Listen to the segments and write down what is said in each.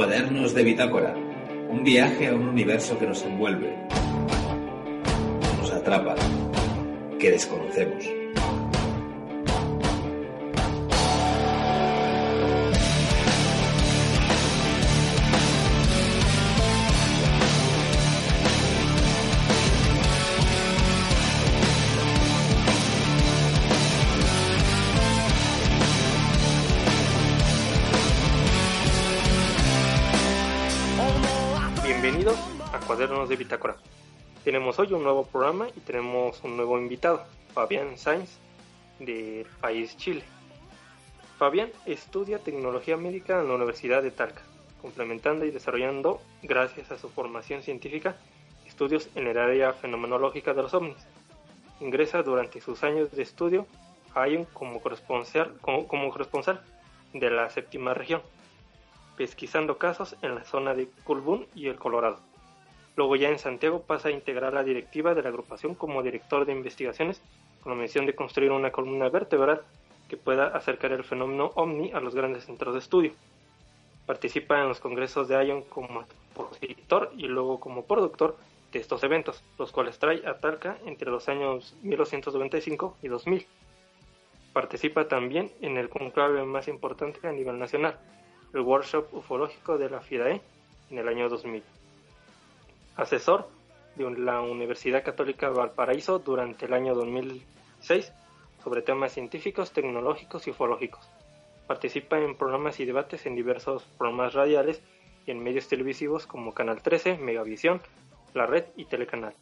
Cuadernos de Bitácora. Un viaje a un universo que nos envuelve, nos atrapa, que desconocemos. Cuadernos de Bitácora. Tenemos hoy un nuevo programa y tenemos un nuevo invitado, Fabián Sainz, del país Chile. Fabián estudia tecnología médica en la Universidad de Talca, complementando y desarrollando, gracias a su formación científica, estudios en el área fenomenológica de los ovnis. Ingresa durante sus años de estudio a ION como corresponsal, como, como de la séptima región, pesquisando casos en la zona de Colbún y el Colorado. Luego ya en Santiago pasa a integrar la directiva de la agrupación como director de investigaciones con la misión de construir una columna vertebral que pueda acercar el fenómeno ovni a los grandes centros de estudio. Participa en los congresos de ION como expositor y luego como productor de estos eventos, los cuales trae a Talca entre los años 1995 y 2000. Participa también en el conclave más importante a nivel nacional, el workshop ufológico de la FIDAE en el año 2000. Asesor de la Universidad Católica Valparaíso durante el año 2006 sobre temas científicos, tecnológicos y ufológicos. Participa en programas y debates en diversos programas radiales y en medios televisivos como Canal 13, Megavisión, La Red y Telecanal.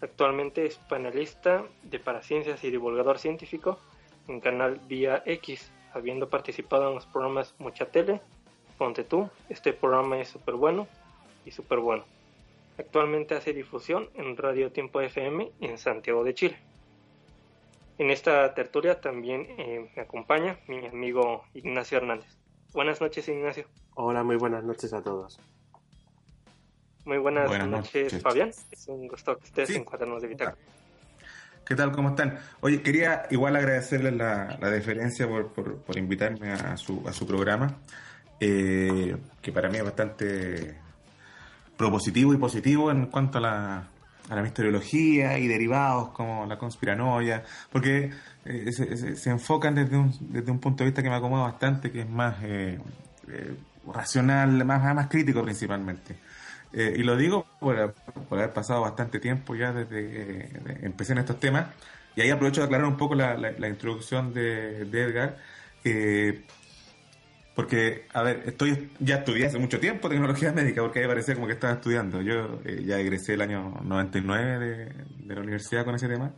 Actualmente es panelista de Paraciencias y divulgador científico en Canal Vía X, habiendo participado en los programas Mucha Tele, Ponte tú, este programa es súper bueno y súper bueno. Actualmente hace difusión en Radio Tiempo FM en Santiago de Chile. En esta tertulia también eh, me acompaña mi amigo Ignacio Hernández. Buenas noches, Ignacio. Hola, muy buenas noches a todos. Muy buenas, Buenas noches, noches. Fabián. Es un gusto que estés Sí. en Cuadernos de Bitácora. ¿Qué tal? ¿Cómo están? Oye, quería igual agradecerles la, la deferencia por, por, por invitarme a su, a su programa, eh, que para mí es bastante propositivo y positivo en cuanto a la, a la misteriología y derivados como la conspiranoia, porque eh, se, enfocan desde un, desde un punto de vista que me acomoda bastante, que es más eh, eh, racional, más, más crítico principalmente. Eh, y lo digo por, por haber pasado bastante tiempo ya desde que empecé en estos temas. Y ahí aprovecho de aclarar un poco la, la- la introducción de, de Edgar. Porque, a ver, estoy ya estudié hace mucho tiempo tecnología médica, porque ahí parecía como que estaba estudiando. Yo eh, ya egresé el año 99 de, la universidad con ese tema.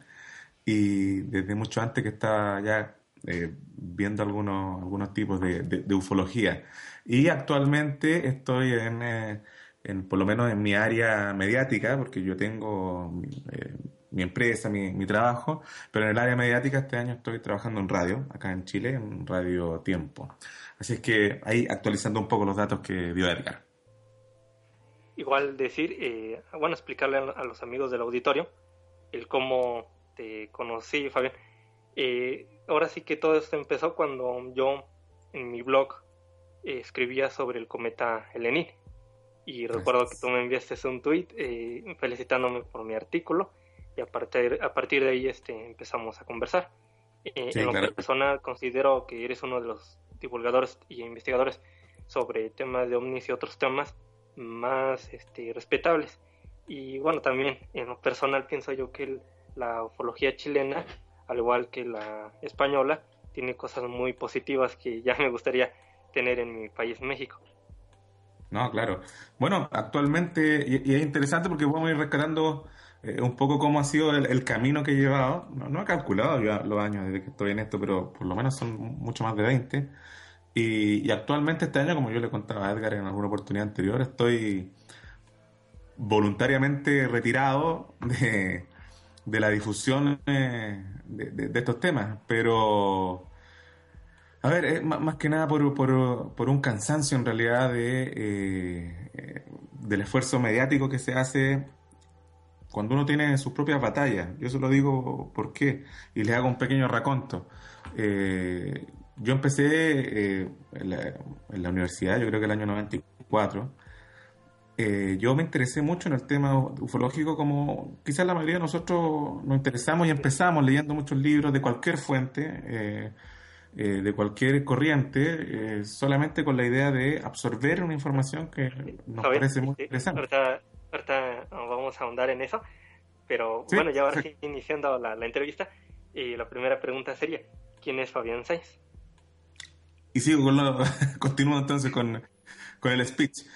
Y desde mucho antes que estaba ya eh, viendo algunos, algunos tipos de, ufología. Y actualmente estoy en, eh, en, por lo menos en mi área mediática, porque yo tengo mi empresa, mi, mi trabajo, pero en el área mediática este año estoy trabajando en radio, acá en Chile, en Radio Tiempo. Así es que ahí actualizando un poco los datos que dio Edgar. Igual decir, eh, bueno, explicarle a, los amigos del auditorio el cómo te conocí, Fabián. Eh, ahora sí que todo esto empezó cuando yo en mi blog eh, escribía sobre el cometa Helenin. Y recuerdo que tú me enviaste un tweet eh, felicitándome por mi artículo y a partir, a partir de ahí este, empezamos a conversar. Eh, Sí, en lo claro. personal considero que eres uno de los divulgadores y investigadores sobre temas de ovnis y otros temas más este, respetables. Y bueno, también en lo personal pienso yo que el- la ufología chilena, al igual que la española, tiene cosas muy positivas que ya me gustaría tener en mi país, México. No, claro. Bueno, actualmente, y, y es interesante porque vamos a ir rescatando eh, un poco cómo ha sido el, el camino que he llevado. No, no he calculado ya los años desde que estoy en esto, pero por lo menos son mucho más de 20. Y, y actualmente este año, como yo le contaba a Edgar en alguna oportunidad anterior, estoy voluntariamente retirado de, de la difusión eh, de, de- de estos temas, pero a ver, es más, que nada por, por- por un cansancio en realidad de, eh, eh, del esfuerzo mediático que se hace cuando uno tiene sus propias batallas. Yo eso lo digo por qué, y les hago un pequeño raconto. Eh, yo empecé eh, en, la, en la universidad, yo creo que el año 94, 2004, eh, yo me interesé mucho en el tema ufológico como quizás la mayoría de nosotros nos interesamos y empezamos leyendo muchos libros de cualquier fuente, eh, eh, de cualquier corriente, solamente con la idea de absorber una información que nos parece muy interesante. Ahorita, vamos a ahondar en eso, pero bueno, ya ahora sí, iniciando la, entrevista, y la primera pregunta sería, ¿quién es Fabián Sainz? Y sigo con lo, continúo entonces con, con el speech.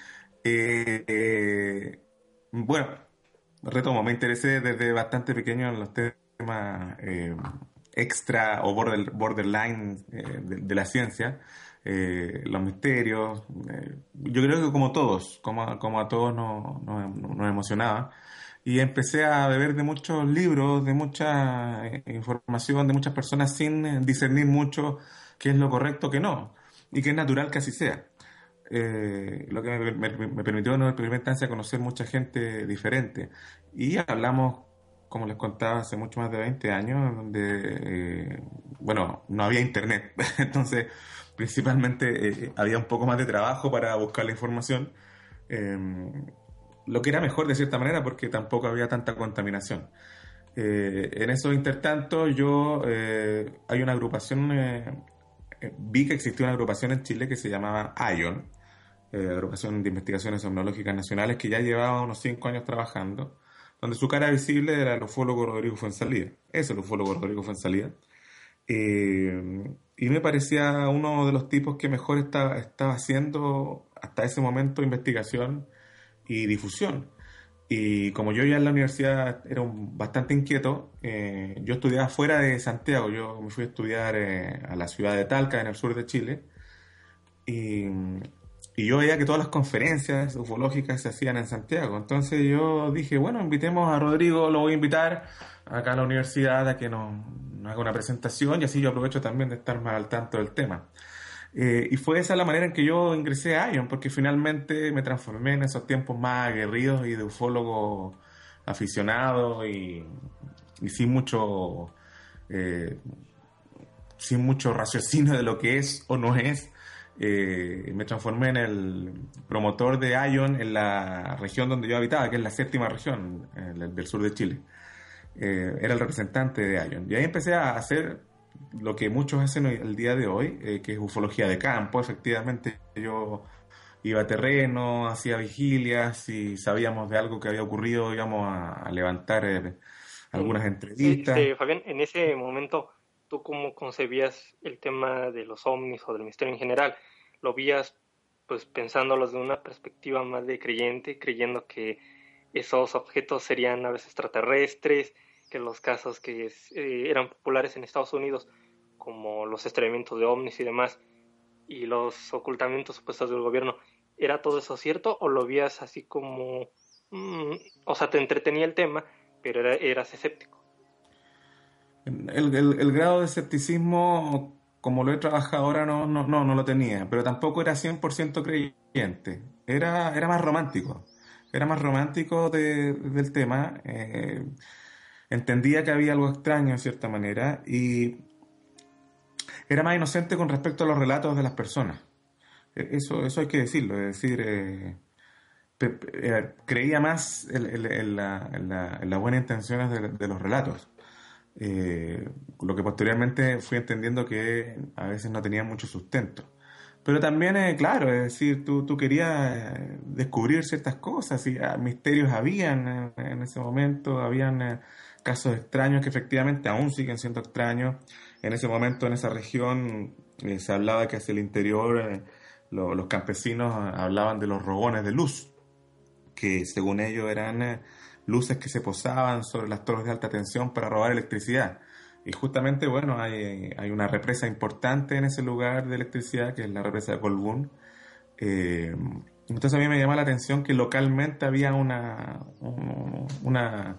Eh, eh, bueno, retomo, me interesé desde bastante pequeño en los temas eh, extra o borderline de, la ciencia, los misterios. yo creo que como todos, como, como a todos nos, emocionaba. Y empecé a beber de muchos libros, de mucha información, de muchas personas sin discernir mucho qué es lo correcto, qué no, y que es natural que así sea. Eh, lo que me, permitió en primera instancia conocer mucha gente diferente. Y hablamos, como les contaba, hace mucho más de 20 años, donde, eh, bueno, no había internet. Entonces, principalmente eh, había un poco más de trabajo para buscar la información. lo que era mejor de cierta manera porque tampoco había tanta contaminación. en esos intertantos yo, hay una agrupación vi que existía una agrupación en Chile que se llamaba ION, eh, agrupación de investigaciones Somnológicas Nacionales, que ya llevaba unos cinco años trabajando, donde su cara visible era el ufólogo Rodrigo Fuensalida. Es el ufólogo Rodrigo Fuensalida. Eh, y me parecía uno de los tipos que mejor estaba, estaba haciendo hasta ese momento investigación y difusión. Y como yo ya en la universidad era bastante inquieto, eh, yo estudiaba fuera de Santiago. Yo me fui a estudiar eh, a la ciudad de Talca, en el sur de Chile. Y, y yo veía que todas las conferencias ufológicas se hacían en Santiago. Entonces yo dije, bueno, invitemos a Rodrigo, lo voy a invitar acá a la universidad a que nos, haga una presentación y así yo aprovecho también de estar más al tanto del tema. Eh, y fue esa la manera en que yo ingresé a ION, porque finalmente me transformé en esos tiempos más aguerridos y de ufólogo aficionado y, sin mucho eh, sin mucho raciocinio de lo que es o no es eh, me transformé en el promotor de ION en la región donde yo habitaba, que es la séptima región del sur de Chile. Eh, era el representante de ION. Y ahí empecé a hacer lo que muchos hacen hoy, el día de hoy, eh, que es ufología de campo. Efectivamente, yo iba a terreno, hacía vigilias, si sabíamos de algo que había ocurrido, íbamos a, levantar algunas entrevistas. Fabián, en ese momento ¿Tú cómo concebías el tema de los ovnis o del misterio en general? ¿Lo vías pues pensándolos de una perspectiva más de creyente, creyendo que esos objetos serían naves extraterrestres, que los casos que eh, eran populares en Estados Unidos, como los estrellamientos de ovnis y demás, y los ocultamientos supuestos del gobierno, ¿era todo eso cierto o lo vías así como... Mm, o sea, te entretenía el tema, pero eras escéptico? El, grado de escepticismo, como lo he trabajado ahora, no, no, no, no lo tenía, pero tampoco era 100% creyente. Era, era más romántico. Era más romántico del tema. Eh, entendía que había algo extraño en cierta manera y era más inocente con respecto a los relatos de las personas. E, eso, eso hay que decirlo, es decir, eh, eh, creía más en, las buenas intenciones de los relatos. Eh, lo que posteriormente fui entendiendo que a veces no tenía mucho sustento. Pero también, eh, claro, es decir, tú, tú querías eh, descubrir ciertas cosas y ah, misterios habían en, ese momento, habían casos extraños que efectivamente aún siguen siendo extraños. En ese momento, en esa región, se hablaba que hacia el interior los campesinos hablaban de los rogones de luz, que según ellos eran luces que se posaban sobre las torres de alta tensión para robar electricidad. Y justamente, bueno, hay, hay una represa importante en ese lugar de electricidad, que es la represa de Colbún. Entonces a mí me llama la atención que localmente había una, una,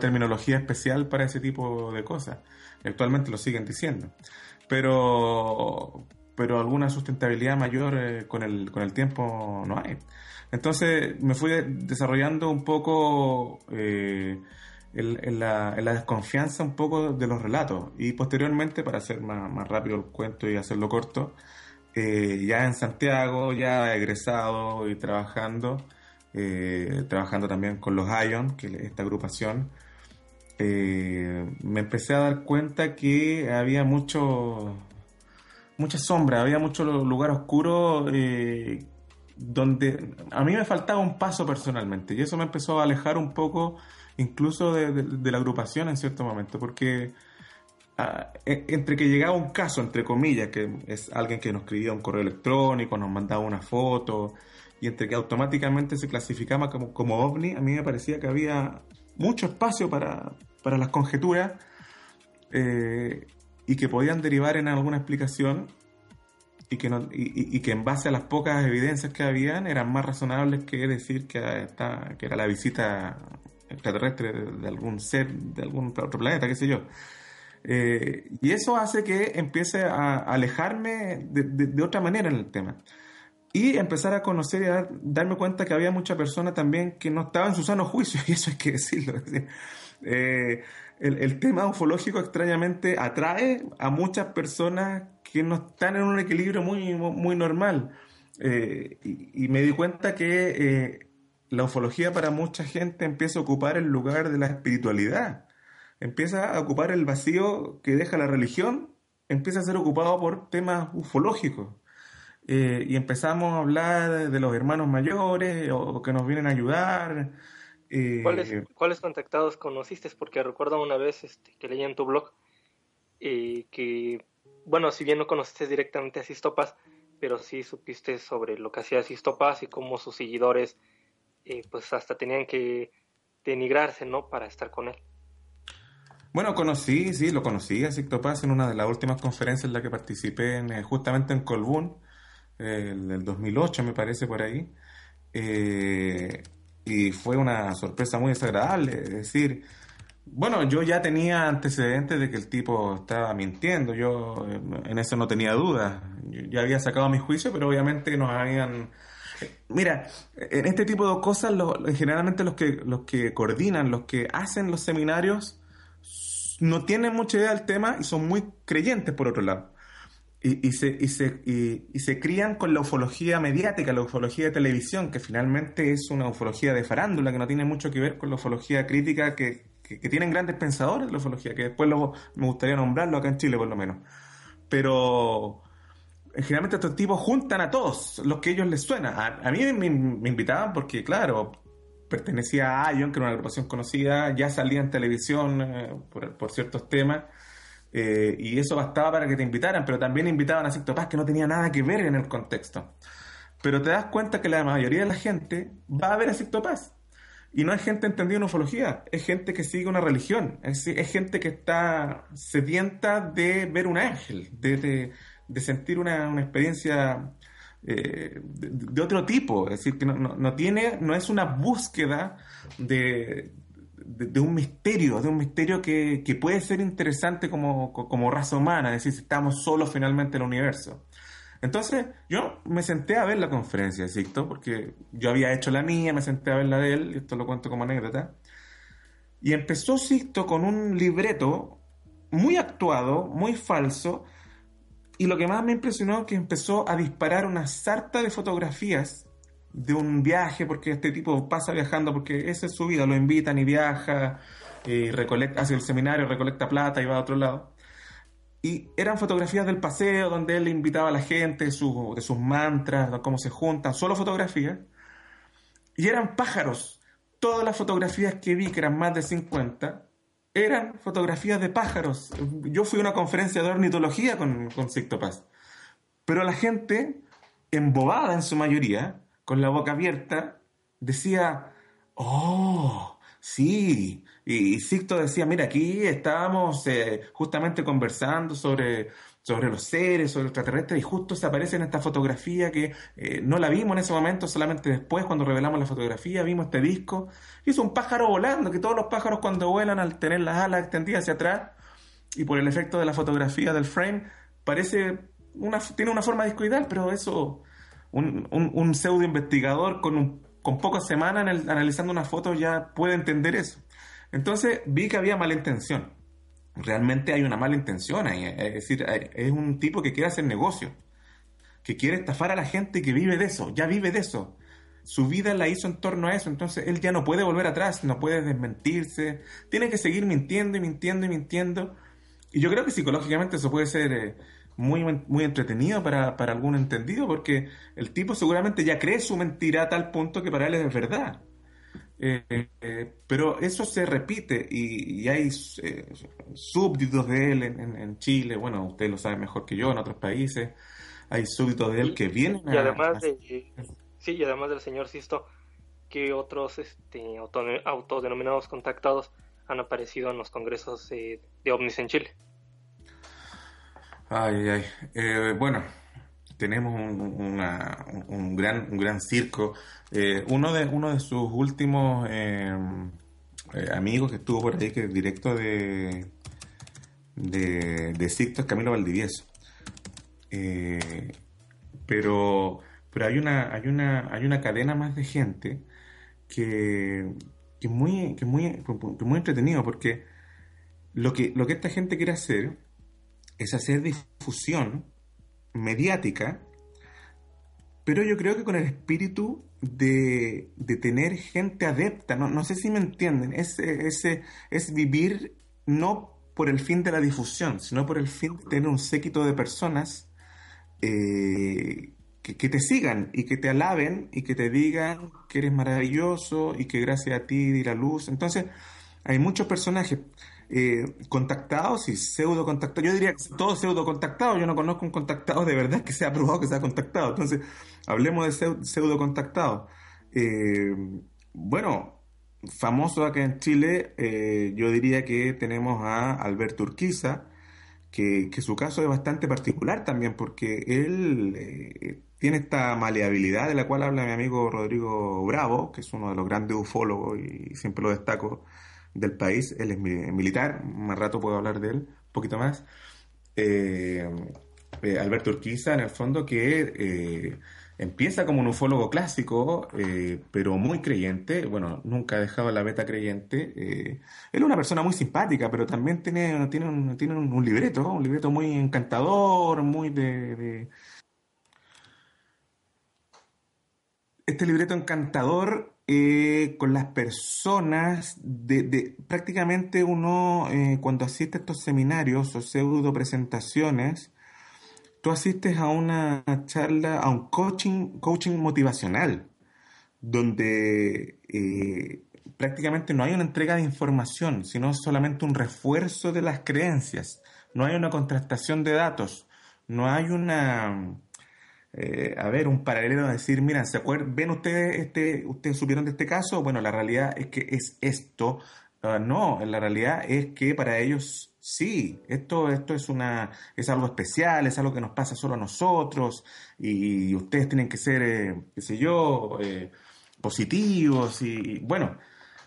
terminología especial para ese tipo de cosas. Actualmente lo siguen diciendo. Pero, pero alguna sustentabilidad mayor eh, con, el, con el tiempo no hay. Entonces me fui desarrollando un poco eh, en, la, desconfianza un poco de los relatos y posteriormente, para hacer más, rápido el cuento y hacerlo corto, eh, ya en Santiago, ya egresado y trabajando, eh, trabajando también con los Ion, que esta agrupación, eh, me empecé a dar cuenta que había mucho, mucha sombra, había mucho lugar oscuro donde a mí me faltaba un paso personalmente y eso me empezó a alejar un poco incluso de la agrupación en cierto momento, porque e, entre que llegaba un caso, entre comillas, que es alguien que nos escribía un correo electrónico, nos mandaba una foto, y entre que automáticamente se clasificaba como, como ovni, a mí me parecía que había mucho espacio para, para las conjeturas eh, y que podían derivar en alguna explicación y que, no, y, que en base a las pocas evidencias que habían eran más razonables que decir que, era, que era la visita extraterrestre de algún ser, de algún otro planeta, qué sé yo. Eh, y eso hace que empiece a alejarme de, otra manera en el tema. Y empezar a conocer y darme cuenta que había mucha persona también que no estaba en su sano juicio, y eso hay que decirlo. Eh, el, tema ufológico extrañamente atrae a muchas personas que no están en un equilibrio muy, muy normal. Eh, y, y, me di cuenta que la ufología para mucha gente empieza a ocupar el lugar de la espiritualidad empieza a ocupar el vacío que deja la religión, empieza a ser ocupado por temas ufológicos. Eh, y empezamos a hablar de los hermanos mayores o, que nos vienen a ayudar. Eh, ¿Cuáles, contactados conociste? Porque recuerdo una vez este, que leí en tu blog eh, que, bueno, si bien no conociste directamente a Sistopas, pero sí supiste sobre lo que hacía Sistopas y cómo sus seguidores pues hasta tenían que denigrarse, ¿no? Para estar con él. Bueno, conocí, sí, lo conocí a Sicto Paz en una de las últimas conferencias en la que participé, en, eh, justamente en Colbún, el del 2008 me parece por ahí, eh, y fue una sorpresa muy desagradable, es decir, bueno, yo ya tenía antecedentes de que el tipo estaba mintiendo, yo eh, en eso no tenía duda, ya había sacado mi juicio, pero obviamente nos habían... Mira, en este tipo de cosas, generalmente los que, los que coordinan, los que hacen los seminarios, no tienen mucha idea del tema y son muy creyentes por otro lado. Y, se, y, se, y, se crían con la ufología mediática, la ufología de televisión, que finalmente es una ufología de farándula, que no tiene mucho que ver con la ufología crítica que, que, tienen grandes pensadores la ufología, que después luego me gustaría nombrarlo acá en Chile por lo menos. Pero generalmente estos tipos juntan a todos los que ellos les suena. A, mí me, me, invitaban porque, claro, pertenecía a Ion, que era una agrupación conocida, ya salía en televisión eh, por, ciertos temas, eh, y eso bastaba para que te invitaran, pero también invitaban a Sicto Paz, que no tenía nada que ver en el contexto. Pero te das cuenta que la mayoría de la gente va a ver a. Y no es gente entendida en ufología, es gente que sigue una religión, es, gente que está sedienta de ver un ángel, de, de, sentir una experiencia eh, de, otro tipo, es decir, que no, no, tiene, no es una búsqueda de, de, un misterio, de un misterio que, que puede ser interesante como, como, raza humana, es decir, estamos solos finalmente en el universo. Entonces, yo me senté a ver la conferencia de Sixto, porque yo había hecho la mía, me senté a ver la de él, y esto lo cuento como anécdota. Y empezó Sixto con un libreto muy actuado, muy falso, y lo que más me impresionó es que empezó a disparar una sarta de fotografías de un viaje, porque este tipo pasa viajando, porque esa es su vida, lo invitan y viaja, y recolecta, hace el seminario, recolecta plata y va a otro lado. Y eran fotografías del paseo, donde él invitaba a la gente, de sus mantras, de cómo se juntan, solo fotografías. Y eran pájaros. Todas las fotografías que vi, que eran más de 50, eran fotografías de pájaros. Yo fui a una conferencia de ornitología con, con Sicto Paz. Pero la gente, embobada en su mayoría, con la boca abierta, decía, oh, sí. Y, Sicto decía, mira, aquí estábamos eh, justamente conversando sobre sobre los seres, sobre extraterrestres, y justo se aparece en esta fotografía que eh, no la vimos en ese momento, solamente después, cuando revelamos la fotografía, vimos este disco. Y es un pájaro volando, que todos los pájaros cuando vuelan, al tener las alas extendidas hacia atrás, y por el efecto de la fotografía del frame, parece una, tiene una forma discoidal, pero eso, un, un, pseudo investigador con, con pocas semanas analizando una foto ya puede entender eso. Entonces vi que había mala intención realmente hay una mala intención ahí. Es decir, es un tipo que quiere hacer negocio. que quiere estafar a la gente que vive de eso, ya vive de eso. Su vida la hizo en torno a eso, entonces él ya no puede volver atrás, no puede desmentirse, tiene que seguir mintiendo y mintiendo y mintiendo. Y yo creo que psicológicamente eso puede ser eh, muy, muy entretenido para, para algún entendido, porque el tipo seguramente ya cree su mentira a tal punto que para él es verdad. Eh, eh, pero eso se repite y, hay eh, súbditos de él en, Chile, bueno, usted lo sabe mejor que yo, en otros países, hay súbditos de él que vienen y además de, sí, y además del señor Sisto, que otros este, autodenominados contactados han aparecido en los congresos de ovnis en Chile. Ay, ay, bueno, tenemos un, gran, un gran circo. Eh, uno, de, uno de sus últimos eh, eh, amigos que estuvo por ahí, que es directo de, de, de es Camilo Valdivieso. pero pero hay una, hay una, hay una cadena más de gente que, que es muy, que muy, muy entretenido porque lo que, lo que esta gente quiere hacer es hacer difusión mediática, pero yo creo que con el espíritu de, tener gente adepta, no, no sé si me entienden, es, es vivir no por el fin de la difusión, sino por el fin de tener un séquito de personas eh, que, te sigan y que te alaben y que te digan que eres maravilloso y que gracias a ti di la luz. Entonces, hay muchos personajes. Eh, contactados y pseudo contactados. Yo diría que todos pseudo contactados. Yo no conozco un contactado de verdad que sea probado que sea contactado. Entonces, hablemos de pseudo contactados. Eh, bueno, famoso acá en Chile, eh, yo diría que tenemos a Alberto Urquiza, que, su caso es bastante particular también, porque él tiene esta maleabilidad de la cual habla mi amigo Rodrigo Bravo, que es uno de los grandes ufólogos y siempre lo destaco del país, él es militar, más rato puedo hablar de él, un poquito más. Eh, eh, Alberto Urquiza, en el fondo, que eh, empieza como un ufólogo clásico, pero muy creyente, bueno, nunca ha dejado la beta creyente. él es una persona muy simpática, pero también tiene, tiene, un, tiene un libreto, un libreto muy encantador, muy de... Este libreto encantador eh, con las personas, de, prácticamente uno eh, cuando asiste a estos seminarios o pseudo presentaciones, tú asistes a una charla, a un coaching, coaching motivacional, donde eh, prácticamente no hay una entrega de información, sino solamente un refuerzo de las creencias, no hay una contrastación de datos, no hay una eh, a ver, un paralelo a decir, mira, ¿se acuerdan? ¿Ven ustedes, este, ustedes supieron de este caso? Bueno, la realidad es que es esto. Uh, no, la realidad es que para ellos sí, esto, esto es una, es algo especial, es algo que nos pasa solo a nosotros, y ustedes tienen que ser, eh, qué sé yo, eh, positivos, y, bueno,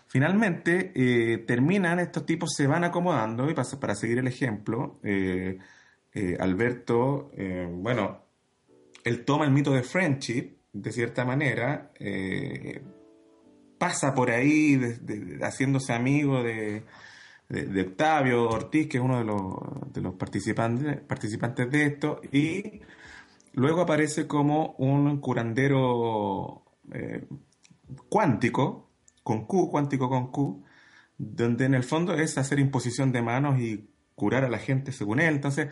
finalmente eh, terminan, estos tipos se van acomodando, y para seguir el ejemplo, Alberto, bueno, él toma el mito de friendship, de cierta manera, eh, pasa por ahí haciéndose amigo de, Octavio Ortiz, que es uno de los, participantes, participantes de esto, y luego aparece como un curandero eh, cuántico, con Q, cuántico con Q, donde en el fondo es hacer imposición de manos y curar a la gente según él. Entonces,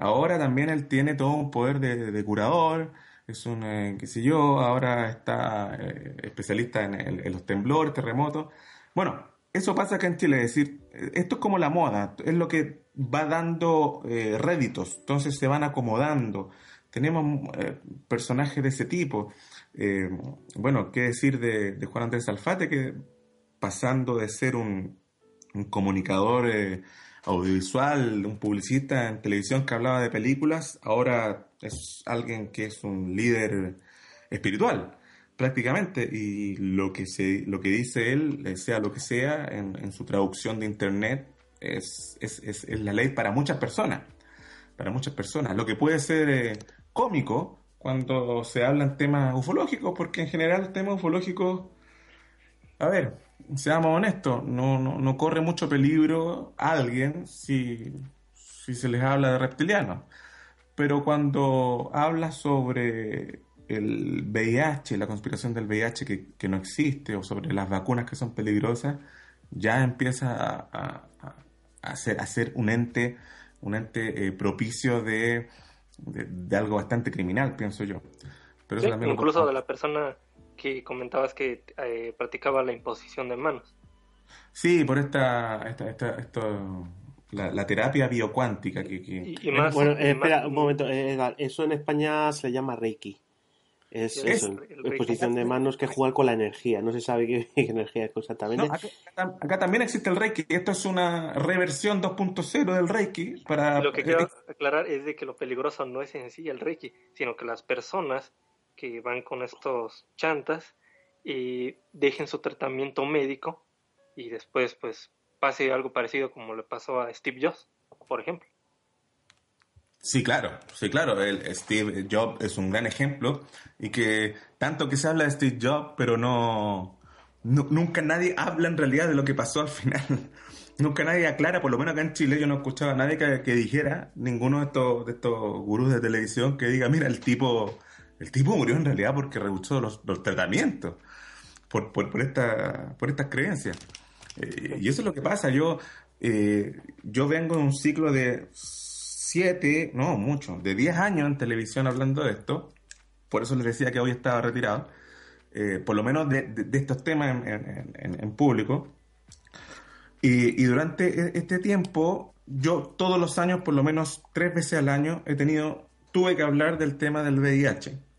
Ahora también él tiene todo un poder de, curador, es un, eh, qué yo, ahora está eh, especialista en, los temblores, terremotos. Bueno, eso pasa acá en Chile, es decir, esto es como la moda, es lo que va dando eh, réditos, entonces se van acomodando. Tenemos personajes de ese tipo. bueno, qué decir de, Juan Andrés Alfate, que pasando de ser un comunicador audiovisual, un publicista en televisión que hablaba de películas, ahora es alguien que es un líder espiritual prácticamente. Y lo que se lo que dice él sea lo que sea en, su traducción de internet es, es, es, la ley para muchas personas para muchas personas. Lo que puede ser eh, cómico cuando se hablan temas ufológicos porque en general temas ufológicos a ver seamos honestos, no, no, corre mucho peligro alguien si, si se les habla de reptilianos. pero cuando habla sobre el VIH, la conspiración del VIH que, no existe, o sobre las vacunas que son peligrosas, ya empieza a, a, ser, un ente, un ente eh, propicio de, de, algo bastante criminal, pienso yo. Pero incluso de la persona que comentabas que eh, practicaba la imposición de manos. Sí, por esta, esta, esta esto, la, terapia biocuántica que... bueno, espera un momento, eso en España se llama Reiki. Es, eso, exposición de manos que juega con la energía. No se sabe qué, energía es exactamente. acá, también existe el Reiki. Esto es una reversión 2.0 del Reiki. Para... Lo que quiero aclarar es de que lo peligroso no es en sí el Reiki, sino que las personas que van con estos chantas y dejen su tratamiento médico y después pues pase algo parecido como le pasó a Steve Jobs, por ejemplo. Sí, claro, sí, claro. El Steve Jobs es un gran ejemplo y que tanto que se habla de Steve Jobs, pero no, nunca nadie habla en realidad de lo que pasó al final. nunca nadie aclara, por lo menos acá en Chile yo no escuchaba a nadie que, dijera, ninguno de estos, de estos gurús de televisión que diga, mira, el tipo, el tipo murió en realidad porque rehusó los, tratamientos por, por, por, esta, por estas creencias. Eh, y eso es lo que pasa. Yo, eh, yo vengo de un ciclo de siete, no, mucho, de diez años en televisión hablando de esto. Por eso les decía que hoy estaba retirado. Eh, por lo menos de, estos temas en, público. Y, y, durante e, este tiempo, yo todos los años, por lo menos tres veces al año, he tenido, tuve que hablar del tema del VIH.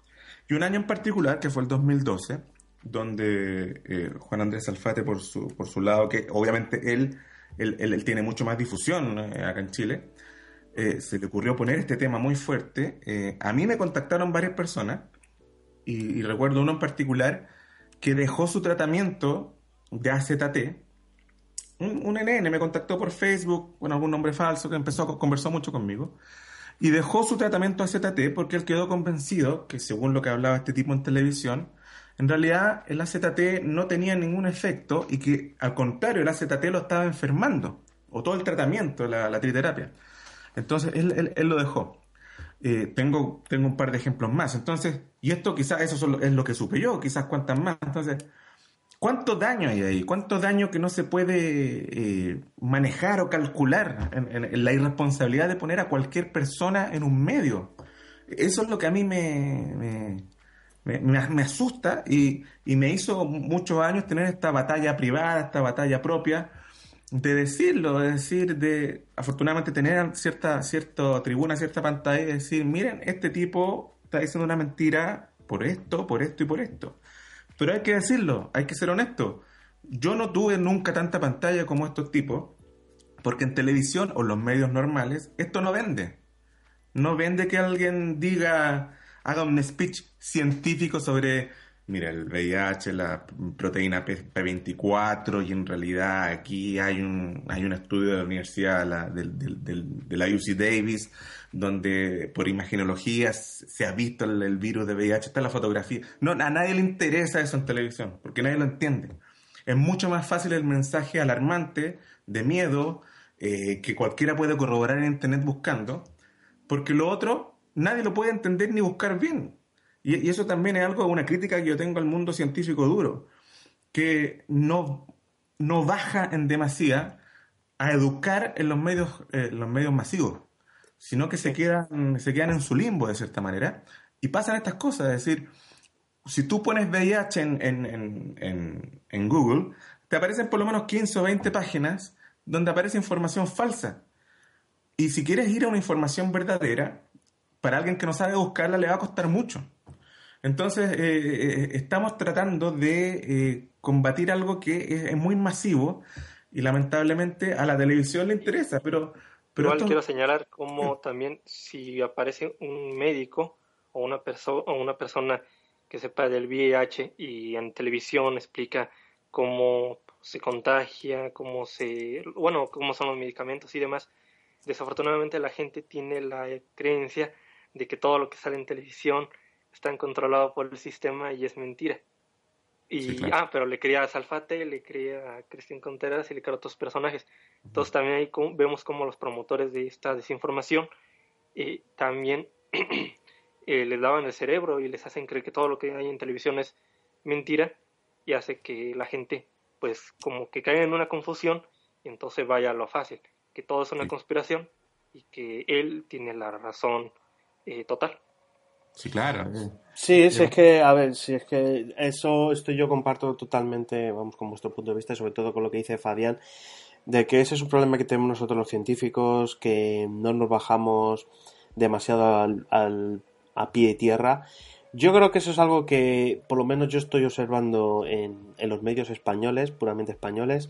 Y un año en particular, que fue el 2012, donde eh, Juan Andrés Alfate, por su, por su lado, que obviamente él, él, tiene mucho más difusión eh, acá en Chile, eh, se le ocurrió poner este tema muy fuerte. a mí me contactaron varias personas, y, recuerdo uno en particular, que dejó su tratamiento de AZT. Un, un NN me contactó por Facebook, con algún nombre falso, que empezó, conversó mucho conmigo y dejó su tratamiento AZT porque él quedó convencido que según lo que hablaba este tipo en televisión, en realidad el AZT no tenía ningún efecto y que al contrario el AZT lo estaba enfermando, o todo el tratamiento, la, la triterapia. Entonces él, lo dejó. Eh, tengo, tengo un par de ejemplos más. Entonces, y esto quizás eso es lo que supe yo, quizás cuántas más. Entonces, ¿cuánto daño hay ahí? ¿Cuánto daño que no se puede eh, manejar o calcular la irresponsabilidad de poner a cualquier persona en un medio? Eso es lo que a mí me me, asusta y, me hizo muchos años tener esta batalla privada, esta batalla propia, de decirlo, de decir, de afortunadamente tener cierta, cierta tribuna, cierta pantalla y decir, miren, este tipo está diciendo una mentira por esto, por esto y por esto. Pero hay que decirlo, hay que ser honesto. Yo no tuve nunca tanta pantalla como estos tipos, porque en televisión o los medios normales esto no vende. No vende que alguien diga, haga un speech científico sobre, mira, el VIH, la proteína P24, y en realidad aquí hay un, hay un estudio de la Universidad de la UC Davis, donde por imagenología se ha visto el, virus de VIH, está la fotografía. No, a nadie le interesa eso en televisión, porque nadie lo entiende. Es mucho más fácil el mensaje alarmante, de miedo, eh, que cualquiera puede corroborar en Internet buscando, porque lo otro nadie lo puede entender ni buscar bien. Y, eso también es algo, una crítica que yo tengo al mundo científico duro, que no, no baja en demasía a educar en los medios, eh, los medios masivos, sino que se quedan, se quedan en su limbo de cierta manera y pasan estas cosas, es decir, si tú pones VIH en, en, en, en Google, te aparecen por lo menos 15 o 20 páginas donde aparece información falsa. Y si quieres ir a una información verdadera, para alguien que no sabe buscarla le va a costar mucho. Entonces, eh, eh, estamos tratando de eh, combatir algo que es, muy masivo y lamentablemente a la televisión le interesa, pero... pero Igual quiero señalar cómo también si aparece un médico o una, persona o una persona que sepa del VIH y en televisión explica cómo se contagia, cómo se, bueno, cómo son los medicamentos y demás. Desafortunadamente la gente tiene la creencia de que todo lo que sale en televisión está controlado por el sistema y es mentira. Y, ah, pero le crea a Salfate, le crea a Cristian Contreras y le crea a otros personajes. Entonces también ahí vemos como los promotores de esta desinformación eh, también eh, les lavan el cerebro y les hacen creer que todo lo que hay en televisión es mentira y hace que la gente pues como que caiga en una confusión y entonces vaya a lo fácil, que todo es una conspiración y que él tiene la razón eh, total. Sí, claro. Sí, es, es que, a ver, si es que eso esto yo comparto totalmente, vamos, con vuestro punto de vista, sobre todo con lo que dice Fabián, de que ese es un problema que tenemos nosotros los científicos, que no nos bajamos demasiado al, a pie de tierra. Yo creo que eso es algo que por lo menos yo estoy observando en, en los medios españoles, puramente españoles,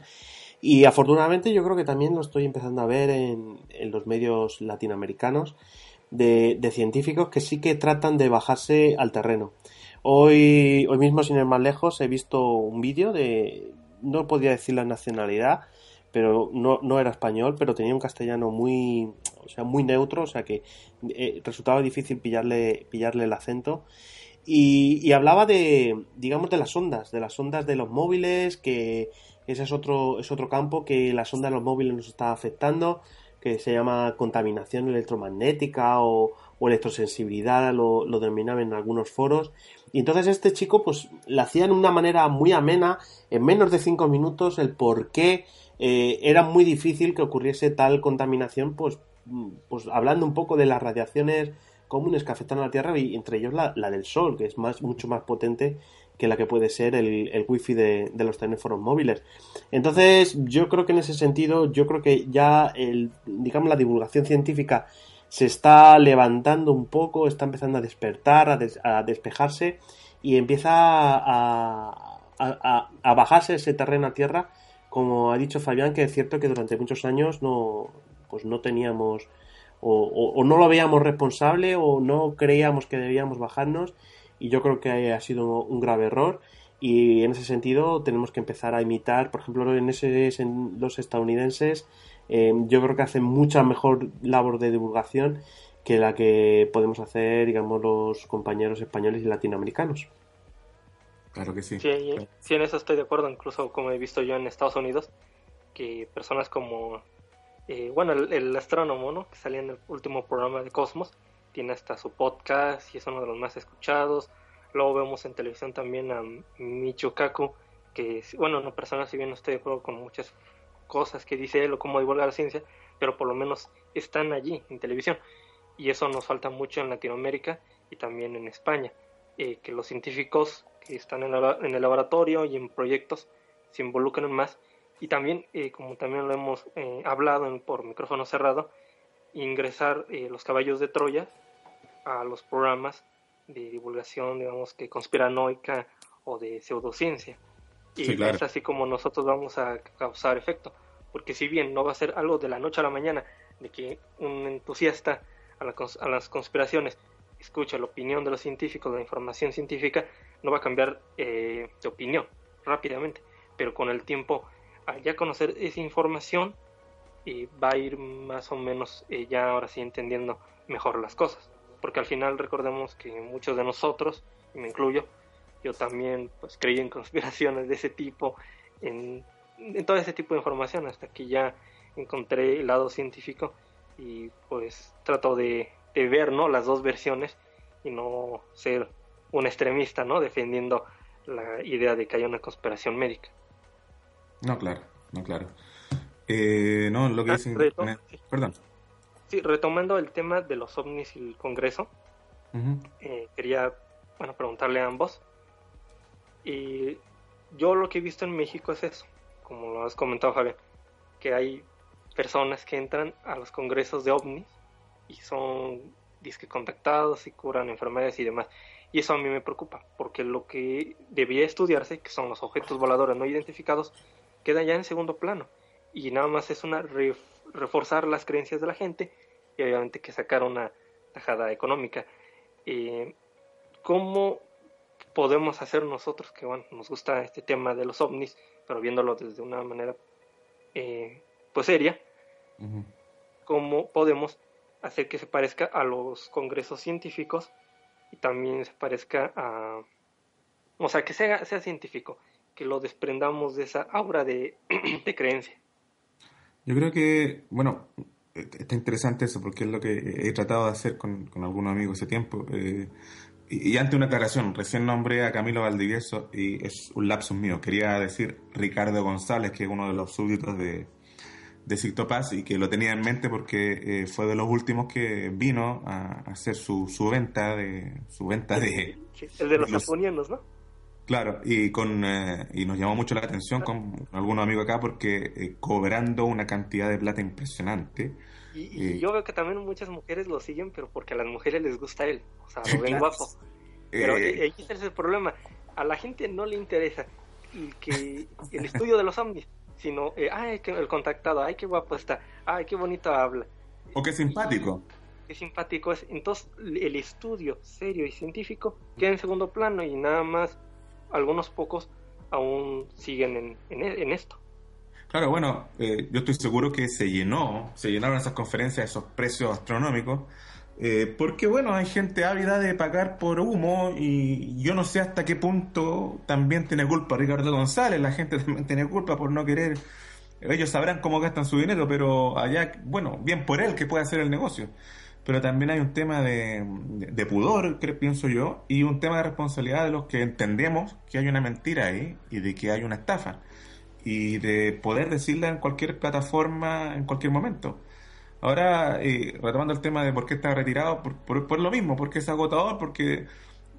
y afortunadamente yo creo que también lo estoy empezando a ver en, en los medios latinoamericanos de, científicos que sí que tratan de bajarse al terreno. Hoy, hoy mismo, sin ir más lejos, he visto un vídeo de, no podía decir la nacionalidad, pero no, no era español, pero tenía un castellano muy, o sea, muy neutro, o sea que eh, resultaba difícil pillarle, pillarle el acento. Y, y, hablaba de, digamos, de las ondas, de las ondas de los móviles, que ese es otro, es otro campo que las ondas de los móviles nos está afectando, que se llama contaminación electromagnética o, electrosensibilidad, lo, lo denominaban en algunos foros. Y entonces este chico, pues, le hacía de una manera muy amena, en menos de cinco minutos, el por qué eh, era muy difícil que ocurriese tal contaminación, pues, pues hablando un poco de las radiaciones comunes que afectan a la Tierra y entre ellos la, la del Sol, que es más, mucho más potente que la que puede ser el, el wifi de, de, los teléfonos móviles. Entonces, yo creo que en ese sentido, yo creo que ya el, digamos, la divulgación científica se está levantando un poco, está empezando a despertar, a, des, a despejarse y empieza a, a, a, bajarse ese terreno a tierra como ha dicho Fabián, que es cierto que durante muchos años no, pues no teníamos o, o, o, no lo veíamos responsable o no creíamos que debíamos bajarnos y yo creo que ha sido un grave error y en ese sentido tenemos que empezar a imitar, por ejemplo, en, ese, en los estadounidenses, eh, yo creo que hacen mucha mejor labor de divulgación que la que podemos hacer, digamos, los compañeros españoles y latinoamericanos. Claro que sí. Sí, sí, en eso estoy de acuerdo, incluso como he visto yo en Estados Unidos, que personas como, eh, bueno, el, el, astrónomo, ¿no? Que salía en el último programa de Cosmos, tiene hasta su podcast y es uno de los más escuchados. Luego vemos en televisión también a Michio Kaku, que, bueno, no personal, si bien no estoy con muchas cosas que dice él o cómo divulga la ciencia, pero por lo menos están allí en televisión. Y eso nos falta mucho en Latinoamérica y también en España, eh, que los científicos que están en, el laboratorio y en proyectos se involucran más y también, eh, como también lo hemos eh, hablado en, por micrófono cerrado, ingresar eh, los caballos de Troya a los programas de divulgación, digamos que conspiranoica o de pseudociencia. Y sí, claro. es así como nosotros vamos a causar efecto. Porque si bien no va a ser algo de la noche a la mañana, de que un entusiasta a, la, a las conspiraciones escucha la opinión de los científicos, la información científica, no va a cambiar eh, de opinión rápidamente. Pero con el tiempo, al ya conocer esa información, eh, va a ir más o menos eh, ya ahora sí entendiendo mejor las cosas. Porque al final recordemos que muchos de nosotros, y me incluyo, yo también pues creí en conspiraciones de ese tipo, en, todo ese tipo de información, hasta que ya encontré el lado científico y pues trato de, de ver ¿no? las dos versiones y no ser un extremista, ¿no? Defendiendo la idea de que hay una conspiración médica. No, claro, no, claro. Eh, no, lo que ah, dicen... Retom Perdón. Sí, retomando el tema de los ovnis y el Congreso, uh -huh. eh, quería, bueno, preguntarle a ambos. Y yo lo que he visto en México es eso, como lo has comentado, Javier, que hay personas que entran a los congresos de ovnis y son disque contactados y curan enfermedades y demás. Y eso a mí me preocupa, porque lo que debía estudiarse, que son los objetos voladores no identificados, queda ya en segundo plano. Y nada más es una ref reforzar las creencias de la gente y obviamente que sacar una tajada económica. Eh, ¿Cómo podemos hacer nosotros, que bueno, nos gusta este tema de los ovnis, pero viéndolo desde una manera eh, pues seria, uh -huh. cómo podemos hacer que se parezca a los congresos científicos y también se parezca a, o sea, que sea, sea científico, que lo desprendamos de esa aura de, de creencia. Yo creo que, bueno, está interesante eso, porque es lo que he tratado de hacer con, con algunos amigos ese tiempo. Eh, y, ante una aclaración, recién nombré a Camilo Valdivieso y es un lapsus mío. Quería decir Ricardo González, que es uno de los súbditos de, de Cictopaz y que lo tenía en mente porque eh, fue de los últimos que vino a, hacer su, su venta de su venta de el de los, los ¿no? Claro, y con eh, y nos llamó mucho la atención con algunos amigos acá porque eh, cobrando una cantidad de plata impresionante. Y, yo veo que también muchas mujeres lo siguen, pero porque a las mujeres les gusta él, o sea, lo ven guapo. Pero ahí está el problema, a la gente no le interesa y que el estudio de los zombies sino, eh, ay, que el contactado, ay, qué guapo está, ay, qué bonito habla. O qué simpático. Qué simpático es. Entonces, el estudio serio y científico queda en segundo plano y nada más algunos pocos aún siguen en, en, esto. Claro, bueno, eh, yo estoy seguro que se llenó, se llenaron esas conferencias, esos precios astronómicos, eh, porque bueno, hay gente ávida de pagar por humo y yo no sé hasta qué punto también tiene culpa Ricardo González, la gente también tiene culpa por no querer, ellos sabrán cómo gastan su dinero, pero allá, bueno, bien por él que puede hacer el negocio. Pero también hay un tema de, pudor, que pienso yo, y un tema de responsabilidad de los que entendemos que hay una mentira ahí y de que hay una estafa. Y de poder decirla en cualquier plataforma, en cualquier momento. Ahora, eh, retomando el tema de por qué está retirado, por, por, lo mismo, porque es agotador, porque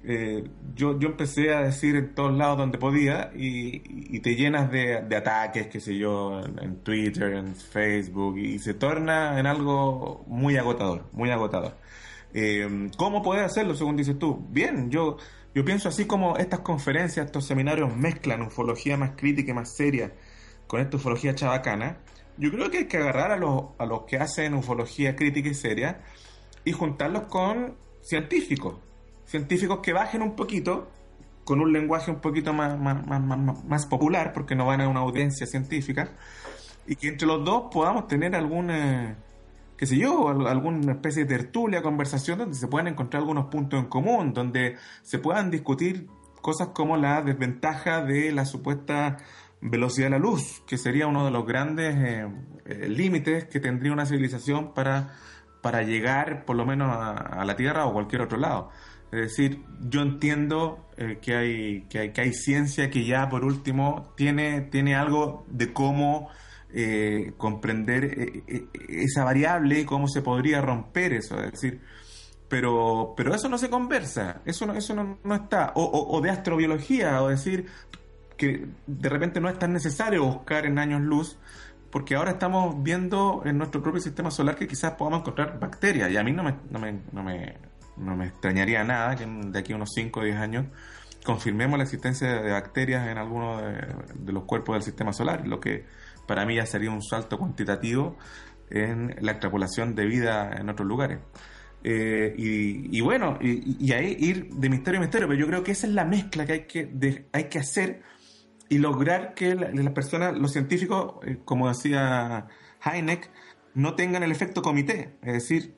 eh, yo, yo empecé a decir en todos lados donde podía y, te llenas de, ataques, qué sé yo, en, Twitter, en Facebook, y se torna en algo muy agotador, muy agotador. Eh, ¿Cómo puedes hacerlo, según dices tú? Bien, yo, yo pienso así como estas conferencias, estos seminarios mezclan ufología más crítica y más seria con esta ufología chabacana yo creo que hay que agarrar a los, a los que hacen ufología crítica y seria y juntarlos con científicos. Científicos que bajen un poquito, con un lenguaje un poquito más, más, más, más popular, porque no van a una audiencia científica, y que entre los dos podamos tener alguna, qué sé yo, alguna especie de tertulia, conversación donde se puedan encontrar algunos puntos en común, donde se puedan discutir cosas como la desventaja de la supuesta velocidad de la luz, que sería uno de los grandes eh, eh, límites que tendría una civilización para, para llegar por lo menos a, la Tierra o cualquier otro lado. Es decir, yo entiendo eh, que, hay, que, hay, que hay ciencia que ya por último tiene, tiene algo de cómo comprender esa variable y cómo se podría romper eso. Es decir, pero, pero eso no se conversa, eso no, eso no, no está. O, o, o, de astrobiología, o decir, que de repente no es tan necesario buscar en años luz, porque ahora estamos viendo en nuestro propio sistema solar que quizás podamos encontrar bacterias, y a mí no me, no me, no me extrañaría nada que de aquí a unos 5 o 10 años confirmemos la existencia de bacterias en alguno de, los cuerpos del sistema solar, lo que para mí ya sería un salto cuantitativo en la extrapolación de vida en otros lugares. Eh, y, bueno, y, ahí ir de misterio a misterio, pero yo creo que esa es la mezcla que hay que, hay que hacer y lograr que las personas, los científicos, eh, como decía Heineck, no tengan el efecto comité. Es decir,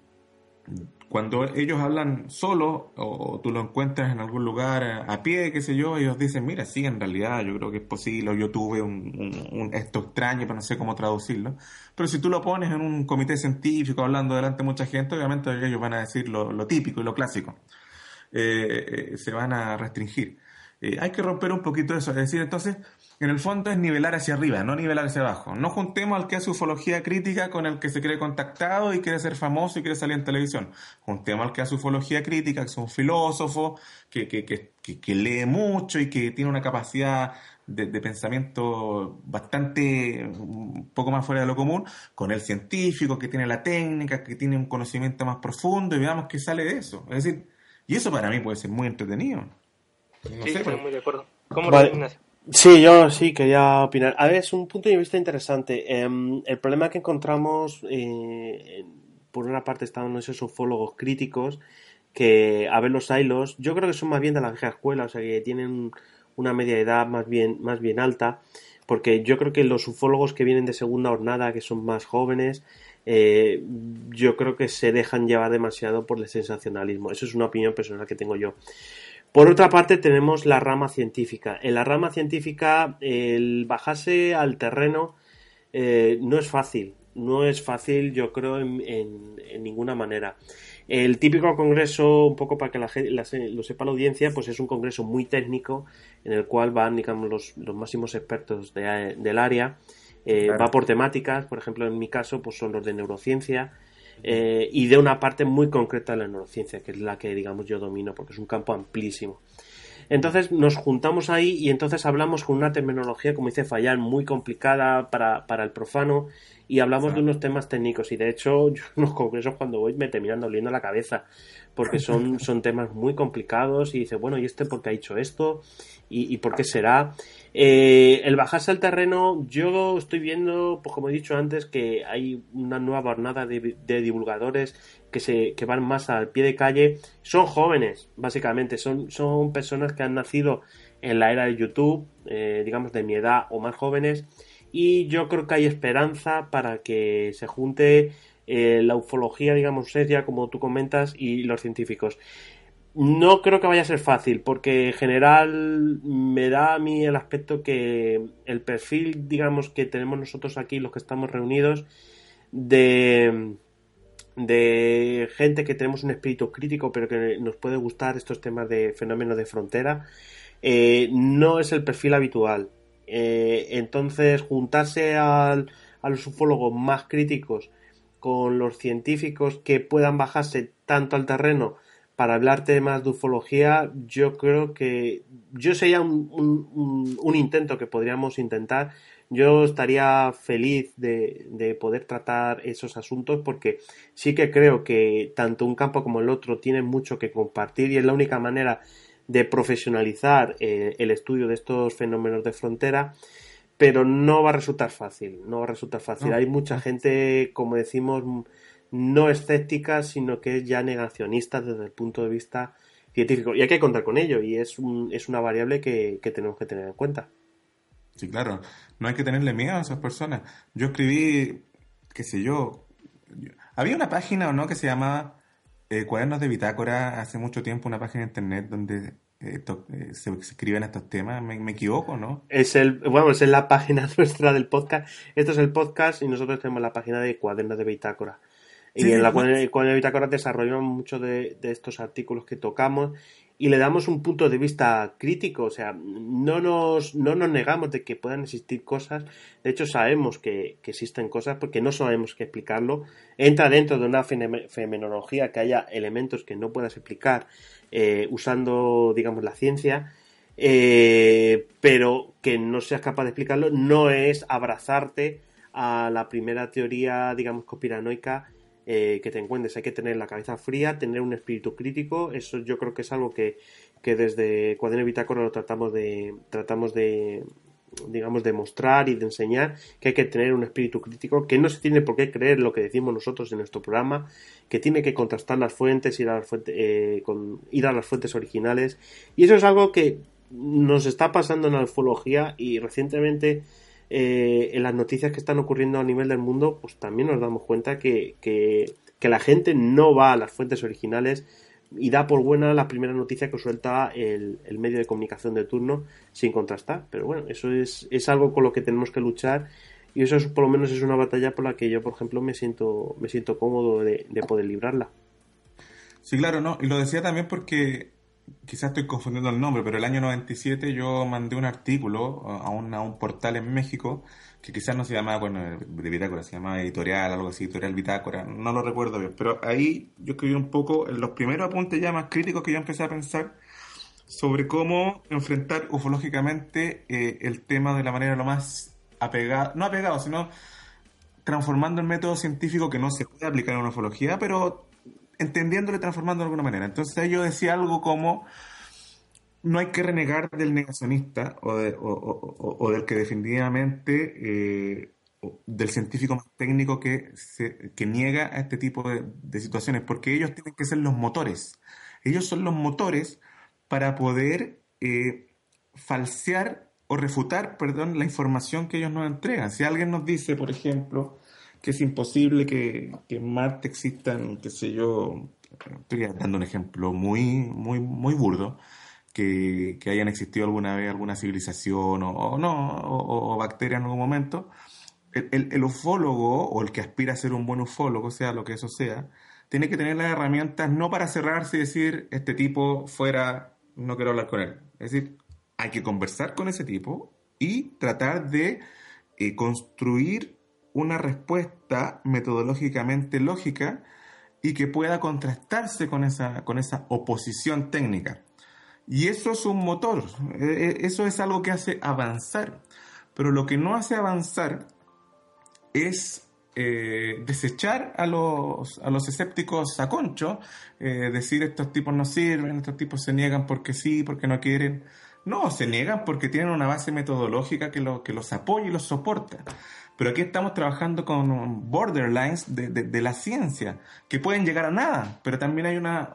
cuando ellos hablan solo o, tú lo encuentras en algún lugar a, pie, qué sé yo, ellos dicen, mira, sí, en realidad yo creo que es posible, yo tuve un, esto extraño, pero no sé cómo traducirlo. Pero si tú lo pones en un comité científico hablando delante de mucha gente, obviamente ellos van a decir lo, típico y lo clásico. Eh, eh, se van a restringir. Eh, hay que romper un poquito eso, es decir, entonces, en el fondo es nivelar hacia arriba, no nivelar hacia abajo. No juntemos al que hace ufología crítica con el que se cree contactado y quiere ser famoso y quiere salir en televisión. Juntemos al que hace ufología crítica, que es un filósofo, que, que, que, lee mucho y que tiene una capacidad de, pensamiento bastante un poco más fuera de lo común, con el científico que tiene la técnica, que tiene un conocimiento más profundo y veamos qué sale de eso. Es decir, y eso para mí puede ser muy entretenido sí, estoy muy de acuerdo. ¿Cómo Sí, yo sí quería opinar. A ver, es un punto de vista interesante. Em, el problema que encontramos, eh, por una parte, están esos ufólogos críticos que, a ver, los hilos, yo creo que son más bien de la vieja escuela, o sea, que tienen una media edad más bien, más bien alta, porque yo creo que los ufólogos que vienen de segunda jornada, que son más jóvenes, eh, yo creo que se dejan llevar demasiado por el sensacionalismo. Eso es una opinión personal que tengo yo. Por otra parte, tenemos la rama científica. En la rama científica, el bajarse al terreno eh, no es fácil. No es fácil, yo creo, en, en, ninguna manera. El típico congreso, un poco para que la, lo sepa la audiencia, pues es un congreso muy técnico en el cual van, digamos, los, los máximos expertos del área. Eh, va por temáticas, por ejemplo, en mi caso, pues son los de neurociencia eh, y de una parte muy concreta de la neurociencia, que es la que, digamos, yo domino, porque es un campo amplísimo. Entonces nos juntamos ahí y entonces hablamos con una terminología, como dice Fallán, muy complicada para, para el profano y hablamos de unos temas técnicos y de hecho yo en los congresos cuando voy me terminan doliendo la cabeza porque son, son temas muy complicados y dice, bueno, ¿y este por qué ha hecho esto? ¿Y, y por qué será? Eh, el bajarse al terreno, yo estoy viendo, pues como he dicho antes, que hay una nueva jornada de, divulgadores que, se, que van más al pie de calle. Son jóvenes, básicamente, son, son personas que han nacido en la era de YouTube, eh, digamos de mi edad o más jóvenes, y yo creo que hay esperanza para que se junte eh, la ufología, digamos, seria, como tú comentas, y los científicos. No creo que vaya a ser fácil, porque en general me da a mí el aspecto que el perfil, digamos, que tenemos nosotros aquí, los que estamos reunidos, de, de gente que tenemos un espíritu crítico, pero que nos puede gustar estos temas de fenómenos de frontera, eh, no es el perfil habitual. Eh, entonces, juntarse al, a los ufólogos más críticos con los científicos que puedan bajarse tanto al terreno para hablar temas de ufología, yo creo que yo sería un, un, intento que podríamos intentar. Yo estaría feliz de, de, poder tratar esos asuntos porque sí que creo que tanto un campo como el otro tienen mucho que compartir y es la única manera de profesionalizar eh, el estudio de estos fenómenos de frontera pero no va a resultar fácil, no va a resultar fácil. Hay mucha gente, como decimos, no escéptica, sino que es ya negacionista desde el punto de vista científico. Y hay que contar con ello, y es, un, es una variable que, tenemos que tener en cuenta. Sí, claro, no hay que tenerle miedo a esas personas. Yo escribí, qué sé yo, había una página o no que se llamaba eh, Cuadernos de Bitácora hace mucho tiempo, una página de internet donde eh, eh, se, escriben estos temas. ¿Me, ¿Me, equivoco, no? Es el, bueno, es la página nuestra del podcast. Esto es el podcast y nosotros tenemos la página de Cuadernos de Bitácora y en la cual, en el Bitácora desarrollamos muchos de, estos artículos que tocamos y le damos un punto de vista crítico, o sea, no nos, no nos negamos de que puedan existir cosas, de hecho sabemos que, existen cosas porque no sabemos qué explicarlo, entra dentro de una fenomenología que haya elementos que no puedas explicar eh, usando, digamos, la ciencia, eh, pero que no seas capaz de explicarlo no es abrazarte a la primera teoría, digamos, conspiranoica eh, que te encuentres. Hay que tener la cabeza fría, tener un espíritu crítico. Eso yo creo que es algo que, que desde Cuaderno Bitácora lo tratamos de, tratamos de, digamos, de mostrar y de enseñar que hay que tener un espíritu crítico, que no se tiene por qué creer lo que decimos nosotros en nuestro programa, que tiene que contrastar las fuentes, ir a las fuentes, eh, ir a las fuentes originales. Y eso es algo que nos está pasando en la ufología y recientemente eh, en las noticias que están ocurriendo a nivel del mundo, pues también nos damos cuenta que, que, la gente no va a las fuentes originales y da por buena la primera noticia que suelta el, medio de comunicación de turno sin contrastar. Pero bueno, eso es, es algo con lo que tenemos que luchar y eso es, por lo menos es una batalla por la que yo, por ejemplo, me siento, me siento cómodo de, de poder librarla. Sí, claro, no. Y lo decía también porque quizás estoy confundiendo el nombre, pero el año 97 yo mandé un artículo a un, a un portal en México que quizás no se llamaba, bueno, de Bitácora, se llamaba editorial, algo así, editorial Bitácora, no lo recuerdo bien, pero ahí yo escribí un poco, los primeros apuntes ya más críticos que yo empecé a pensar sobre cómo enfrentar ufológicamente eh, el tema de la manera lo más apegado, no apegado, sino transformando el método científico que no se puede aplicar en una ufología, pero entendiéndolo y transformando de alguna manera. Entonces yo decía algo como, no hay que renegar del negacionista o, del que definitivamente, eh, del científico más técnico que, se, niega a este tipo de, situaciones, porque ellos tienen que ser los motores. Ellos son los motores para poder eh, falsear o refutar, perdón, la información que ellos nos entregan. Si alguien nos dice, por ejemplo, que es imposible que, en Marte existan, qué sé yo, estoy dando un ejemplo muy, muy, muy burdo, que, hayan existido alguna vez alguna civilización o, no, o, bacteria en algún momento. el, ufólogo o el que aspira a ser un buen ufólogo, sea lo que eso sea, tiene que tener las herramientas no para cerrarse y decir, este tipo fuera, no quiero hablar con él. Es decir, hay que conversar con ese tipo y tratar de eh, construir una respuesta metodológicamente lógica y que pueda contrastarse con esa, con esa oposición técnica. Y eso es un motor, e, e, eso es algo que hace avanzar. Pero lo que no hace avanzar es eh, desechar a los, a los escépticos a concho, eh, decir estos tipos no sirven, estos tipos se niegan porque sí, porque no quieren. No, se niegan porque tienen una base metodológica que, lo, que los apoya y los soporta. Pero aquí estamos trabajando con borderlines de, de, la ciencia, que pueden llegar a nada, pero también hay una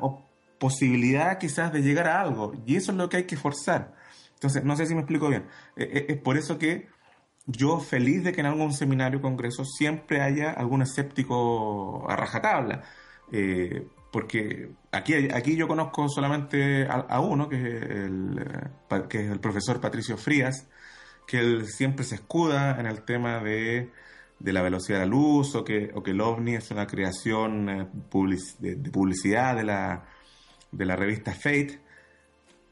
posibilidad quizás de llegar a algo, y eso es lo que hay que forzar. Entonces, no sé si me explico bien. Eh, eh, es por eso que yo feliz de que en algún seminario o congreso siempre haya algún escéptico a rajatabla. Eh, porque aquí, aquí yo conozco solamente a, uno, que el, que es el profesor Patricio Frías, que él siempre se escuda en el tema de, de la velocidad de la luz o que, o que el ovni es una creación de, de, publicidad de la, de la revista Fate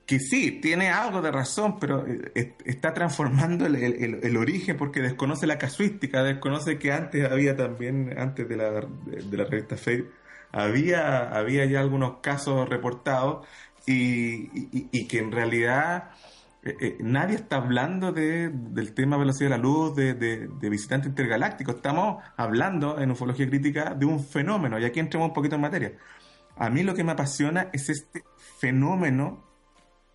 que sí, tiene algo de razón, pero eh, está transformando el, origen porque desconoce la casuística, desconoce que antes había también, antes de la, de la revista Fate, había, había ya algunos casos reportados y, que en realidad eh, eh, nadie está hablando de, del tema velocidad de la luz, de, de, visitantes intergalácticos. Estamos hablando en ufología crítica de un fenómeno y aquí entramos un poquito en materia. A mí lo que me apasiona es este fenómeno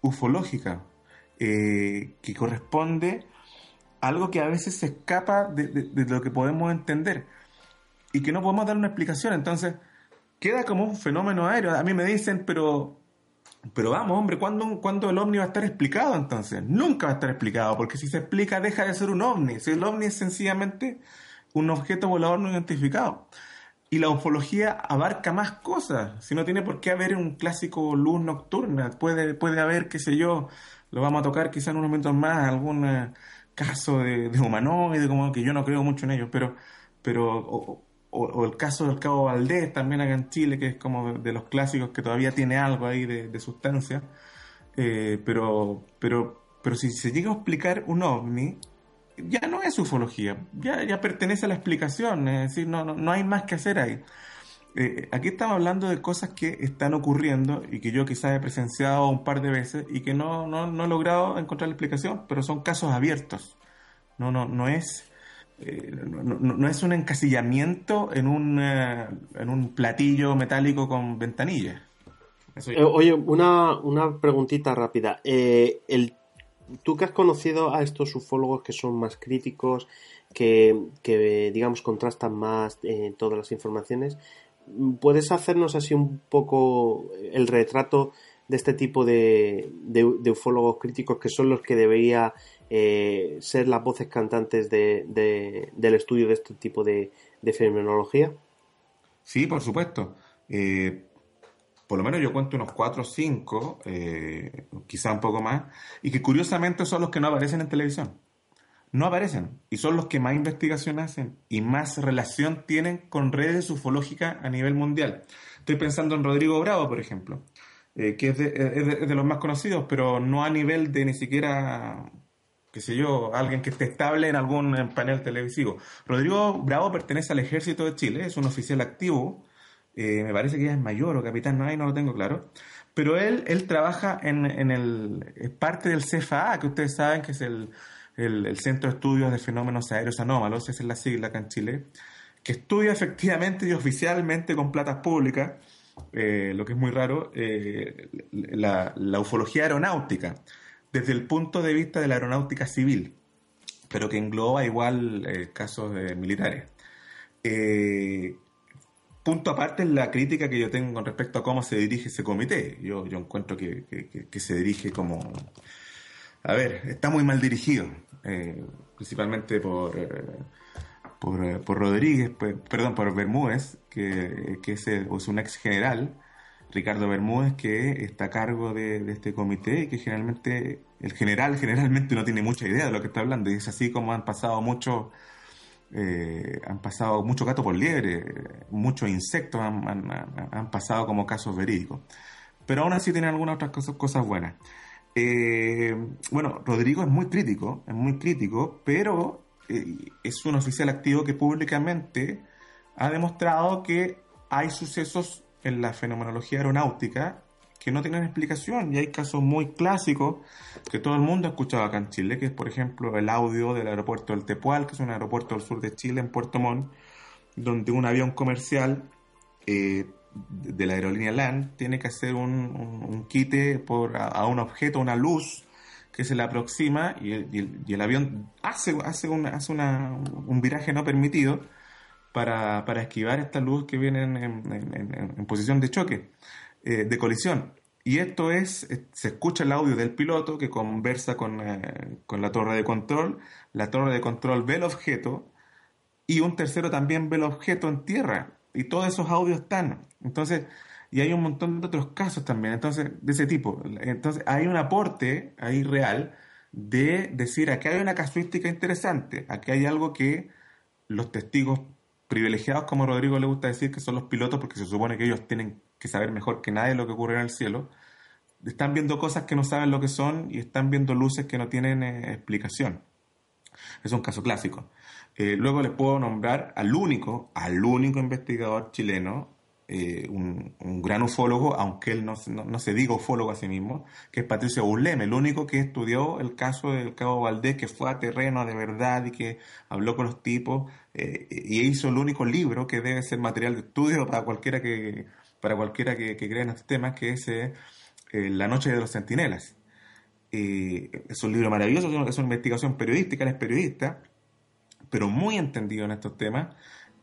ufológica, eh, que corresponde a algo que a veces se escapa de, lo que podemos entender y que no podemos dar una explicación. Entonces, queda como un fenómeno aéreo. A mí me dicen, pero, pero vamos, hombre, ¿cuándo, ¿cuándo el ovni va a estar explicado entonces? Nunca va a estar explicado, porque si se explica deja de ser un ovni. Si el ovni es sencillamente un objeto volador no identificado. Y la ufología abarca más cosas. Si no tiene por qué haber un clásico luz nocturna, puede, puede haber, qué sé yo, lo vamos a tocar quizá en unos momentos más, algún eh, caso de, de, humanoide, como que yo no creo mucho en ellos, pero, pero el caso del Cabo Valdés también acá en Chile, que es como de los clásicos que todavía tiene algo ahí de, sustancia. Eh, pero, pero, pero si se llega a explicar un ovni, ya no es ufología, ya, ya pertenece a la explicación, es decir, no, no, hay más que hacer ahí. Eh, aquí estamos hablando de cosas que están ocurriendo y que yo quizás he presenciado un par de veces y que no, no, no he logrado encontrar la explicación, pero son casos abiertos. No, no, no es, eh, no, es un encasillamiento en un, eh, en un platillo metálico con ventanillas. oye, una, una preguntita rápida. el tú que has conocido a estos ufólogos que son más críticos, que, digamos contrastan más eh, todas las informaciones, ¿puedes hacernos así un poco el retrato de este tipo de, de, ufólogos críticos que son los que debería eh, ser las voces cantantes de, del estudio de este tipo de, fenomenología? Sí, por supuesto. Eh, por lo menos yo cuento unos 4 o 5, eh, quizá un poco más, y que curiosamente son los que no aparecen en televisión. No aparecen, y son los que más investigación hacen y más relación tienen con redes ufológicas a nivel mundial. Estoy pensando en Rodrigo Bravo, por ejemplo, que es de, los más conocidos, pero no a nivel de ni siquiera qué sé yo, alguien que esté estable en algún panel televisivo. Rodrigo Bravo pertenece al ejército de Chile, es un oficial activo, eh, me parece que es mayor o capitán, no, no lo tengo claro, pero él, él trabaja en, en el, es parte del CFA, que ustedes saben que es el, el, Centro de Estudios de Fenómenos Aéreos Anómalos, esa es la sigla acá en Chile, que estudia efectivamente y oficialmente con platas públicas, eh, lo que es muy raro, eh, la, la, ufología aeronáutica, desde el punto de vista de la aeronáutica civil, pero que engloba igual casos militares. Eh, punto aparte es la crítica que yo tengo con respecto a cómo se dirige ese comité. Yo, yo encuentro que, se dirige como... A ver, está muy mal dirigido, eh, principalmente por, eh, por, eh, por, Rodríguez, perdón, por Bermúdez, que, es, un ex general, Ricardo Bermúdez, que está a cargo de, este comité y que generalmente, el general generalmente no tiene mucha idea de lo que está hablando y es así como han pasado muchos eh, han pasado mucho gato por liebre, muchos insectos han, pasado como casos verídicos. Pero aún así tienen algunas otras cosas, cosas buenas. Eh, bueno, Rodrigo es muy crítico, es muy crítico, pero eh, es un oficial activo que públicamente ha demostrado que hay sucesos en la fenomenología aeronáutica que no tienen explicación. Y hay casos muy clásicos que todo el mundo ha escuchado acá en Chile, que es por ejemplo el audio del aeropuerto del Tepual, que es un aeropuerto del sur de Chile, en Puerto Montt, donde un avión comercial eh, de la aerolínea LAN tiene que hacer un, quite por, a, un objeto, una luz que se le aproxima y el, avión hace, hace, hace un viraje no permitido para, esquivar esta luz que viene en posición de choque. Eh, de colisión. Y esto es, se escucha el audio del piloto que conversa con, eh, con, la torre de control, la torre de control ve el objeto y un tercero también ve el objeto en tierra. Y todos esos audios están. Entonces, y hay un montón de otros casos también, entonces, de ese tipo. Entonces, hay un aporte ahí real de decir, aquí hay una casuística interesante, aquí hay algo que los testigos privilegiados, como Rodrigo le gusta decir, que son los pilotos, porque se supone que ellos tienen que saber mejor que nadie lo que ocurre en el cielo, están viendo cosas que no saben lo que son y están viendo luces que no tienen eh, explicación. Es un caso clásico. Eh, luego les puedo nombrar al único, al único investigador chileno, eh, un, gran ufólogo, aunque él no, se diga ufólogo a sí mismo, que es Patricio Bullem, el único que estudió el caso del Cabo Valdés, que fue a terreno de verdad y que habló con los tipos y hizo el único libro que debe ser material de estudio para cualquiera que, para cualquiera que, crea en estos temas, que es eh, eh, La Noche de los Centinelas. es un libro maravilloso, es una investigación periodística, él es periodista, pero muy entendido en estos temas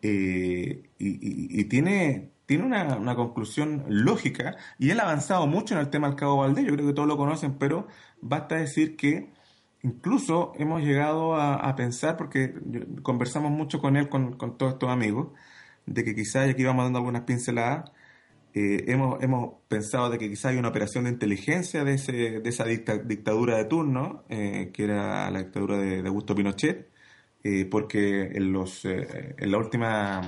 eh, y, tiene, tiene una, conclusión lógica y él ha avanzado mucho en el tema del Cabo Valdés, yo creo que todos lo conocen, pero basta decir que incluso hemos llegado a, pensar, porque conversamos mucho con él, con, todos estos amigos, de que quizás aquí vamos dando algunas pinceladas, eh, hemos, hemos pensado de que quizá hay una operación de inteligencia de, ese, de esa dictadura de turno, eh, que era la dictadura de, Augusto Pinochet, eh, porque en, los, en la última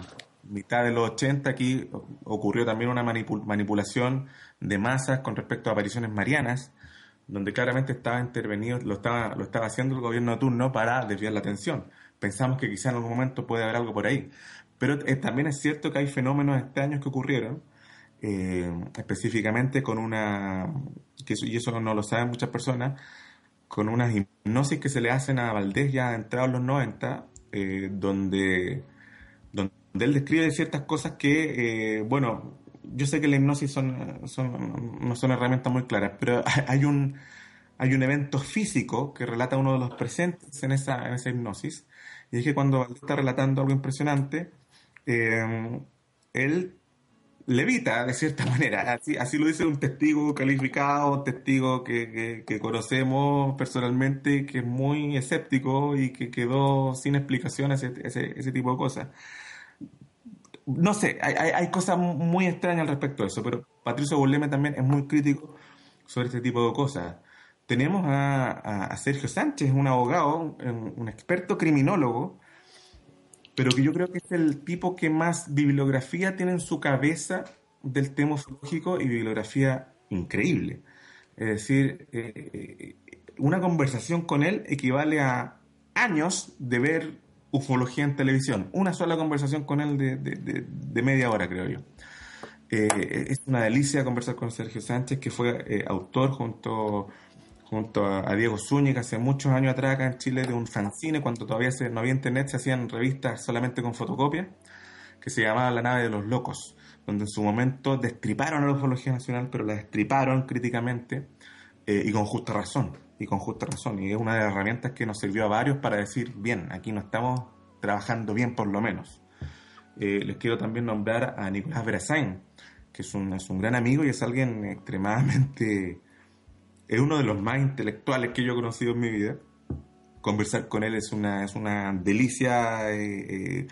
mitad de los 80 aquí ocurrió también una manipulación de masas con respecto a apariciones marianas, donde claramente estaba intervenido, lo estaba, lo estaba haciendo el gobierno de turno para desviar la atención. Pensamos que quizá en algún momento puede haber algo por ahí. Pero también es cierto que hay fenómenos extraños que ocurrieron, eh, específicamente con una, que y eso no lo saben muchas personas, con unas hipnosis que se le hacen a Valdés ya entrado en los 90, eh, donde, donde él describe ciertas cosas que, eh, bueno, yo sé que la hipnosis son, son, no son herramientas muy claras, pero hay un, hay un evento físico que relata uno de los presentes en esa, en esa hipnosis, y es que cuando está relatando algo impresionante, él levita de cierta manera. Así, así lo dice un testigo calificado, un testigo que, que, conocemos personalmente, que es muy escéptico y que quedó sin explicaciones ese, ese, tipo de cosas. No sé, hay, hay, cosas muy extrañas al respecto de eso, pero Patricio Boleme también es muy crítico sobre este tipo de cosas. Tenemos a, a Sergio Sánchez, un abogado, un experto criminólogo, pero que yo creo que es el tipo que más bibliografía tiene en su cabeza del tema ufológico y bibliografía increíble. Es decir, eh, una conversación con él equivale a años de ver ufología en televisión. Una sola conversación con él de, media hora, creo yo. Eh, es una delicia conversar con Sergio Sánchez, que fue eh, autor junto junto a, Diego Zúñiga hace muchos años atrás acá en Chile de un fanzine, cuando todavía no había internet, se hacían revistas solamente con fotocopia, que se llamaba La nave de los locos, donde en su momento destriparon a la ufología nacional, pero la destriparon críticamente eh, y con justa razón, y con justa razón. Y es una de las herramientas que nos sirvió a varios para decir, bien, aquí no estamos trabajando bien por lo menos. Eh, les quiero también nombrar a Nicolás Berazain, que es un, es un gran amigo y es alguien extremadamente es uno de los más intelectuales que yo he conocido en mi vida. Conversar con él es una, es una delicia eh, eh,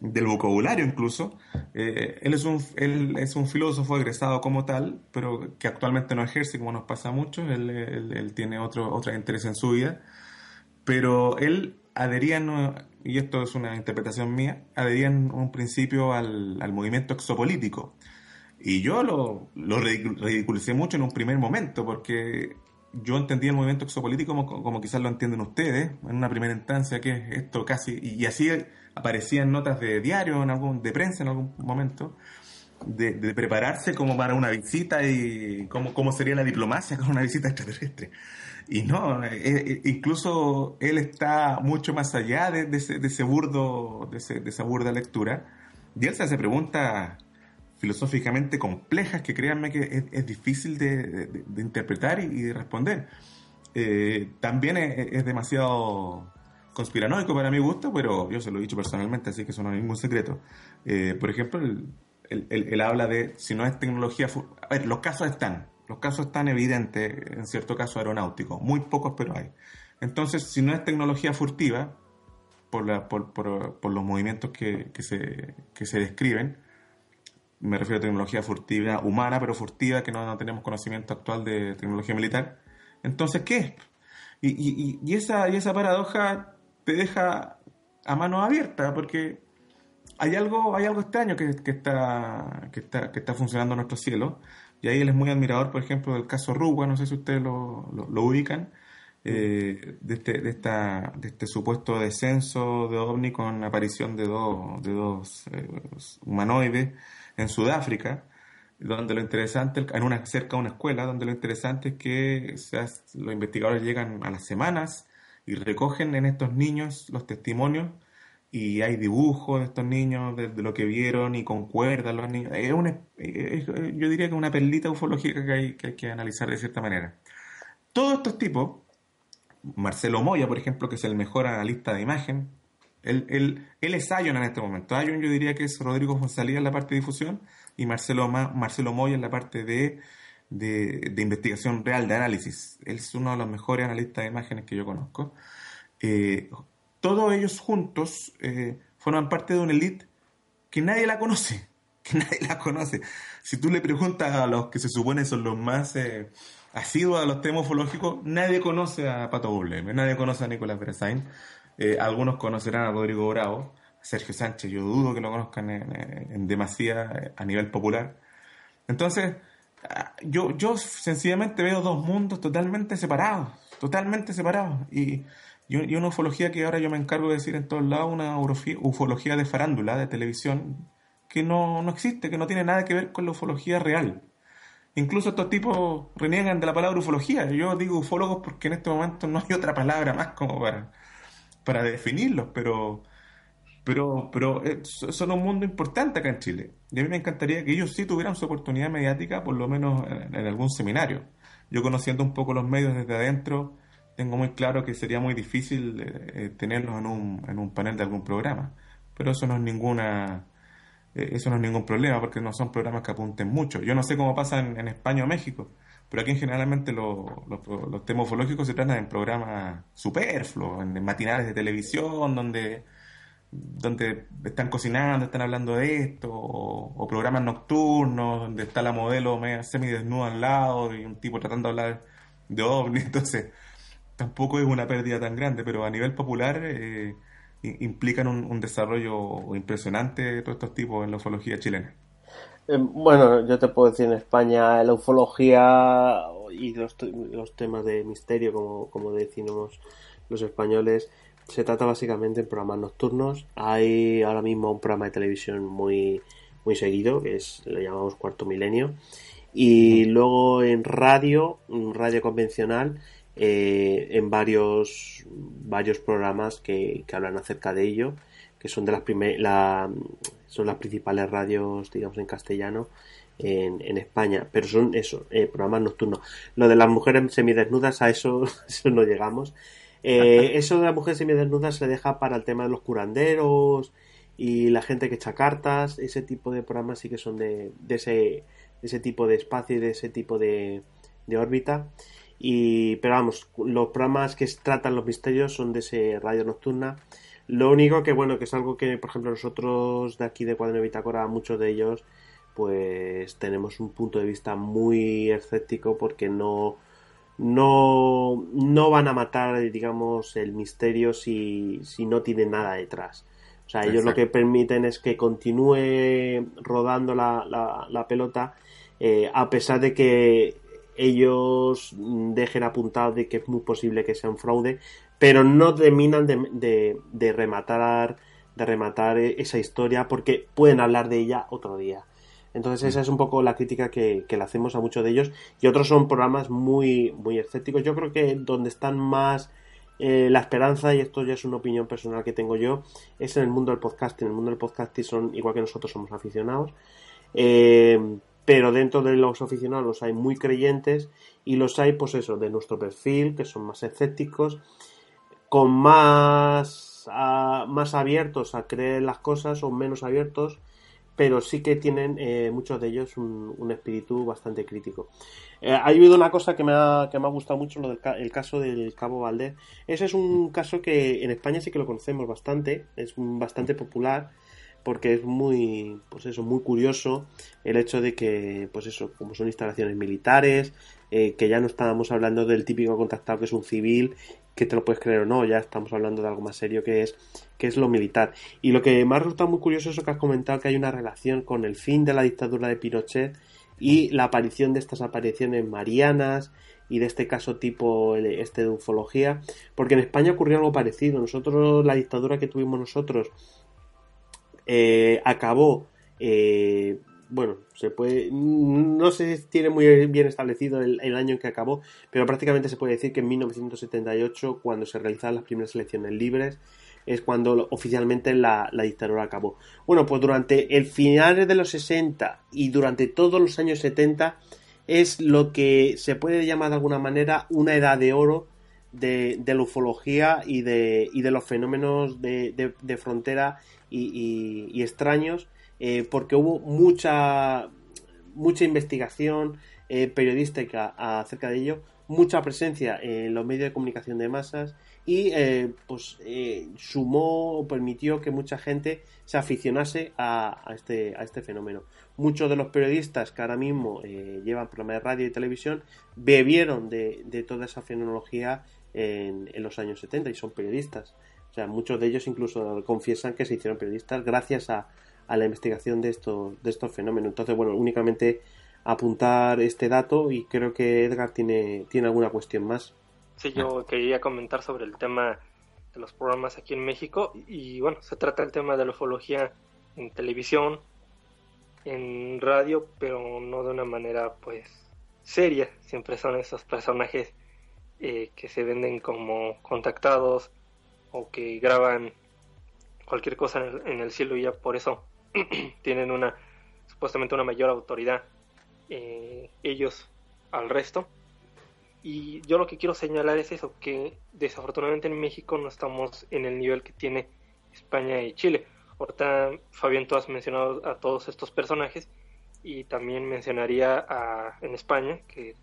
del vocabulario incluso. Eh, él, es un, él es un filósofo egresado como tal, pero que actualmente no ejerce como nos pasa mucho. Él, él, tiene otro, otra interés en su vida. Pero él adherían, y esto es una interpretación mía, adherían un principio al, al movimiento exopolítico. Y yo lo, lo ridiculicé mucho en un primer momento, porque yo entendía el movimiento exopolítico como, como, quizás lo entienden ustedes, en una primera instancia, que es esto casi, y, así aparecían notas de diario, en algún, de prensa en algún momento, de, de prepararse como para una visita y cómo, cómo sería la diplomacia con una visita extraterrestre. Y no, eh, eh, incluso él está mucho más allá de, ese, de ese, burdo, de, ese, de, esa burda lectura. Y él se hace preguntas filosóficamente complejas que créanme que es, difícil de, interpretar y, de responder. Eh, también es, demasiado conspiranoico para mi gusto, pero yo se lo he dicho personalmente, así que eso no es ningún secreto. por ejemplo, él, habla de si no es tecnología... A ver, los casos están, los casos están evidentes, en cierto caso aeronáutico, muy pocos pero hay. Entonces, si no es tecnología furtiva, por, la, por, por, los movimientos que, que, se, que se describen, me refiero a tecnología furtiva humana, pero furtiva, que no, tenemos conocimiento actual de tecnología militar. Entonces, ¿qué es? Y, y, esa, y esa paradoja te deja a mano abierta, porque hay algo, hay algo extraño que, que, está, que, está, que está funcionando en nuestro cielo, y ahí él es muy admirador, por ejemplo, del caso Rugua, no sé si ustedes lo, lo, ubican, eh, de, este, de, esta, de este supuesto descenso de ovni con aparición de dos, de dos eh, humanoides en Sudáfrica, donde lo interesante, en una, cerca de una escuela, donde lo interesante es que los investigadores llegan a las semanas y recogen en estos niños los testimonios y hay dibujos de estos niños, de, lo que vieron y concuerdan los niños. Es una, yo diría que es una perlita ufológica que hay, que hay que analizar de cierta manera. Todos estos tipos, Marcelo Moya, por ejemplo, que es el mejor analista de imagen, él, él, él es Ion en este momento. Ion yo diría que es Rodrigo Fonsalía en la parte de difusión y Marcelo, Marcelo Moya en la parte de, de, investigación real, de análisis. Él es uno de los mejores analistas de imágenes que yo conozco. Eh, todos ellos juntos eh, forman parte de una élite que nadie la conoce, que nadie la conoce. Si tú le preguntas a los que se supone son los más eh, asiduos a los temas ufológicos, nadie conoce a Pato Bubleme, nadie conoce a Nicolás Beresain, eh, algunos conocerán a Rodrigo Bravo, a Sergio Sánchez, yo dudo que lo conozcan en, en demasía a nivel popular. Entonces, yo, yo sencillamente veo dos mundos totalmente separados, totalmente separados. Y y, una ufología que ahora yo me encargo de decir en todos lados, una ufología de farándula, de televisión, que no, no existe, que no tiene nada que ver con la ufología real. Incluso estos tipos reniegan de la palabra ufología. Yo digo ufólogos porque en este momento no hay otra palabra más como para, para definirlos, pero, pero, pero eh, son un mundo importante acá en Chile. Y a mí me encantaría que ellos sí tuvieran su oportunidad mediática, por lo menos en algún seminario. Yo conociendo un poco los medios desde adentro, tengo muy claro que sería muy difícil eh, eh, tenerlos en un, en un panel de algún programa. Pero eso no es ninguna eso no es ningún problema porque no son programas que apunten mucho. Yo no sé cómo pasa en, España o México, pero aquí generalmente los temas ufológicos se tratan en programas superfluos, en, matinales de televisión donde donde están cocinando, están hablando de esto, o, programas nocturnos donde está la modelo media semidesnuda al lado y un tipo tratando de hablar de ovni. Entonces, tampoco es una pérdida tan grande, pero a nivel popular eh, implican un, desarrollo impresionante de todos estos tipos en la ufología chilena. Eh, bueno, yo te puedo decir en España la ufología y los, temas de misterio, como, como decimos los españoles, se trata básicamente en programas nocturnos. Hay ahora mismo un programa de televisión muy, muy seguido, que es, lo llamamos Cuarto Milenio. Y luego en radio, radio convencional, eh, en varios, varios programas que, hablan acerca de ello, que son de las la, son las principales radios, digamos, en castellano en, en España, pero son eso, eh, programas nocturnos. Lo de las mujeres semidesnudas, a eso, eso no llegamos. Eh, eso de las mujeres semidesnudas se deja para el tema de los curanderos y la gente que echa cartas, ese tipo de programas sí que son de, ese, ese tipo de espacio y de ese tipo de, de órbita. Y, pero vamos, los programas que tratan los misterios son de ese radio nocturna. Lo único que, bueno, que es algo que, por ejemplo, nosotros de aquí de Cuaderno Bitácora, muchos de ellos, pues tenemos un punto de vista muy escéptico porque no, no, no van a matar, digamos, el misterio si, si no tienen nada detrás. O sea, ellos lo que permiten es que continúe rodando la, la, pelota eh, a pesar de que ellos dejen apuntado de que es muy posible que sea un fraude, pero no terminan de, de, rematar de rematar esa historia porque pueden hablar de ella otro día. Entonces esa es un poco la crítica que, le hacemos a muchos de ellos. Y otros son programas muy, muy escépticos. Yo creo que donde están más eh, la esperanza, y esto ya es una opinión personal que tengo yo, es en el mundo del podcasting. En el mundo del podcasting son, igual que nosotros, somos aficionados. Eh, pero dentro de los aficionados los hay muy creyentes y los hay, pues eso, de nuestro perfil, que son más escépticos, con más, más abiertos a creer las cosas o menos abiertos, pero sí que tienen eh, muchos de ellos un, espíritu bastante crítico. Eh, ha habido una cosa que me ha, que me ha gustado mucho, lo del el caso del Cabo Valdez. Ese es un caso que en España sí que lo conocemos bastante, es bastante popular porque es muy, pues eso, muy curioso el hecho de que, pues eso, como son instalaciones militares, eh, que ya no estábamos hablando del típico contactado que es un civil, que te lo puedes creer o no, ya estamos hablando de algo más serio que es, que es lo militar. Y lo que me ha resultado muy curioso es lo que has comentado, que hay una relación con el fin de la dictadura de Pinochet y la aparición de estas apariciones marianas y de este caso tipo este de ufología, porque en España ocurrió algo parecido. Nosotros, la dictadura que tuvimos nosotros eh, acabó, eh, bueno, se puede, no se tiene muy bien establecido el, año en que acabó, pero prácticamente se puede decir que en 1978, cuando se realizaron las primeras elecciones libres, es cuando oficialmente la, dictadura acabó. Bueno, pues durante el final de los 60 y durante todos los años 70 es lo que se puede llamar de alguna manera una edad de oro de, la ufología y de, y de los fenómenos de, de frontera y, extraños, eh, porque hubo mucha, mucha investigación eh, periodística acerca de ello, mucha presencia en los medios de comunicación de masas y eh, pues sumó o permitió que mucha gente se aficionase a, este, a este fenómeno. Muchos de los periodistas que ahora mismo llevan programas de radio y televisión bebieron de, toda esa fenomenología en, en, los años 70 y son periodistas. O sea, muchos de ellos incluso confiesan que se hicieron periodistas gracias a, la investigación de estos, de estos fenómenos. Entonces, bueno, únicamente apuntar este dato y creo que Edgar tiene, tiene alguna cuestión más. Sí, yo quería comentar sobre el tema de los programas aquí en México y bueno, se trata el tema de la ufología en televisión, en radio, pero no de una manera pues seria, siempre son esos personajes eh, que se venden como contactados, o que graban cualquier cosa en el, cielo y ya por eso tienen una supuestamente una mayor autoridad eh, ellos al resto. Y yo lo que quiero señalar es eso que desafortunadamente en México no estamos en el nivel que tiene España y Chile. Ahorita Fabián tú has mencionado a todos estos personajes y también mencionaría a en España que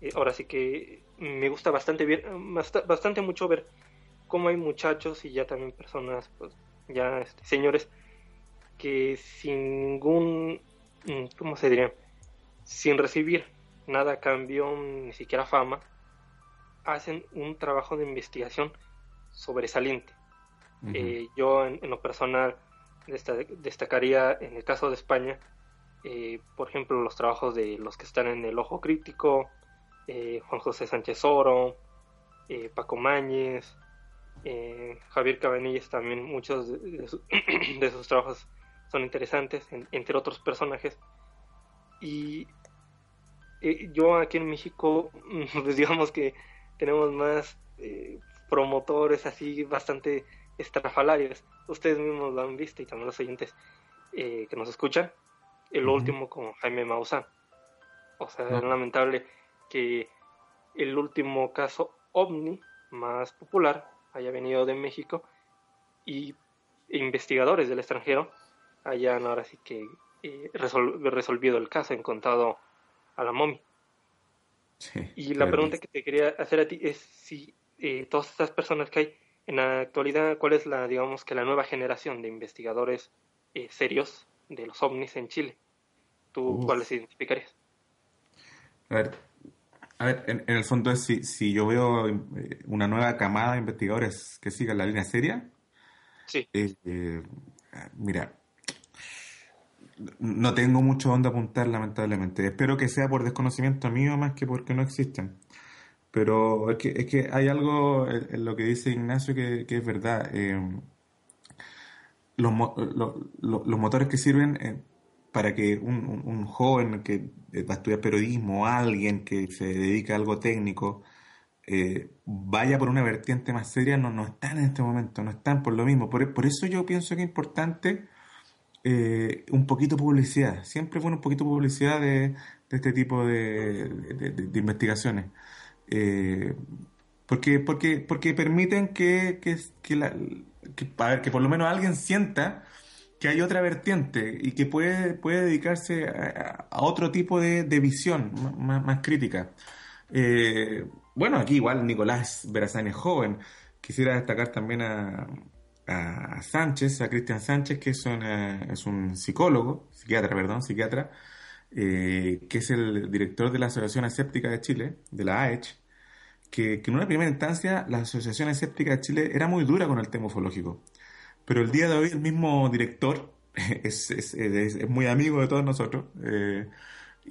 eh, ahora sí que me gusta bastante bien bastante mucho ver como hay muchachos y ya también personas, pues ya este, señores, que sin ningún, mm, ¿cómo se diría? Sin recibir nada a cambio, ni siquiera fama, hacen un trabajo de investigación sobresaliente. Eh, yo en, lo personal destacaría en el caso de España, eh, por ejemplo, los trabajos de los que están en el Ojo Crítico, eh, Juan José Sánchez Oro, Paco Mañez, Javier Cabanillas también, muchos de, sus trabajos son interesantes, entre otros personajes. Y eh, yo aquí en México, pues digamos que tenemos más eh, promotores así bastante estrafalarios. Ustedes mismos lo han visto y también los oyentes que nos escuchan. El último con Jaime Maussan. O sea, es lamentable que el último caso ovni más popular haya venido de México y investigadores del extranjero hayan ahora sí que eh, resolvido el caso, encontrado a la momia. y la pregunta que te quería hacer a ti es si eh, todas estas personas que hay en la actualidad, ¿cuál es la, digamos que la nueva generación de investigadores eh, serios de los ovnis en Chile? ¿Tú cuáles identificarías? A ver, A ver, en, el fondo es si, si yo veo eh, una nueva camada de investigadores que sigan la línea seria. Sí. Eh, mira, no tengo mucho donde apuntar, lamentablemente. Espero que sea por desconocimiento mío más que porque no existen. Pero es que, es que hay algo en, lo que dice Ignacio que, es verdad. los, los, motores que sirven para que un, joven que va a estudiar periodismo, alguien que se dedica a algo técnico, eh, vaya por una vertiente más seria, no, no están en este momento, no están por lo mismo. Por, eso yo pienso que es importante eh, un poquito publicidad. Siempre fue un poquito publicidad de, este tipo de, investigaciones. Eh, porque, porque, porque permiten que, que, que, la, que por lo menos alguien sienta que hay otra vertiente y que puede, puede dedicarse a, otro tipo de, visión más, crítica. Eh, bueno, aquí igual Nicolás Berazán es joven. Quisiera destacar también a, Sánchez, a Cristian Sánchez, que es, es un psicólogo, psiquiatra, perdón, psiquiatra, eh, que es el director de la Asociación Escéptica de Chile, de la AECH, que, que en una primera instancia la Asociación Escéptica de Chile era muy dura con el tema ufológico. Pero el día de hoy el mismo director es, es, es, muy amigo de todos nosotros eh,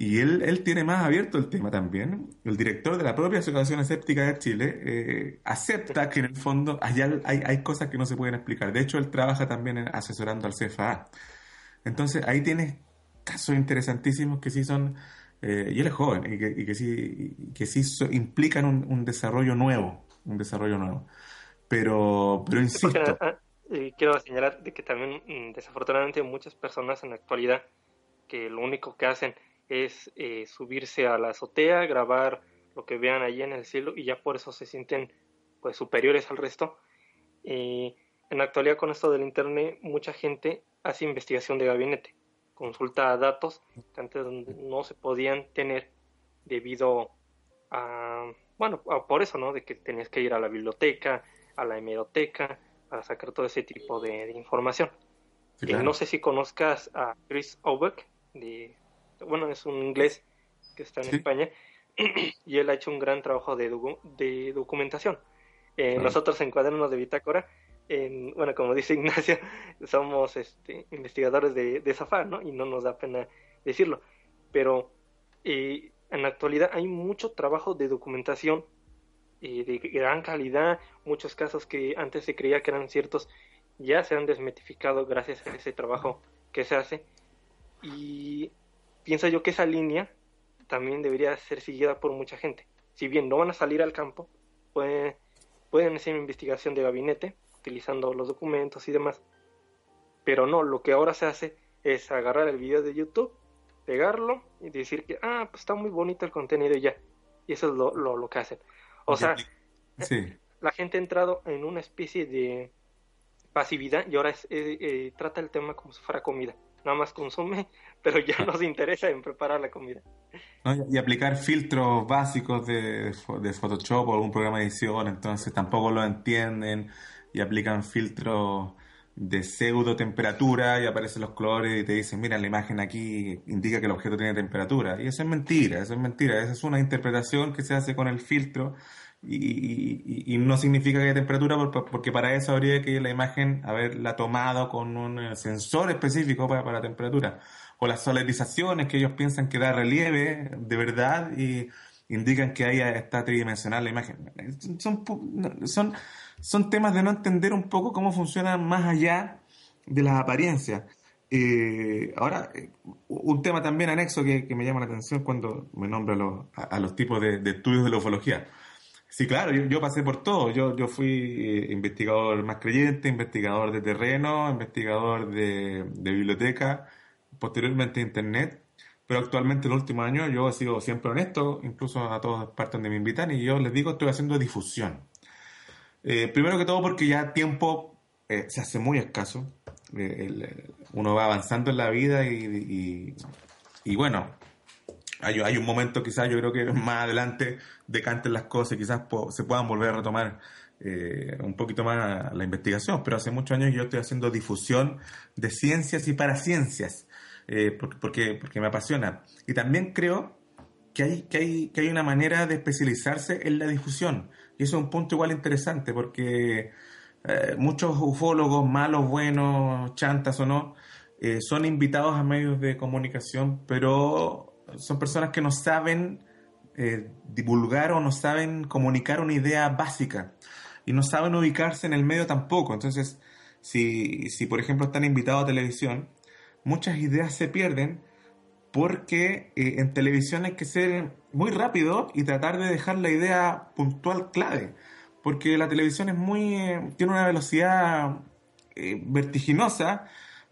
y él, él tiene más abierto el tema también. El director de la propia Asociación Escéptica de Chile eh, acepta que en el fondo hay, hay, hay, cosas que no se pueden explicar. De hecho, él trabaja también asesorando al CFA. Entonces ahí tienes casos interesantísimos que sí son, eh, y él es joven, y que, y que sí, que sí implican un, un, desarrollo nuevo, un desarrollo nuevo. Pero, pero insisto quiero señalar de que también mm, desafortunadamente muchas personas en la actualidad que lo único que hacen es eh, subirse a la azotea, grabar lo que vean allí en el cielo y ya por eso se sienten pues superiores al resto. en la actualidad con esto del internet mucha gente hace investigación de gabinete, consulta datos que antes no se podían tener debido a, bueno, por eso, ¿no? De que tenías que ir a la biblioteca, a la hemeroteca, para sacar todo ese tipo de, información. Eh, no sé si conozcas a Chris Obeck, de, bueno, es un inglés que está en España, y él ha hecho un gran trabajo de, de documentación. Eh, Nosotros en Cuadernos de Bitácora, en, bueno, como dice Ignacio, somos este, investigadores de, de Zafar, ¿no? Y no nos da pena decirlo. Pero eh, en la actualidad hay mucho trabajo de documentación de gran calidad. Muchos casos que antes se creía que eran ciertos ya se han desmitificado gracias a ese trabajo que se hace. Y pienso yo que esa línea también debería ser seguida por mucha gente. Si bien no van a salir al campo, pueden, pueden hacer investigación de gabinete utilizando los documentos y demás. Pero no, lo que ahora se hace es agarrar el video de YouTube, pegarlo y decir que, ah, pues está muy bonito el contenido y ya. Y eso es lo, lo, lo que hacen. O sea, la gente ha entrado en una especie de pasividad y ahora eh, eh, trata el tema como si fuera comida. Nada más consume, pero ya no se interesa en preparar la comida. y aplicar filtros básicos de, de Photoshop o algún programa de edición, entonces tampoco lo entienden y aplican filtros de pseudo temperatura y aparecen los colores y te dicen, mira, la imagen aquí indica que el objeto tiene temperatura. Y eso es mentira, eso es mentira. Esa es una interpretación que se hace con el filtro y, no significa que haya temperatura porque para eso habría que la imagen haberla tomado con un eh, sensor específico para, para temperatura. O las solarizaciones que ellos piensan que da relieve de verdad y indican que ahí está tridimensional la imagen. Son, son, son temas de no entender un poco cómo funcionan más allá de las apariencias. Eh, ahora, eh, un tema también anexo que, me llama la atención cuando me nombro a los, tipos de, estudios de la ufología. Sí, claro, yo, pasé por todo. Yo, yo fui eh, investigador más creyente, investigador de terreno, investigador de, de biblioteca, posteriormente Internet, pero actualmente en los últimos años yo he sido siempre honesto, incluso a todas partes donde me invitan, y yo les digo, estoy haciendo difusión. Eh, primero que todo porque ya tiempo eh, se hace muy escaso. Eh, uno va avanzando en la vida y, y, bueno, hay, hay, un momento quizás yo creo que más adelante decanten las cosas y quizás se puedan volver a retomar un poquito más la investigación, pero hace muchos años yo estoy haciendo difusión de ciencias y para ciencias, porque, porque, porque me apasiona. Y también creo que hay, que, hay, que hay una manera de especializarse en la difusión. Y eso es un punto igual interesante porque eh, muchos ufólogos, malos, buenos, chantas o no, eh, son invitados a medios de comunicación, pero son personas que no saben eh, divulgar o no saben comunicar una idea básica y no saben ubicarse en el medio tampoco. Entonces, si, si por ejemplo están invitados a televisión, muchas ideas se pierden porque en televisión hay que ser muy rápido y tratar de dejar la idea puntual clave porque la televisión es muy eh, tiene una velocidad eh, vertiginosa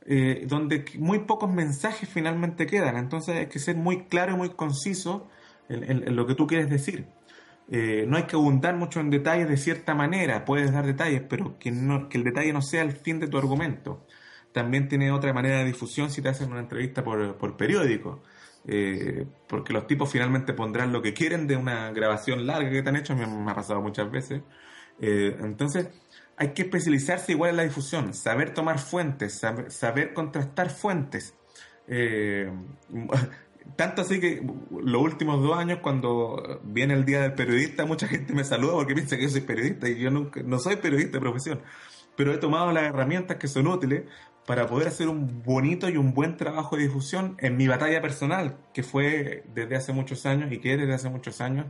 eh, donde muy pocos mensajes finalmente quedan. Entonces hay que ser muy claro y muy conciso en, lo que tú quieres decir. No hay que abundar mucho en detalles de cierta manera. Puedes dar detalles pero que, no, que el detalle no sea el fin de tu argumento. También tiene otra manera de difusión si te hacen una entrevista por, por periódico. Porque los tipos finalmente pondrán lo que quieren de una grabación larga que te han hecho, me, me ha pasado muchas veces, eh, entonces, hay que especializarse igual en la difusión, saber tomar fuentes, saber, contrastar fuentes. Eh, tanto así que los últimos dos años, cuando viene el Día del Periodista, mucha gente me saluda porque piensa que yo soy periodista y yo nunca, no soy periodista de profesión. Pero he tomado las herramientas que son útiles para poder hacer un bonito y un buen trabajo de difusión en mi batalla personal, que fue desde hace muchos años y que es desde hace muchos años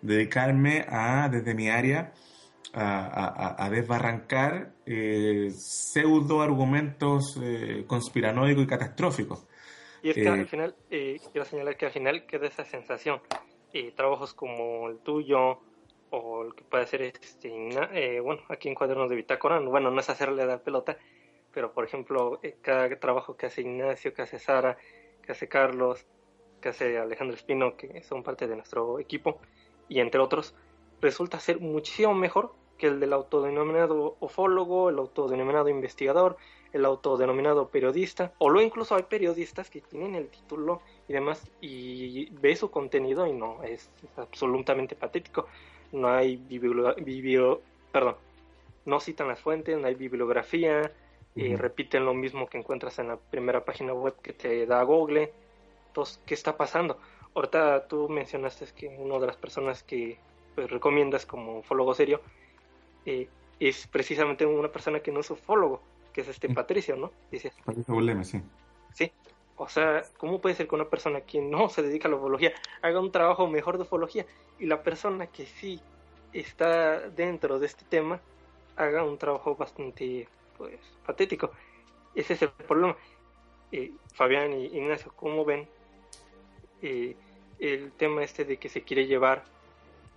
dedicarme a, desde mi área, a, desbarrancar eh, pseudo argumentos eh, conspiranoicos y catastróficos. Y es que al eh, final, eh, quiero señalar que al final queda esa sensación. trabajos como el tuyo o el que puede ser este, bueno, aquí en Cuadernos de Bitácora, bueno, no es hacerle dar pelota, pero por ejemplo, cada trabajo que hace Ignacio, que hace Sara, que hace Carlos, que hace Alejandro Espino, que son parte de nuestro equipo, y entre otros, resulta ser muchísimo mejor que el del autodenominado ufólogo, el autodenominado investigador, el autodenominado periodista, o lo incluso hay periodistas que tienen el título y demás y ve su contenido y no, es, absolutamente patético. No hay biblio, perdón, no citan las fuentes, no hay bibliografía, y repiten lo mismo que encuentras en la primera página web que te da Google. Entonces, ¿qué está pasando? Ahorita tú mencionaste que una de las personas que pues, recomiendas como ufólogo serio eh, es precisamente una persona que no es ufólogo, que es este Patricio, ¿no? Dice, Patricio sí. Sí, o sea, ¿cómo puede ser que una persona que no se dedica a la ufología haga un trabajo mejor de ufología y la persona que sí está dentro de este tema haga un trabajo bastante, pues, patético? Ese es el problema. Eh, Fabián y Ignacio, ¿cómo ven eh, el tema este de que se quiere llevar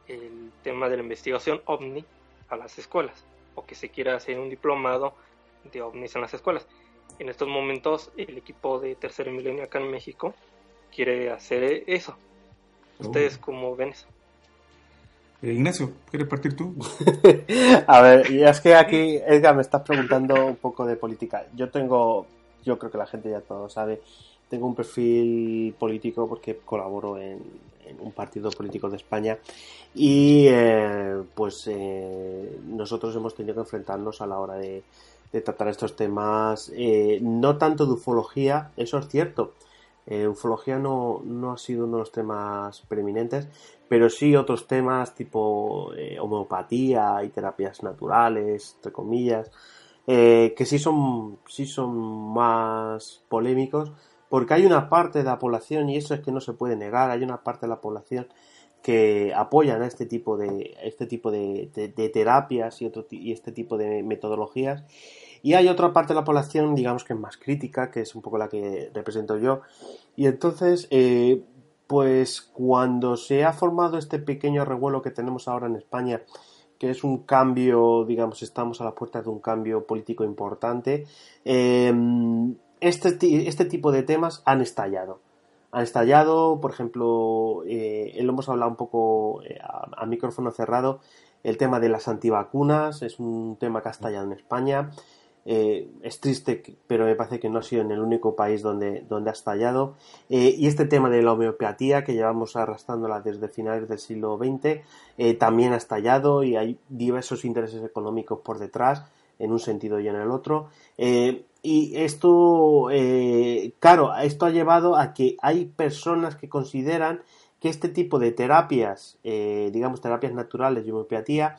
el tema de la investigación ovni a las escuelas o que se quiera hacer un diplomado de ovnis en las escuelas. En estos momentos el equipo de Tercer Milenio acá en México quiere hacer eso. ¿Ustedes oh. cómo ven eso? Eh, Ignacio, ¿quieres partir tú? a ver, y es que aquí, Edgar, me estás preguntando un poco de política. Yo tengo, yo creo que la gente ya todo sabe, tengo un perfil político porque colaboro en, un partido político de España. Y eh, pues eh, nosotros hemos tenido que enfrentarnos a la hora de, tratar estos temas eh, no tanto de ufología eso es cierto. Ufología no, no ha sido uno de los temas preeminentes pero sí otros temas tipo homeopatía y terapias naturales entre comillas que sí son sí son más polémicos porque hay una parte de la población, y eso es que no se puede negar, hay una parte de la población que apoyan a este tipo de, este tipo de, terapias y, otro, y este tipo de metodologías. Y hay otra parte de la población, digamos que es más crítica, que es un poco la que represento yo. Y entonces, eh, pues cuando se ha formado este pequeño revuelo que tenemos ahora en España, que es un cambio, digamos, estamos a la puerta de un cambio político importante, eh, este, este tipo de temas han estallado. Han estallado, por ejemplo, eh, lo hemos hablado un poco eh, a, micrófono cerrado, el tema de las antivacunas es un tema que ha estallado en España. Eh, es triste, pero me parece que no ha sido en el único país donde, donde ha estallado. Eh, y este tema de la homeopatía, que llevamos arrastrándola desde finales del siglo XX, también ha estallado y hay diversos intereses económicos por detrás, en un sentido y en el otro. Y esto, eh, claro, esto ha llevado a que hay personas que consideran que este tipo de terapias, eh, digamos terapias naturales y homeopatía,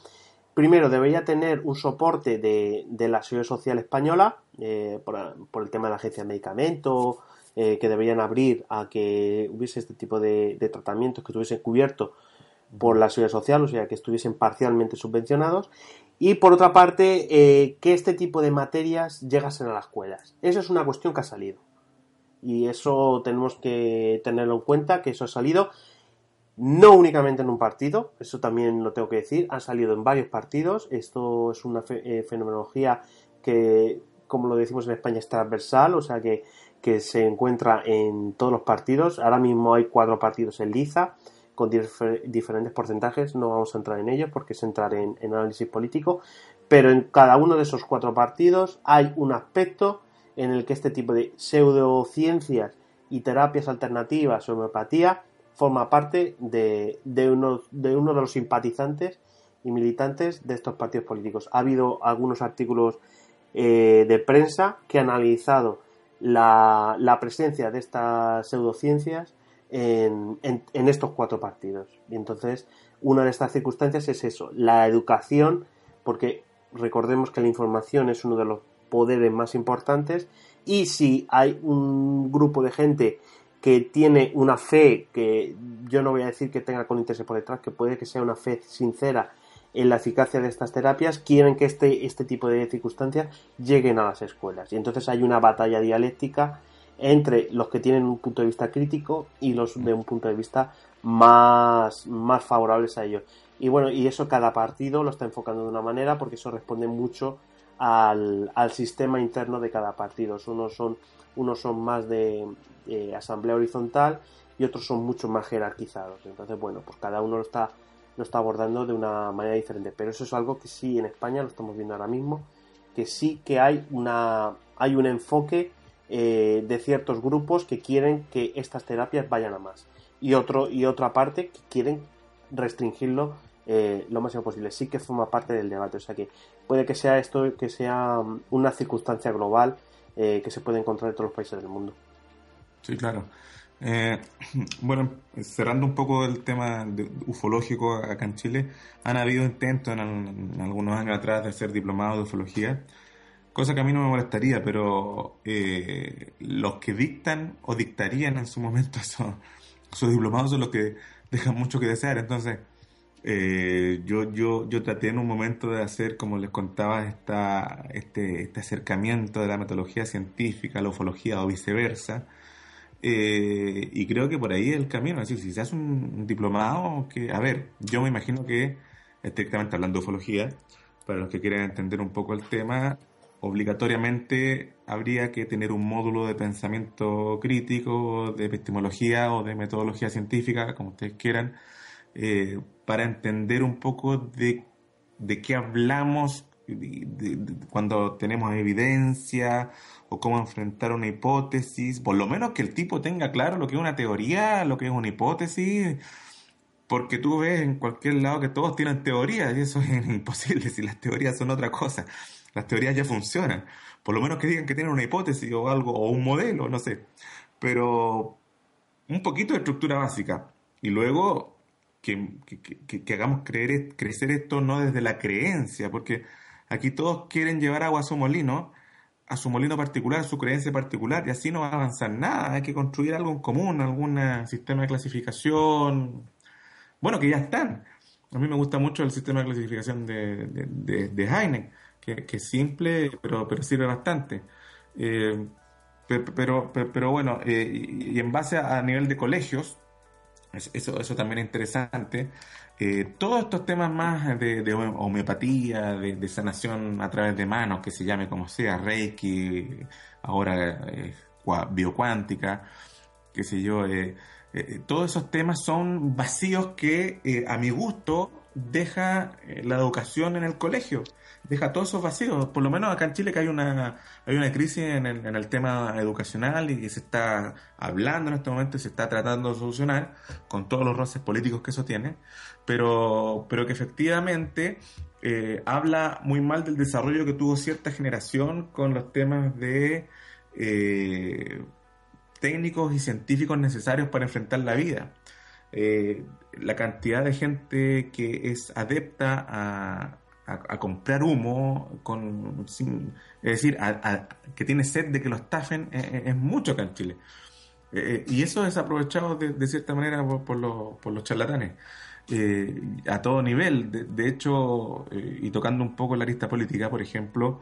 primero debería tener un soporte de, la Seguridad Social Española eh, por, el tema de la agencia de medicamentos, eh, que deberían abrir a que hubiese este tipo de, tratamientos que estuviesen cubiertos por la Seguridad Social, o sea, que estuviesen parcialmente subvencionados. Y por otra parte, que este tipo de materias llegasen a las escuelas. Esa es una cuestión que ha salido. Y eso tenemos que tenerlo en cuenta, que eso ha salido no únicamente en un partido, eso también lo tengo que decir, han salido en varios partidos, esto es una eh, fenomenología que, como lo decimos en España, es transversal, o sea que, se encuentra en todos los partidos, ahora mismo hay cuatro partidos en Liza, con diferentes porcentajes, no vamos a entrar en ellos porque es entrar en, análisis político, pero en cada uno de esos cuatro partidos hay un aspecto en el que este tipo de pseudociencias y terapias alternativas, homeopatía, forma parte de, uno, de uno de los simpatizantes y militantes de estos partidos políticos. Ha habido algunos artículos eh, de prensa que han analizado la, presencia de estas pseudociencias en, estos cuatro partidos. Y entonces, una de estas circunstancias es eso, la educación, porque recordemos que la información es uno de los poderes más importantes y si hay un grupo de gente que tiene una fe que yo no voy a decir que tenga con interés por detrás, que puede que sea una fe sincera en la eficacia de estas terapias, quieren que este, este tipo de circunstancias lleguen a las escuelas. Y entonces hay una batalla dialéctica entre los que tienen un punto de vista crítico y los de un punto de vista más, más favorables a ellos. Y bueno, y eso cada partido lo está enfocando de una manera porque eso responde mucho al, al sistema interno de cada partido. Unos son, unos son más de, asamblea horizontal y otros son mucho más jerarquizados. Entonces, bueno, pues cada uno lo está, lo está abordando de una manera diferente. Pero eso es algo que sí en España lo estamos viendo ahora mismo, que sí que hay una hay un enfoque eh, de ciertos grupos que quieren que estas terapias vayan a más y otro y otra parte que quieren restringirlo eh, lo máximo posible. Sí que forma parte del debate. O sea que puede que sea esto que sea mm, una circunstancia global que se puede encontrar en todos los países del mundo. Sí, claro. Eh, bueno, cerrando un poco el tema ufológico acá en Chile, han habido intentos en, algunos años atrás de hacer diplomados de ufología, cosa que a mí no me molestaría, pero eh, los que dictan o dictarían en su momento esos, diplomados son los que dejan mucho que desear. Entonces, eh, yo, yo, yo traté en un momento de hacer, como les contaba, esta, este, este acercamiento de la metodología científica, la ufología o viceversa eh, y creo que por ahí es el camino. Es decir, si se hace un, diplomado, que, a ver, yo me imagino que, estrictamente hablando de ufología, para los que quieran entender un poco el tema, obligatoriamente habría que tener un módulo de pensamiento crítico, de epistemología o de metodología científica, como ustedes quieran, eh, para entender un poco de, de qué hablamos cuando tenemos evidencia o cómo enfrentar una hipótesis, por lo menos que el tipo tenga claro lo que es una teoría, lo que es una hipótesis, porque tú ves en cualquier lado que todos tienen teorías y eso es imposible si las teorías son otra cosa. Las teorías ya funcionan. Por lo menos que digan que tienen una hipótesis o algo, o un modelo, no sé. Pero un poquito de estructura básica. Y luego que, que hagamos creer, crecer esto no desde la creencia, porque Aquí todos quieren llevar agua a su molino, a su molino particular, a su creencia particular, y así no va a avanzar nada. Hay que construir algo en común, algún sistema de clasificación. Bueno, que ya están. A mí me gusta mucho el sistema de clasificación de, de, Heine, que, es simple, pero, pero sirve bastante. Eh, pero, pero, bueno, eh, y en base a, nivel de colegios, eso, eso también es interesante. Eh, todos estos temas más de, homeopatía, de, sanación a través de manos, que se llame como sea, Reiki, ahora biocuántica, qué sé yo, todos esos temas son vacíos que a mi gusto deja la educación en el colegio deja todos esos vacíos. Por lo menos acá en Chile que hay una, hay una crisis en el, en el tema educacional y que se está hablando en este momento y se está tratando de solucionar con todos los roces políticos que eso tiene, pero, pero que efectivamente eh, habla muy mal del desarrollo que tuvo cierta generación con los temas de eh, técnicos y científicos necesarios para enfrentar la vida. Eh, la cantidad de gente que es adepta a, comprar humo, con, es decir, que tiene sed de que lo estafen, eh, eh, es, mucho acá en Chile. y eso es aprovechado de, cierta manera por, los, por los charlatanes. a todo nivel. De, hecho, y tocando un poco la lista política, por ejemplo,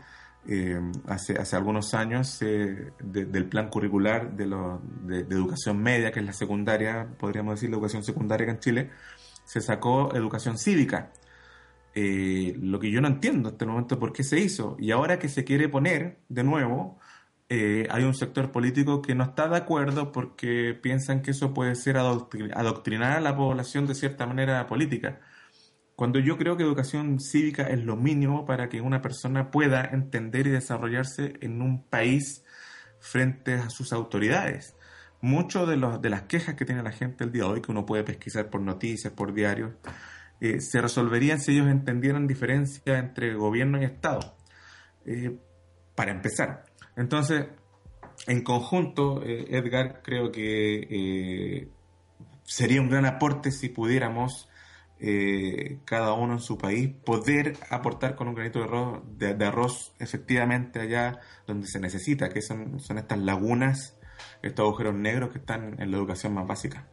eh, hace, hace algunos años del plan curricular de, de, educación media, que es la secundaria, podríamos decir la educación secundaria en Chile, se sacó educación cívica. Eh, lo que yo no entiendo hasta el momento por qué se hizo. Y ahora que se quiere poner de nuevo, eh, hay un sector político que no está de acuerdo porque piensan que eso puede ser adoctrinar a la población de cierta manera política. Cuando yo creo que educación cívica es lo mínimo para que una persona pueda entender y desarrollarse en un país frente a sus autoridades. Muchas de, de las quejas que tiene la gente el día de hoy, que uno puede pesquisar por noticias, por diarios, eh, se resolverían si ellos entendieran diferencia entre gobierno y Estado. Eh, para empezar. Entonces, en conjunto, eh, Edgar, creo que sería un gran aporte si pudiéramos eh, cada uno en su país, poder aportar con un granito de arroz, de, arroz efectivamente allá donde se necesita, que son, son estas lagunas, estos agujeros negros que están en la educación más básica.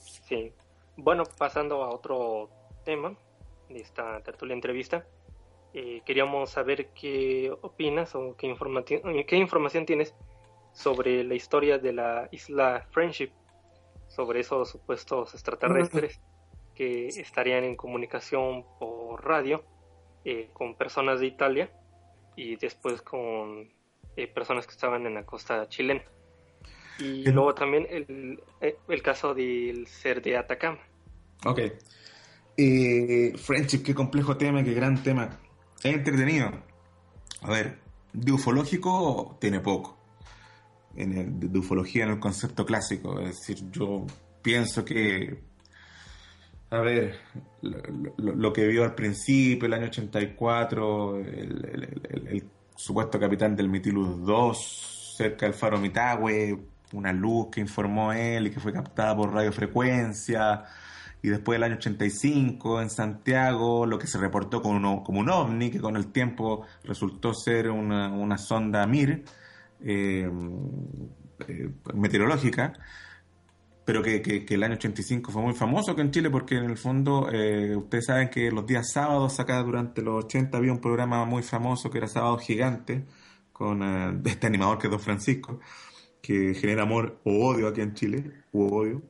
Sí. Bueno, pasando a otro tema de esta tertulia entrevista, eh, queríamos saber qué opinas o qué, información qué información tienes sobre la historia de la isla Friendship sobre esos supuestos extraterrestres que estarían en comunicación por radio eh, con personas de Italia y después con eh, personas que estaban en la costa chilena. Y luego también el, eh, el, caso del ser de Atacama. Ok. Eh, Friendship, qué complejo tema, qué gran tema. Es entretenido. A ver, de ufológico tiene poco en el, de ufología en el concepto clásico. Es decir, yo pienso que, a ver, lo, que vio al principio, el año 84, el, supuesto capitán del Mitilus 2, cerca del faro Mitagüe, una luz que informó él y que fue captada por radiofrecuencia. Y después del año 85 en Santiago, lo que se reportó como, como un ovni, que con el tiempo resultó ser una, una sonda MIR, eh, eh, meteorológica, pero que, el año 85 fue muy famoso que en Chile porque en el fondo eh, ustedes saben que los días sábados acá durante los 80 había un programa muy famoso que era Sábado Gigante con este animador que es Don Francisco que genera amor o odio aquí en Chile, o odio.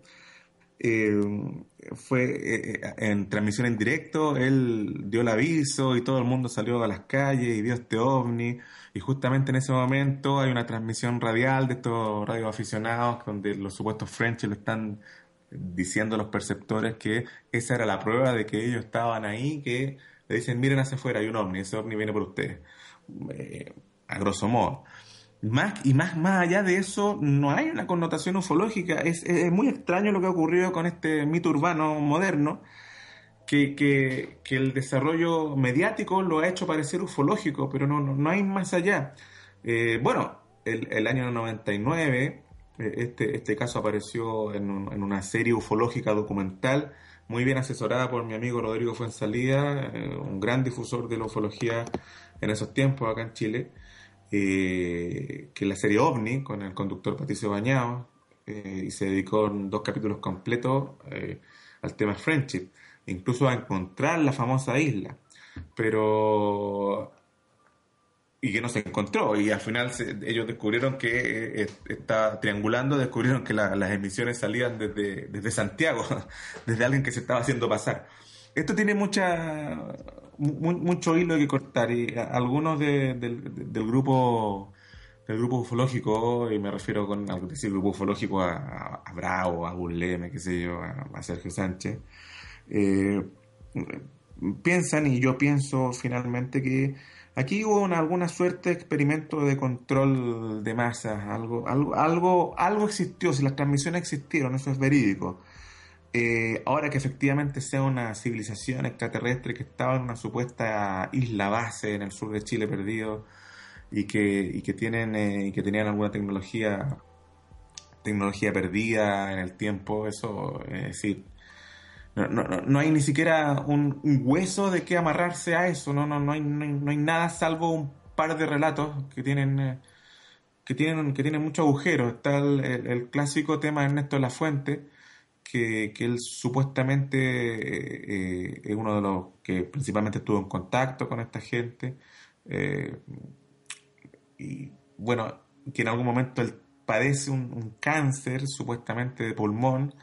fue en transmisión en directo, él dio el aviso y todo el mundo salió a las calles y vio este ovni y justamente en ese momento hay una transmisión radial de estos radioaficionados donde los supuestos French le están diciendo a los perceptores que esa era la prueba de que ellos estaban ahí, que le dicen, miren hacia afuera, hay un ovni, ese ovni viene por ustedes. Eh, a grosso modo. Más, y más, más allá de eso, no hay una connotación ufológica. Es, es muy extraño lo que ha ocurrido con este mito urbano moderno, que, el desarrollo mediático lo ha hecho parecer ufológico, pero no, no, hay más allá. Eh, bueno, el, el, año 99, eh, este, este caso apareció en, en, una serie ufológica documental, muy bien asesorada por mi amigo Rodrigo Fuensalida, eh, un gran difusor de la ufología en esos tiempos acá en Chile, que la serie OVNI, con el conductor Patricio Bañado, y se dedicó en dos capítulos completos al tema Friendship incluso a encontrar la famosa isla, pero y que no se encontró y al final ellos descubrieron que eh, está triangulando, descubrieron que las emisiones salían desde, desde Santiago, desde alguien que se estaba haciendo pasar. Esto tiene mucha mucho hilo que cortar y algunos del grupo del grupo ufológico, y me refiero con al decir grupo ufológico a, Bravo, a Burleme, qué sé yo, a Sergio Sánchez, eh, piensan, y yo pienso finalmente que aquí hubo una, alguna suerte de experimento de control de masas, algo, algo, algo, algo existió, si las transmisiones existieron, eso es verídico. Eh, ahora que efectivamente sea una civilización extraterrestre que estaba en una supuesta isla base en el sur de Chile perdido y que, y que tienen eh, que tenían alguna tecnología tecnología perdida en el tiempo, eso, es decir, no, no, no hay ni siquiera un, hueso de qué amarrarse a eso, no, no, no, hay, no, hay, nada salvo un par de relatos que tienen... Eh, que tienen, que tienen muchos agujeros. Está el, clásico tema de Ernesto la Fuente, que, que él supuestamente eh, es uno de los que principalmente estuvo en contacto con esta gente. Eh, y bueno, que en algún momento él padece un, cáncer supuestamente de pulmón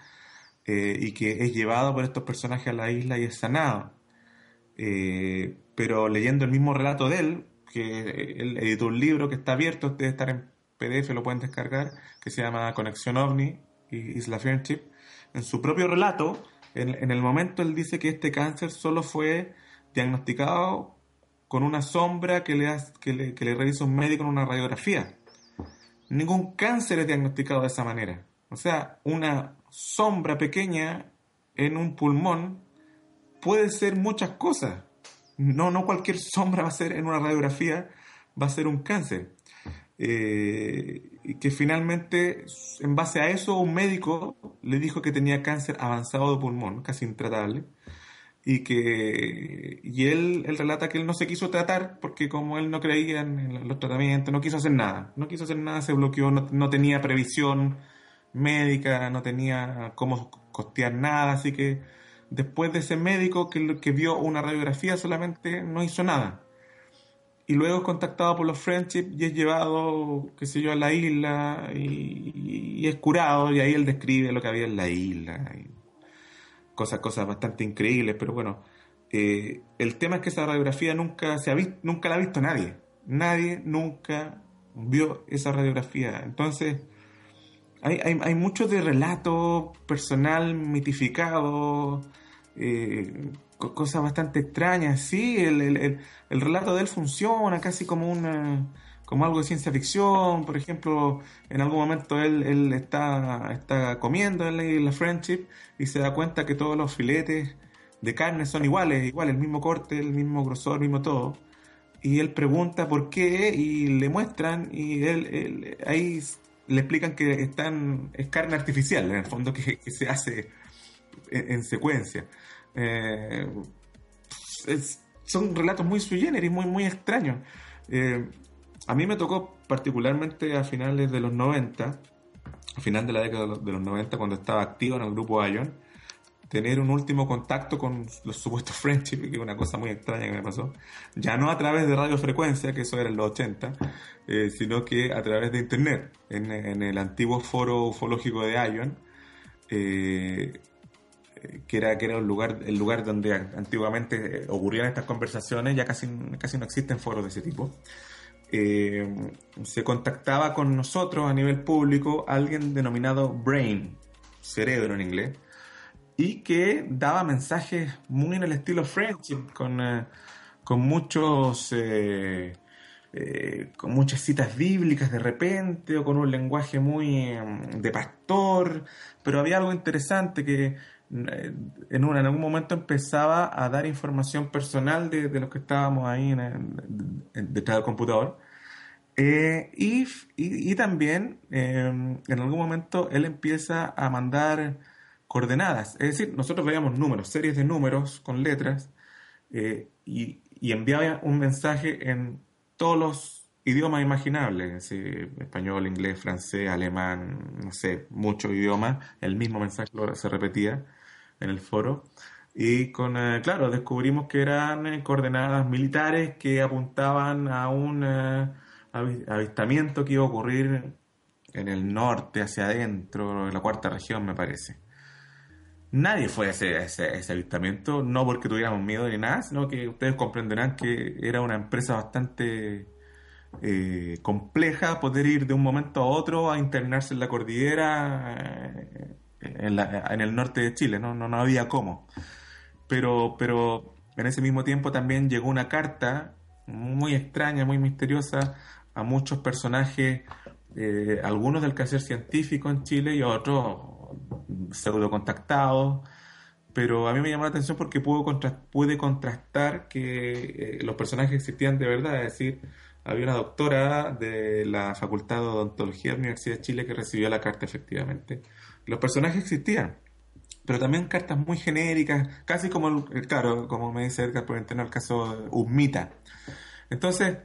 eh, y que es llevado por estos personajes a la isla y es sanado. pero leyendo el mismo relato de él, que él editó un libro que está abierto, debe estar en PDF, lo pueden descargar, que se llama Conexión OVNI y Isla Friendship. En su propio relato, en, el momento él dice que este cáncer solo fue diagnosticado con una sombra que le, que le, que le revisa un médico en una radiografía. Ningún cáncer es diagnosticado de esa manera. O sea, una sombra pequeña en un pulmón puede ser muchas cosas. No, no cualquier sombra va a ser en una radiografía, va a ser un cáncer. Eh, y que finalmente, en base a eso, un médico le dijo que tenía cáncer avanzado de pulmón, casi intratable, y que y él, él relata que él no se quiso tratar porque como él no creía en los tratamientos, no quiso hacer nada, no quiso hacer nada, se bloqueó, no, tenía previsión médica, no tenía cómo costear nada, así que después de ese médico que, que vio una radiografía solamente no hizo nada y luego es contactado por los Friendship y es llevado, qué sé yo, a la isla y, es curado y ahí él describe lo que había en la isla. Cosas, cosas bastante increíbles, pero bueno, eh, el tema es que esa radiografía nunca, se ha visto, nunca la ha visto nadie. Nadie nunca vio esa radiografía. Entonces, hay, hay, hay mucho de relato personal mitificado. Eh, cosas bastante extrañas. Sí, el, el, el, relato de él funciona casi como una como algo de ciencia ficción. Por ejemplo, en algún momento él, él está, está comiendo en la, Friendship y se da cuenta que todos los filetes de carne son iguales, igual, el mismo corte, el mismo grosor, el mismo todo. Y él pregunta por qué y le muestran y él, ahí le explican que están, es carne artificial, en el fondo, que, se hace en secuencia. Eh, son relatos muy sui generis, muy, muy extraños. Eh, a mí me tocó particularmente a finales de los 90, a final de la década de los 90, cuando estaba activo en el grupo Ion, tener un último contacto con los supuestos friendship, que es una cosa muy extraña que me pasó. Ya no a través de radiofrecuencia, que eso era en los 80, eh, sino que a través de internet, en, en el antiguo foro ufológico de Ion. Eh, que era, que era un lugar, el lugar donde antiguamente ocurrían estas conversaciones, ya casi, casi no existen foros de ese tipo. Eh, se contactaba con nosotros a nivel público alguien denominado Brain, cerebro en inglés, y que daba mensajes muy en el estilo friendship, con, eh, con muchos... Eh, con muchas citas bíblicas de repente o con un lenguaje muy de pastor, pero había algo interesante que en, en algún momento empezaba a dar información personal de, de los que estábamos ahí en, detrás del computador. Eh, y, y, también em, en algún momento él empieza a mandar coordenadas. Es decir, nosotros veíamos números, series de números con letras eh, y, y, enviaba un mensaje en todos los idiomas imaginables, español, inglés, francés, alemán, no sé, muchos idiomas, el mismo mensaje se repetía en el foro. Y con, eh, claro, descubrimos que eran eh, coordenadas militares que apuntaban a un eh, avistamiento que iba a ocurrir en el norte, hacia adentro, en la cuarta región, me parece. Nadie fue a ese, ese, avistamiento, no porque tuviéramos miedo ni nada, sino que ustedes comprenderán que era una empresa bastante compleja poder ir de un momento a otro a internarse en la cordillera en, el norte de Chile, ¿no? No, no había cómo. Pero, pero en ese mismo tiempo también llegó una carta muy extraña, muy misteriosa a muchos personajes, eh, algunos del quehacer científico en Chile y otros pseudo contactados. Pero a mí me llamó la atención porque pude, contrastar que eh, los personajes existían de verdad, es decir, había una doctora de la Facultad de Odontología de la Universidad de Chile que recibió la carta efectivamente. Los personajes existían, pero también cartas muy genéricas, casi como, el, claro, como me dice Edgar por entender el caso de. Entonces,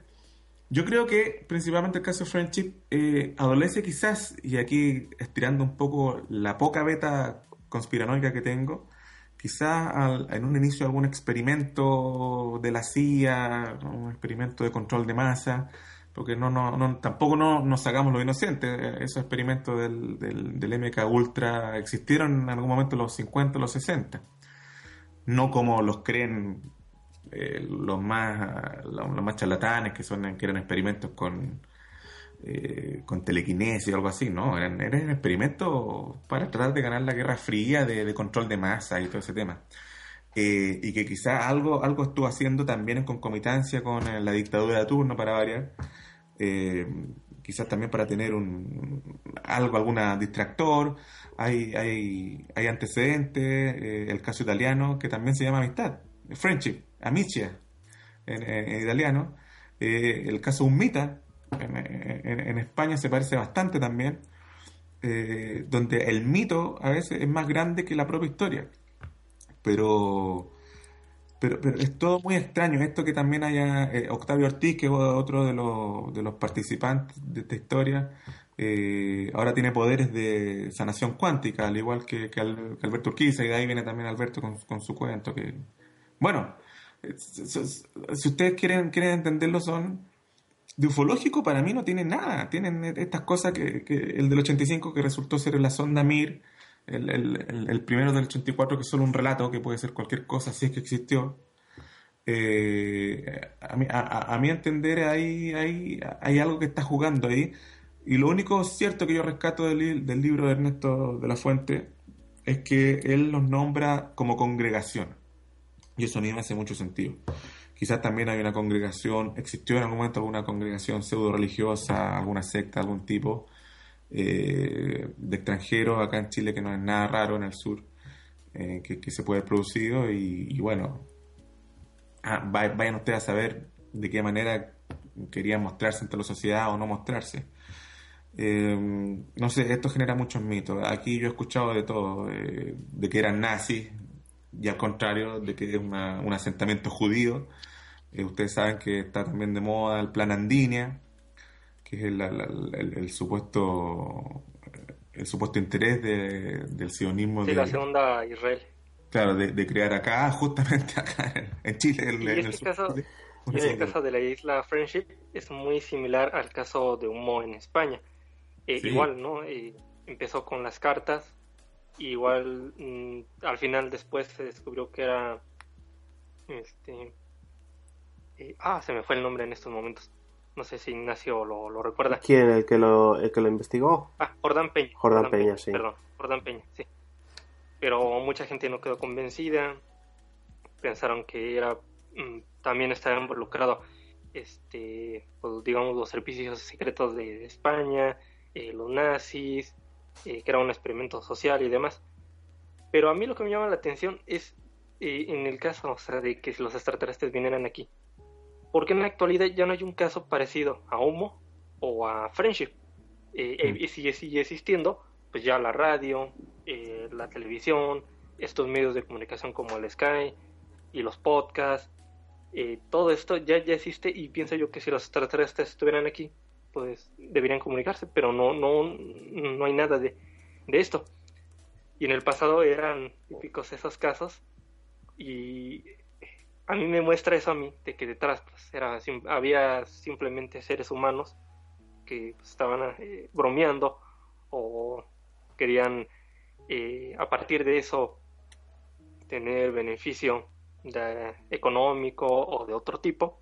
yo creo que principalmente el caso de Friendship eh, adolece quizás, y aquí estirando un poco la poca beta conspiranoica que tengo, quizás en un inicio algún experimento de la CIA, un experimento de control de masa, porque no, no, no tampoco no, nos sacamos los inocentes. Esos experimentos del, del, MK Ultra existieron en algún momento en los 50, los 60. No como los creen eh, los más los, más charlatanes que son que eran experimentos con eh, con telequinesis o algo así, no, eran, eran experimentos para tratar de ganar la guerra fría de, control de masa y todo ese tema. Eh, y que quizás algo, algo estuvo haciendo también en concomitancia con eh, la dictadura de turno para variar, quizás también para tener un algo, alguna distractor, hay, hay, hay antecedentes, el caso italiano que también se llama amistad, friendship, amicia en, italiano, el caso Unmita, en, España se parece bastante también, eh, donde el mito a veces es más grande que la propia historia. Pero, pero, es todo muy extraño. Esto que también haya eh, Octavio Ortiz, que es otro de los, de los participantes de esta historia, eh, ahora tiene poderes de sanación cuántica, al igual que, Alberto Urquiza, y de ahí viene también Alberto con, con su cuento. que Bueno, si ustedes quieren, quieren entenderlo, son de ufológico para mí no tiene nada. Tienen estas cosas que, el del 85 que resultó ser la sonda Mir, el, primero del 84 que es solo un relato, que puede ser cualquier cosa si es que existió. Eh, a, mi, a, mi entender hay, hay, hay, algo que está jugando ahí. Y lo único cierto que yo rescato del, del libro de Ernesto de la Fuente es que él los nombra como congregación. Y eso a me hace mucho sentido. Quizás también hay una congregación, existió en algún momento alguna congregación pseudo religiosa, alguna secta, algún tipo eh, de extranjeros acá en Chile, que no es nada raro en el sur, eh, que, se puede haber producido. Y, bueno, ah, vayan ustedes a saber de qué manera querían mostrarse ante la sociedad o no mostrarse. Eh, no sé, esto genera muchos mitos. Aquí yo he escuchado de todo, de que eran nazis, y al contrario, de que es un asentamiento judío. Eh, ustedes saben que está también de moda el plan Andinia, que es el, supuesto el supuesto interés del sionismo. de la segunda Israel. Claro, de, crear acá, justamente acá en Chile. en, este caso, el caso de la isla Friendship es muy similar al caso de Humo en España. Eh, igual, ¿no? Eh, empezó con las cartas, igual mm, al final después se descubrió que era este ah, se me fue el nombre en estos momentos. No sé si Ignacio lo, lo recuerda. ¿Quién? ¿El que lo, el que lo investigó? Ah, Jordán Peña. Jordán, Peña, sí. Perdón, Jordán Peña, sí. Pero mucha gente no quedó convencida. Pensaron que era mm, también estaba involucrado, este, pues, digamos, los servicios secretos de España, eh, los nazis, eh, que era un experimento social y demás. Pero a mí lo que me llama la atención es eh, en el caso, o sea, de que los extraterrestres vinieran aquí porque en la actualidad ya no hay un caso parecido a Homo o a Friendship. Eh, eh, y sigue, sigue existiendo, pues ya la radio, eh, la televisión, estos medios de comunicación como el Sky y los podcasts, todo esto ya, ya existe y pienso yo que si los extraterrestres estuvieran aquí, pues deberían comunicarse, pero no, no, no hay nada de, de esto. Y en el pasado eran típicos esos casos y a mí me muestra eso a mí, de que detrás pues, era, había simplemente seres humanos que pues, estaban eh, bromeando o querían eh, a partir de eso tener beneficio económico o de otro tipo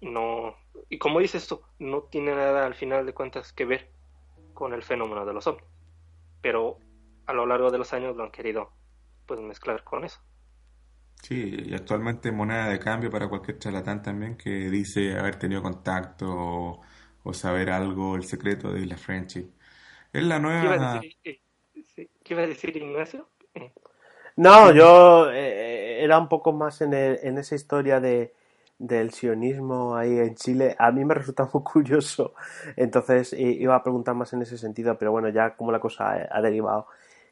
no y como dices tú no tiene nada al final de cuentas que ver con el fenómeno de los ovnis pero a lo largo de los años lo han querido pues mezclar con eso Sí, y actualmente moneda de cambio para cualquier charlatán también que dice haber tenido contacto o, saber algo, el secreto de la friendship. Es la nueva... ¿Qué iba a decir, Ignacio? No, yo eh, era un poco más en, en esa historia de, del sionismo ahí en Chile, a mí me resulta muy curioso. Entonces iba a preguntar más en ese sentido, pero bueno, ya como la cosa ha derivado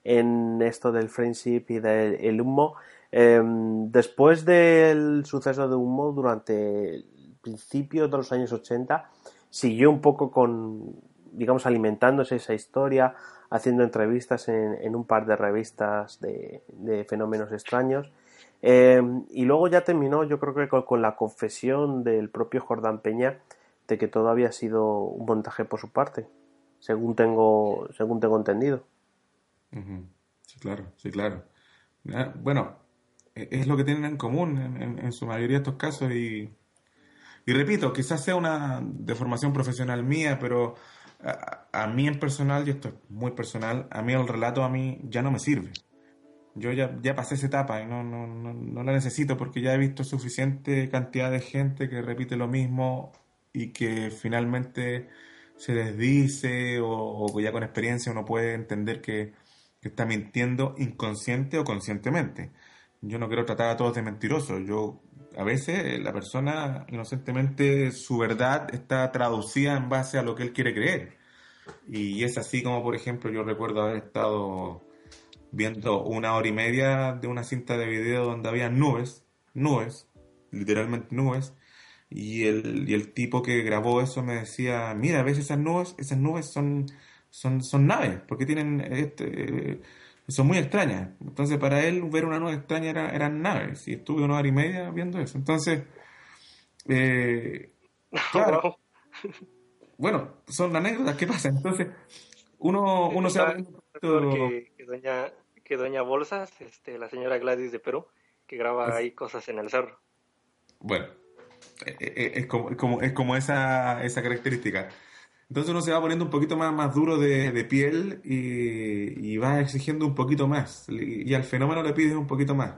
en esto del friendship y del humo. Em, después del suceso de humo, durante el principio de los años 80, siguió un poco con, digamos, alimentándose esa historia, haciendo entrevistas en, un par de revistas de fenómenos extraños eh, y luego ya terminó, yo creo que con, la confesión del propio Jordán Peña de que todo había sido un montaje por su parte, según tengo, según tengo entendido. Sí, claro, sí, claro. Bueno, e, es lo que tienen en común en, su mayoría de estos casos y, y, repito, quizás sea una deformación profesional mía, pero a, a, mí en personal, y esto es muy personal, a mí el relato a mí ya no me sirve. Yo ya, ya pasé esa etapa y no, no, no, no, la necesito porque ya he visto suficiente cantidad de gente que repite lo mismo y que finalmente se les dice o, ya con experiencia uno puede entender que, está mintiendo inconsciente o conscientemente. Yo no quiero tratar a todos de mentirosos. Yo a veces la persona inocentemente su verdad está traducida en base a lo que él quiere creer. Y es así como, por ejemplo, yo recuerdo haber estado viendo una hora y media de una cinta de video donde había nubes, nubes, literalmente nubes, y el, y el tipo que grabó eso me decía, mira, ¿ves esas nubes? Esas nubes son, son, son naves, porque tienen, este, son muy extrañas. Entonces para él ver una nube extraña era, eran naves, y estuve una hora y media viendo eso. Entonces, eh, claro, bueno, son anécdotas que pasan. Entonces, uno, uno se va que, que, doña, que doña Bolsas, este, la señora Gladys de Perú, que graba ahí cosas en el cerro. Bueno, e, e, e, es como, como, es como esa, esa característica. Entonces uno se va poniendo un poquito más, más duro de, de piel y, y, va exigiendo un poquito más. Y, al fenómeno le pides un poquito más.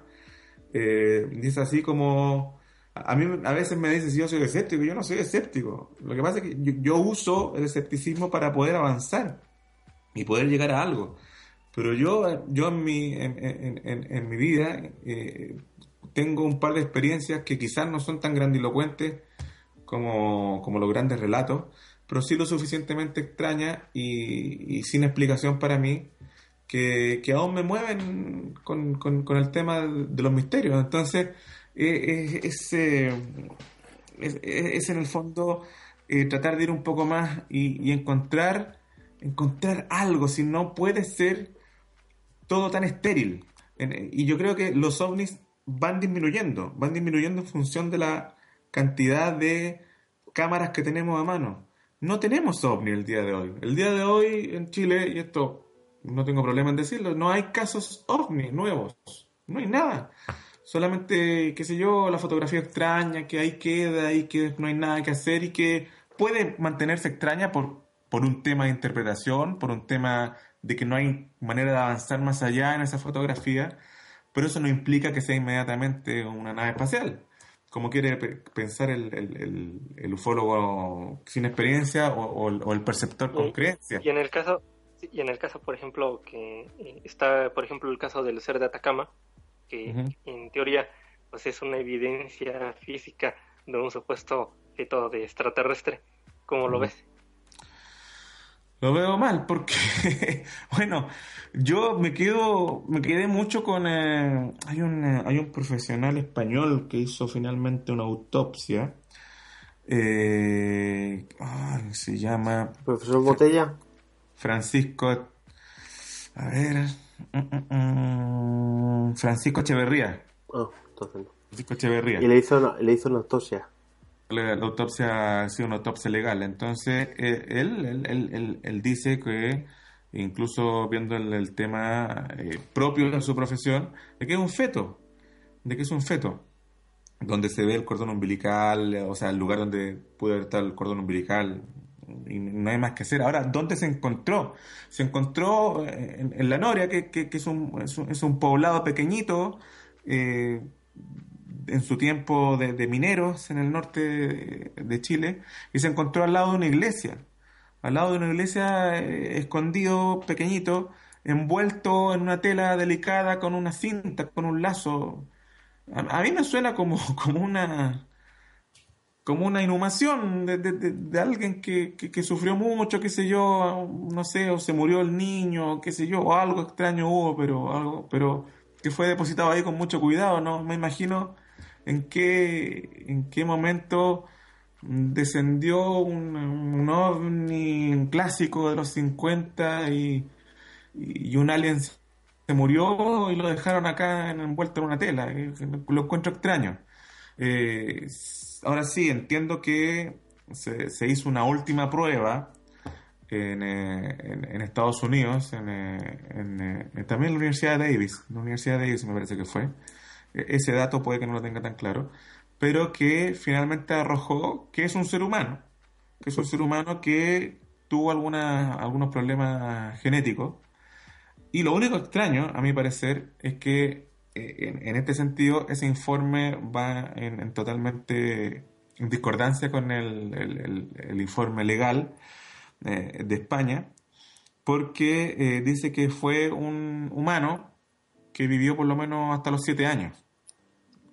Eh, y es así como... A mí a veces me dicen si yo soy escéptico. Yo no soy escéptico. Lo que pasa es que yo uso el escepticismo para poder avanzar y poder llegar a algo. Pero yo, yo en, mi, en, en, mi vida eh, tengo un par de experiencias que quizás no son tan grandilocuentes como, como los grandes relatos, pero sí lo suficientemente extrañas y, sin explicación para mí que, que aún me mueven con, con, el tema de los misterios. Entonces, eh, es, es, es, en el fondo eh, tratar de ir un poco más y, y encontrar encontrar algo, si no puede ser todo tan estéril. Y yo creo que los ovnis van disminuyendo, van disminuyendo en función de la cantidad de cámaras que tenemos a mano. No tenemos ovni el día de hoy. El día de hoy en Chile, y esto no tengo problema en decirlo, no hay casos ovni nuevos. No hay nada. Solamente, qué sé yo, la fotografía extraña que ahí queda y que no hay nada que hacer y que puede mantenerse extraña por por un tema de interpretación, por un tema de que no hay manera de avanzar más allá en esa fotografía, pero eso no implica que sea inmediatamente una nave espacial, como quiere pensar el, el, el, ufólogo sin experiencia o, el perceptor con creencia. Y en el caso, y en el caso, por ejemplo, que eh, está, por ejemplo, el caso del ser de Atacama, que en teoría pues es una evidencia física de un supuesto objeto de extraterrestre, ¿cómo lo ves? Lo veo mal porque, bueno, yo me quedo, me quedé mucho con, eh, hay un, eh, hay un profesional español que hizo finalmente una autopsia, eh, se llama... Profesor Botella. Francisco, a ver, mm, mm, mm, Francisco Echeverría. Oh, entonces Francisco Echeverría. Y le hizo, le hizo una autopsia la, autopsia ha sido una autopsia legal. Entonces, eh, él, él, él, dice que, incluso viendo el, tema eh, propio de su profesión, de que es un feto, de que es un feto, donde se ve el cordón umbilical, o sea, el lugar donde puede estar el cordón umbilical, y no hay más que hacer. Ahora, ¿dónde se encontró? Se encontró eh, en, La Noria, que, que, es, un, es, un, poblado pequeñito, en su tiempo de, mineros en el norte de, Chile y se encontró al lado de una iglesia, al lado de una iglesia eh, escondido, pequeñito, envuelto en una tela delicada con una cinta, con un lazo. A, mí me suena como, como una como una inhumación de, de, alguien que, que, sufrió mucho, qué sé yo, no sé, o se murió el niño, qué sé yo, o algo extraño hubo, pero algo, pero que fue depositado ahí con mucho cuidado, ¿no? Me imagino en qué, en qué momento descendió un, un ovni clásico de los 50 y, y un alien se murió y lo dejaron acá envuelto en una tela. Lo encuentro extraño. Eh, ahora sí, entiendo que se, hizo una última prueba en, eh, Estados Unidos, en, eh, también en la Universidad de Davis, la Universidad de Davis me parece que fue. E, ese dato puede que no lo tenga tan claro, pero que finalmente arrojó que es un ser humano, que es un ser humano que tuvo alguna, algunos problemas genéticos. Y lo único extraño, a mi parecer, es que en, este sentido, ese informe va en, totalmente en discordancia con el, informe legal eh, de España, porque eh, dice que fue un humano que vivió por lo menos hasta los siete años.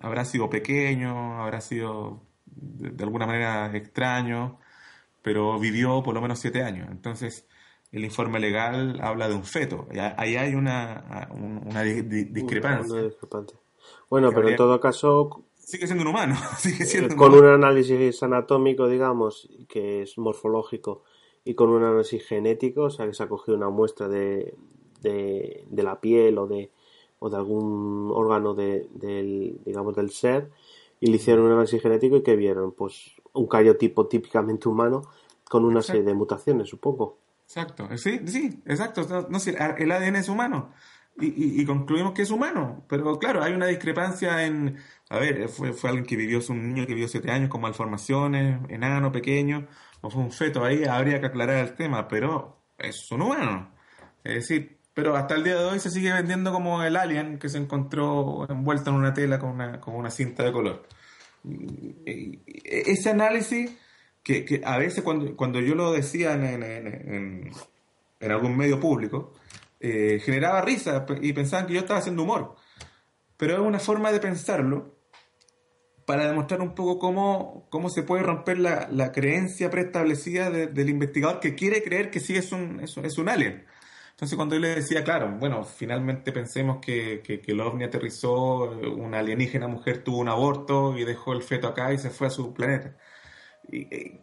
Habrá sido pequeño, habrá sido de, alguna manera extraño, pero vivió por lo menos siete años. Entonces, el informe legal habla de un feto. Ahí hay una, una discrepancia. Bueno, pero en todo caso... Sigue siendo un humano. con un análisis anatómico, digamos, que es morfológico, y con un análisis genético, o sea, que se ha cogido una muestra de, de, la piel o de, o de algún órgano de, del, digamos, del ser, y le hicieron un análisis genético y que vieron, pues, un cariotipo típicamente humano con una serie de mutaciones, supongo. Exacto, sí, sí, exacto. No, el ADN es humano y, concluimos que es humano, pero claro, hay una discrepancia en, a ver, fue, fue alguien que vivió, es un niño que vivió siete años con malformaciones, enano, pequeño, o fue un feto ahí, habría que aclarar el tema, pero es un humano. Es decir, pero hasta el día de hoy se sigue vendiendo como el alien que se encontró envuelto en una tela con una, con una cinta de color. ese análisis que, a veces cuando, cuando yo lo decía en, en, algún medio público, eh, generaba risa y pensaban que yo estaba haciendo humor. Pero es una forma de pensarlo para demostrar un poco cómo, cómo se puede romper la, la creencia preestablecida del investigador que quiere creer que sí es un, es un alien. Entonces cuando yo le decía, claro, bueno, finalmente pensemos que, que, que, el ovni aterrizó, una alienígena mujer tuvo un aborto y dejó el feto acá y se fue a su planeta y,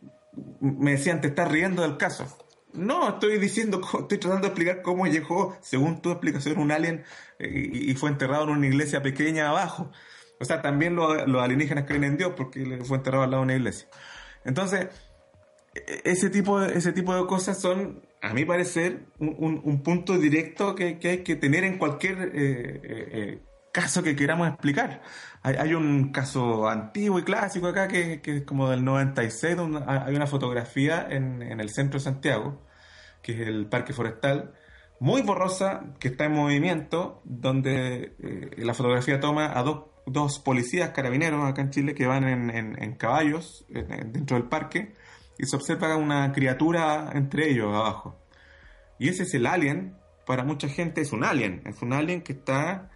me decían, te estás riendo del caso. No, estoy diciendo, estoy tratando de explicar cómo llegó, según tu explicación, un alien eh, y, fue enterrado en una iglesia pequeña abajo. O sea, también los, alienígenas creen en Dios porque fue enterrado al lado de una iglesia. Entonces, e, ese tipo ese tipo de cosas son, a mi parecer, un, punto directo que, hay que tener en cualquier eh, eh, caso que queramos explicar. Hay, un caso antiguo y clásico acá que, es como del 96, donde hay una fotografía en, el centro de Santiago, que es el Parque Forestal, muy borrosa, que está en movimiento, donde eh, la fotografía toma a dos, dos, policías carabineros acá en Chile que van en, caballos dentro del parque y se observa una criatura entre ellos abajo. Y ese es el alien, para mucha gente es un alien, es un alien que está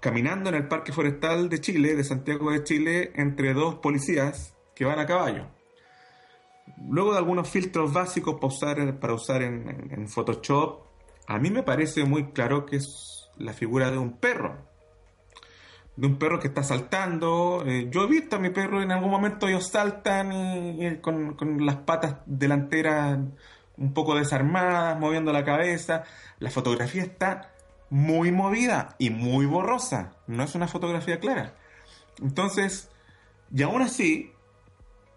caminando en el Parque Forestal de Chile, de Santiago de Chile, entre dos policías que van a caballo. Luego de algunos filtros básicos para usar, en, Photoshop, a mí me parece muy claro que es la figura de un perro. De un perro que está saltando. Eh, yo he visto a mi perro en algún momento ellos saltan y, con, con las patas delanteras un poco desarmadas, moviendo la cabeza. La fotografía está muy movida y muy borrosa. No es una fotografía clara. Entonces, y aún así,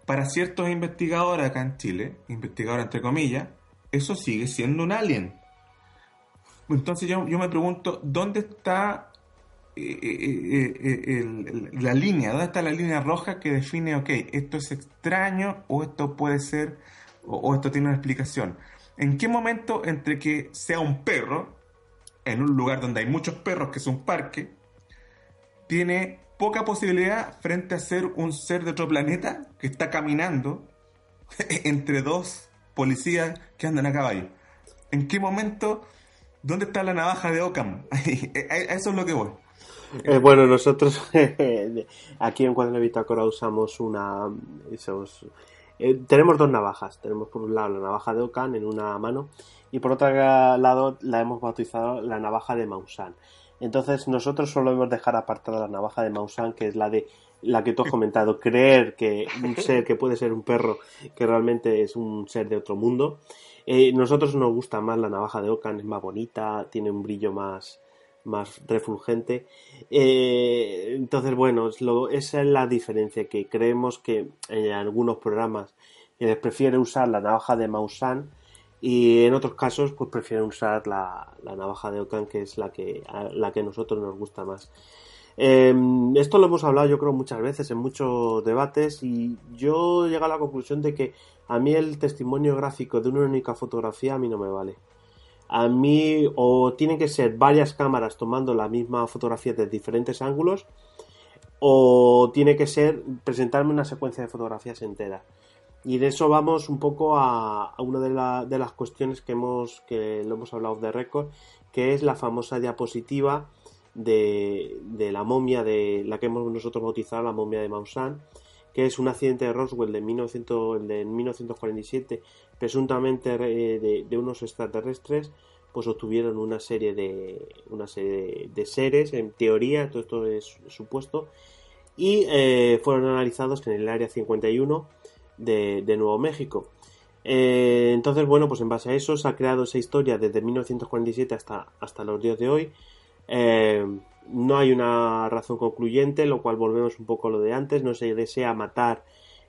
para ciertos investigadores acá en Chile, investigadores entre comillas, eso sigue siendo un alien. Entonces yo, me pregunto, ¿dónde está eh, eh, eh, la línea? ¿Dónde está la línea roja que define, ok, esto es extraño o esto puede ser, o esto tiene una explicación? ¿En qué momento entre que sea un perro en un lugar donde hay muchos perros, que es un parque, tiene poca posibilidad frente a ser un ser de otro planeta que está caminando entre dos policías que andan a caballo. ¿En qué momento? ¿Dónde está la navaja de Ockham? eso es lo que voy. Eh, bueno, nosotros aquí en Cuaderno de Bitácora usamos una... Esos, eh, tenemos dos navajas. Tenemos por un lado la navaja de Okan en una mano y por otro lado la hemos bautizado la navaja de Mausan. Entonces nosotros solo hemos dejar apartada la navaja de Mausan, que es la de la que tú has comentado, creer que un ser que puede ser un perro, que realmente es un ser de otro mundo. Eh, nosotros nos gusta más la navaja de Okan, es más bonita, tiene un brillo más, más refulgente. Eh, entonces, bueno, esa es la diferencia, que creemos que en algunos programas les prefiere usar la navaja de Mausan y en otros casos pues prefieren usar la, navaja de Okan, que es la que, la que a nosotros nos gusta más. Em, esto lo hemos hablado yo creo muchas veces en muchos debates y yo llego a la conclusión de que a mí el testimonio gráfico de una única fotografía a mí no me vale. A mí o tienen que ser varias cámaras tomando la misma fotografía de diferentes ángulos o tiene que ser presentarme una secuencia de fotografías enteras. Y de eso vamos un poco a, una de, de, las cuestiones que hemos que lo hemos hablado de récord, que es la famosa diapositiva de, de, la momia de la que hemos nosotros bautizado la momia de Maussan, que es un accidente de Roswell de, 1900, de 1947, presuntamente de, de, unos extraterrestres, pues obtuvieron una serie de una serie de seres, en teoría, todo esto es supuesto, y eh, fueron analizados en el área 51 de, Nuevo México. Eh, entonces, bueno, pues en base a eso se ha creado esa historia desde 1947 hasta, hasta los días de hoy. Eh, no hay una razón concluyente, lo cual volvemos un poco a lo de antes. No se desea matar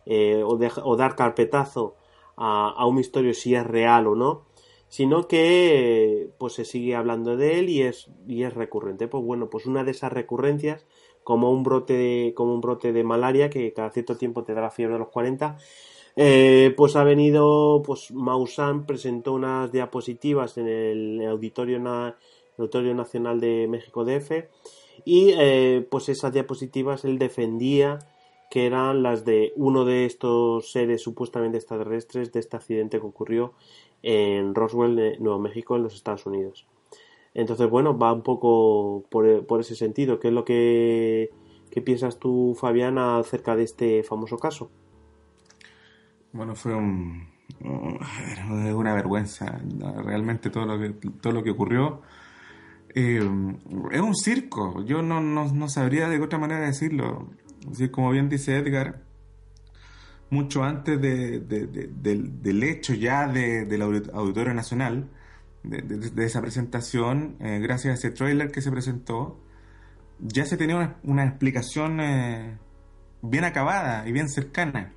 eh, o, dar carpetazo a, un misterio si es real o no, sino que pues se sigue hablando de él y es, y es recurrente. Pues bueno, pues una de esas recurrencias, como un brote de, como un brote de malaria que cada cierto tiempo te da la fiebre de los 40, eh, pues ha venido, pues Maussan presentó unas diapositivas en el Auditorio Notorio Nacional de México DF y eh, pues esas diapositivas él defendía que eran las de uno de estos seres supuestamente extraterrestres de este accidente que ocurrió en Roswell, eh, Nuevo México, en los Estados Unidos. Entonces, bueno, va un poco por, por ese sentido. ¿Qué es lo que, que piensas tú, Fabiana, acerca de este famoso caso? Bueno, fue un, una vergüenza, realmente todo lo que, todo lo que ocurrió. Eh, es un circo, yo no, no, sabría de otra manera decirlo. como bien dice Edgar, mucho antes de, del, hecho ya del Auditorio Nacional, de, esa presentación, eh, gracias a ese trailer que se presentó, ya se tenía una, explicación eh, bien acabada y bien cercana,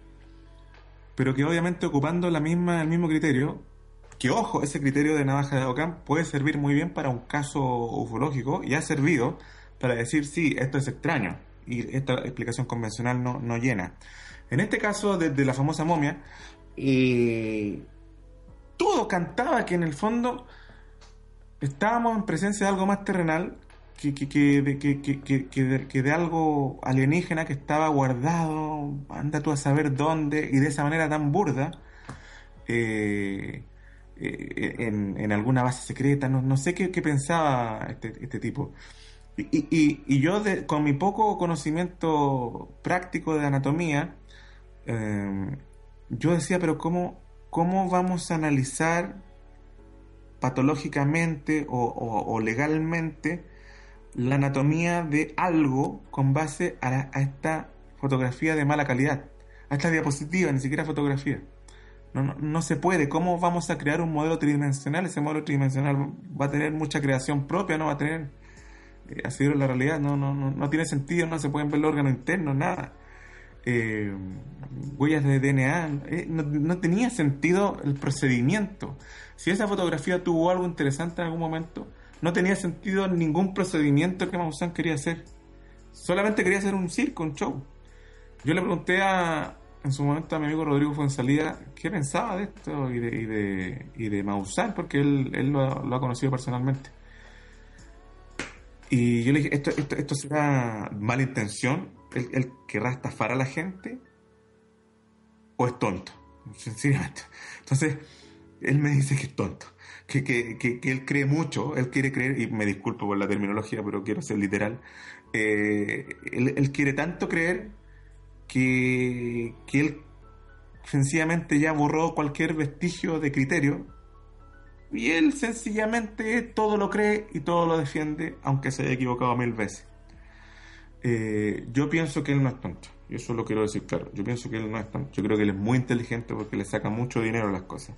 pero que obviamente ocupando la misma, el mismo criterio, que ojo, ese criterio de navaja de Ockham puede servir muy bien para un caso ufológico y ha servido para decir, sí, esto es extraño y esta explicación convencional no, no llena. En este caso, desde la famosa momia, y todo cantaba que en el fondo estábamos en presencia de algo más terrenal que, que, que, que, de, algo alienígena que estaba guardado, anda tú a saber dónde, y de esa manera tan burda, eh, eh, en, alguna base secreta, no, sé qué, pensaba este, este, tipo. Y, y, yo, con mi poco conocimiento práctico de anatomía, eh, yo decía, pero ¿cómo, ¿cómo vamos a analizar patológicamente o, legalmente la anatomía de algo con base a, esta fotografía de mala calidad, a esta diapositiva, ni siquiera fotografía? No, no, se puede. ¿Cómo vamos a crear un modelo tridimensional? Ese modelo tridimensional va a tener mucha creación propia, no va a tener... Eh, así es la realidad, no, no, no, no tiene sentido, no se pueden ver los órganos internos, nada. Eh, huellas de DNA, eh, no, no, tenía sentido el procedimiento. Si esa fotografía tuvo algo interesante en algún momento, no tenía sentido ningún procedimiento que Maussan quería hacer. Solamente quería hacer un circo, un show. Yo le pregunté a, en su momento a mi amigo Rodrigo Fuensalida qué pensaba de esto y de, y de, y de Maussan, porque él, él lo, ha conocido personalmente. Y yo le dije, ¿esto, esto, esto será mala intención? ¿Él, ¿Él, querrá estafar a la gente? ¿O es tonto? Sencillamente. Entonces, él me dice que es tonto. Que, que, que, que, él cree mucho, él quiere creer, y me disculpo por la terminología, pero quiero ser literal, eh, él, quiere tanto creer que, que él sencillamente ya borró cualquier vestigio de criterio y él sencillamente todo lo cree y todo lo defiende, aunque se haya equivocado mil veces. Eh, yo pienso que él no es tonto. Yo eso lo quiero decir claro. Yo pienso que él no es tonto. Yo creo que él es muy inteligente porque le saca mucho dinero a las cosas.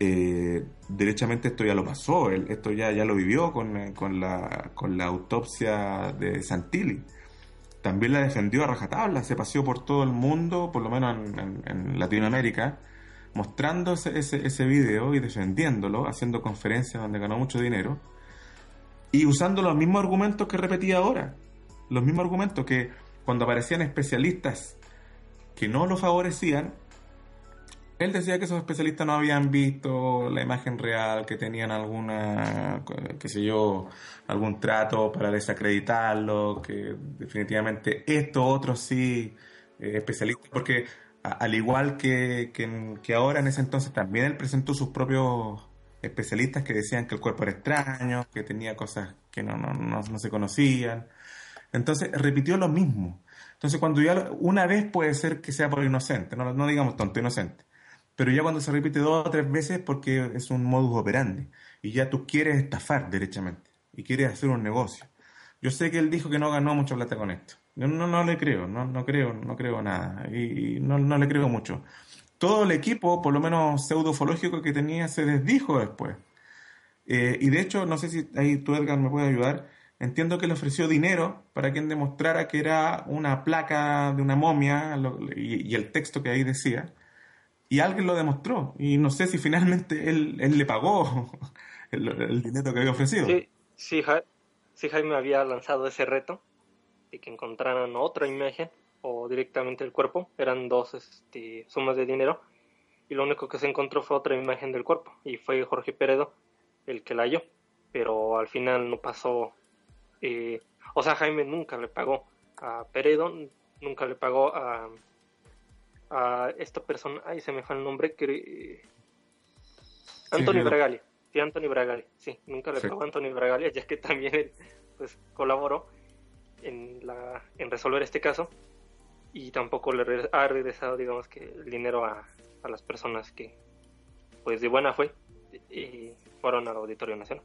Eh, derechamente esto ya lo pasó, él, esto ya, ya lo vivió con, eh, con, la, con la autopsia de Santilli. También la defendió a rajatabla, se paseó por todo el mundo, por lo menos en Latinoamérica, mostrando ese, ese, video y defendiéndolo, haciendo conferencias donde ganó mucho dinero y usando los mismos argumentos que repetía ahora. Los mismos argumentos que cuando aparecían especialistas que no lo favorecían, él decía que esos especialistas no habían visto la imagen real, que tenían alguna, qué sé yo, algún trato para desacreditarlo, que definitivamente esto, otro sí, eh, especialistas, porque al igual que, que, ahora, en ese entonces también él presentó sus propios especialistas que decían que el cuerpo era extraño, que tenía cosas que no, no, no, se conocían. Entonces repitió lo mismo. Entonces cuando ya una vez puede ser que sea por inocente, no, no digamos tonto, inocente. Pero ya cuando se repite dos o tres veces porque es un modus operandi y ya tú quieres estafar derechamente y quieres hacer un negocio. Yo sé que él dijo que no ganó mucha plata con esto. Yo no, no le creo, no, no creo, no creo nada. Y, no, no le creo mucho. Todo el equipo, por lo menos pseudofológico que tenía, se desdijo después. Eh, y de hecho, no sé si ahí tú, Edgar, me puede ayudar. Entiendo que le ofreció dinero para quien demostrara que era una placa de una momia y, el texto que ahí decía. Y alguien lo demostró. Y no sé si finalmente él, él le pagó el, dinero que había ofrecido. Sí, sí, sí, Jaime había lanzado ese reto de que encontraran otra imagen o directamente el cuerpo. Eran dos este, sumas de dinero y lo único que se encontró fue otra imagen del cuerpo y fue Jorge Peredo el que la halló. Pero al final no pasó. Eh, o sea, Jaime nunca le pagó a Peredo, nunca le pagó a, a esta persona. Ay, se me fue el nombre. Que, Anthony Bragali. Sí, Anthony Bragali. Sí, nunca le pagó a Anthony Bragali, ya que también pues, colaboró en, la, en resolver este caso y tampoco le ha regresado, digamos, que el dinero a, a las personas que, pues de buena fe, y fueron al Auditorio Nacional.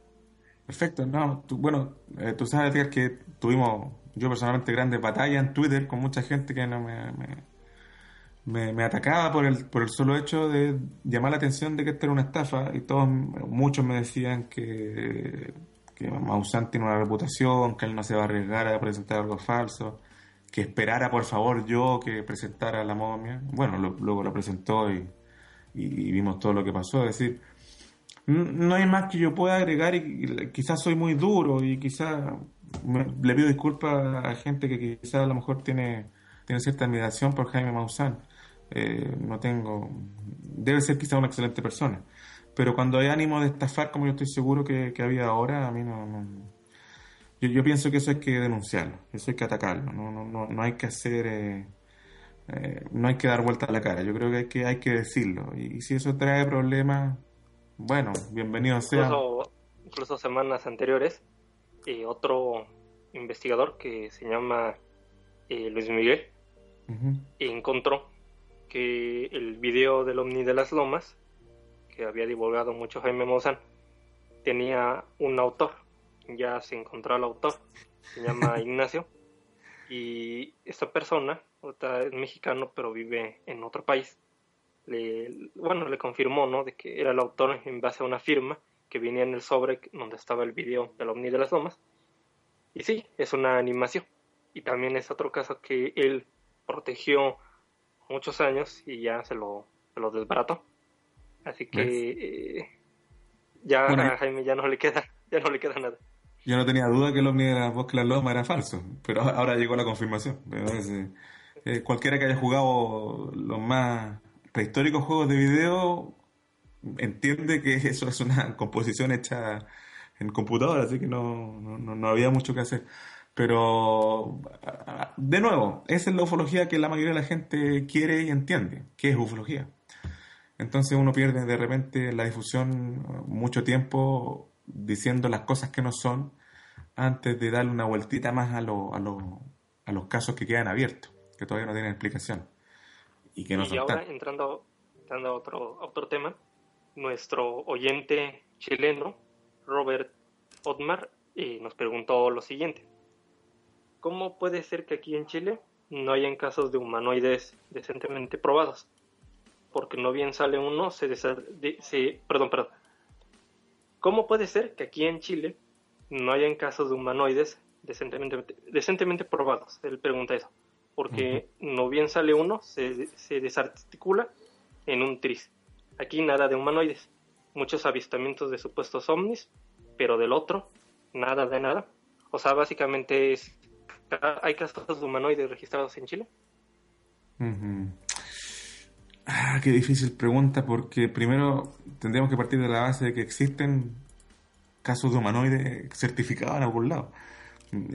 Perfecto, no, bueno, eh, tú sabes que tuvimos, yo personalmente, grandes batallas en Twitter con mucha gente que no me, me, me, atacaba por el, por el solo hecho de llamar la atención de que esto era una estafa y todos, muchos me decían que que Maussan tiene una reputación, que él no se va a arriesgar a presentar algo falso, que esperara por favor yo que presentara la momia. Bueno, luego lo presentó y, vimos todo lo que pasó. Es decir, no hay más que yo pueda agregar y, quizás soy muy duro y quizás le pido disculpas a gente que quizás a lo mejor tiene, tiene cierta admiración por Jaime Maussan. Eh, no tengo, debe ser quizás una excelente persona. Pero cuando hay ánimo de estafar, como yo estoy seguro que, había ahora, a mí no... Yo, pienso que eso hay que denunciarlo, eso hay que atacarlo, no, no, no, hay que hacer... Eh, eh, no hay que dar vuelta a la cara, yo creo que hay que, hay que decirlo. Y, si eso trae problemas, bueno, bienvenido sea. Incluso, semanas anteriores, eh, otro investigador que se llama Luis Miguel encontró que el video del Omni de las Lomas que había divulgado mucho Jaime Maussan, tenía un autor, ya se encontró el autor, se llama Ignacio, y esta persona, es mexicano pero vive en otro país, le, bueno, le confirmó, ¿no?, de que era el autor en base a una firma que venía en el sobre donde estaba el video del Omni de las Lomas, y sí, es una animación, y también es otro caso que él protegió muchos años y ya se lo, se lo desbarató. Así que eh, ya a Jaime ya no le queda, ya no le queda nada. Yo no tenía duda que el ovni de la Bosque la Loma era falso, pero ahora llegó la confirmación. Eh, cualquiera que haya jugado los más prehistóricos juegos de video entiende que eso es una composición hecha en computadora, así que no, no, no había mucho que hacer. Pero, de nuevo, esa es la ufología que la mayoría de la gente quiere y entiende. ¿Qué es ufología? Entonces uno pierde de repente la difusión mucho tiempo diciendo las cosas que no son antes de darle una vueltita más a, a, a los casos que quedan abiertos, que todavía no tienen explicación. Y que no y ahora, entrando, entrando a, otro, a otro tema, nuestro oyente chileno, Robert Otmar, eh, nos preguntó lo siguiente. ¿Cómo puede ser que aquí en Chile no hayan casos de humanoides decentemente probados? Porque no bien sale uno, se, se perdón, perdón. ¿Cómo puede ser que aquí en Chile no hayan casos de humanoides decentemente, decentemente probados? Él pregunta eso. Porque no bien sale uno, se, se desarticula en un tris. Aquí nada de humanoides. Muchos avistamientos de supuestos ovnis, pero del otro, nada de nada. O sea, básicamente es ¿Hay casos de humanoides registrados en Chile? Ah, qué difícil pregunta, porque primero tendríamos que partir de la base de que existen casos de humanoides certificados en algún lado.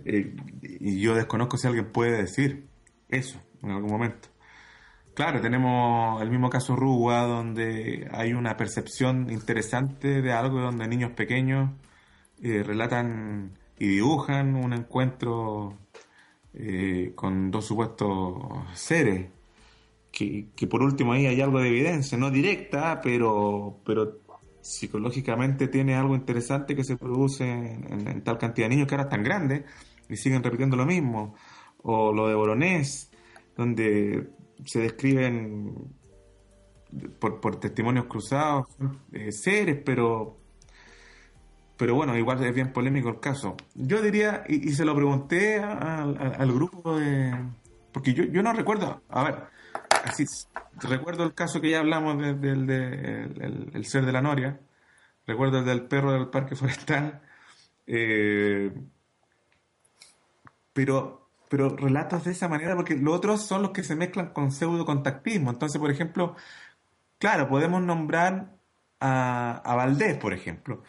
Eh, y yo desconozco si alguien puede decir eso en algún momento. Claro, tenemos el mismo caso Rúa, donde hay una percepción interesante de algo, donde niños pequeños eh, relatan y dibujan un encuentro eh, con dos supuestos seres, que, por último ahí hay algo de evidencia, no directa, pero, pero psicológicamente tiene algo interesante que se produce en, tal cantidad de niños que ahora están grandes y siguen repitiendo lo mismo. O lo de Boronés, donde se describen por, por testimonios cruzados eh, seres, pero pero bueno, igual es bien polémico el caso. Yo diría, y, se lo pregunté al grupo de... Porque yo, yo no recuerdo, a ver, así, recuerdo el caso que ya hablamos del de, el, ser de la noria, recuerdo el del perro del parque forestal, eh, pero, pero relatos de esa manera, porque los otros son los que se mezclan con pseudo contactismo. Entonces, por ejemplo, claro, podemos nombrar a, a Valdés, por ejemplo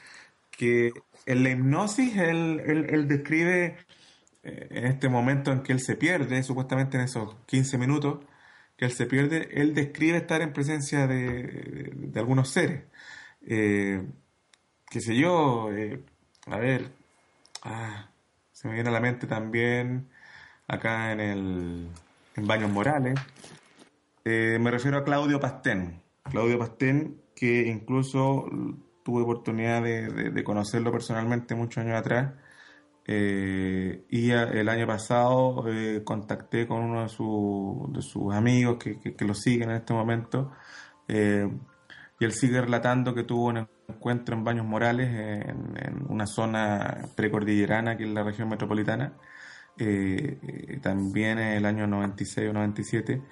que en la hipnosis él, describe eh, en este momento en que él se pierde, supuestamente en esos 15 minutos que él se pierde, él describe estar en presencia de, algunos seres. Eh, qué sé yo, eh, a ver, ah, se me viene a la mente también acá en el en Baños Morales. me refiero a Claudio Pastén. Claudio Pastén, que incluso tuve oportunidad de, conocerlo personalmente muchos años atrás. Eh, y el año pasado eh, contacté con uno de, de sus amigos que, que, lo siguen en este momento. Eh, y él sigue relatando que tuvo un encuentro en Baños Morales, en, una zona precordillerana, que es la región metropolitana, también en el año 96 o 97,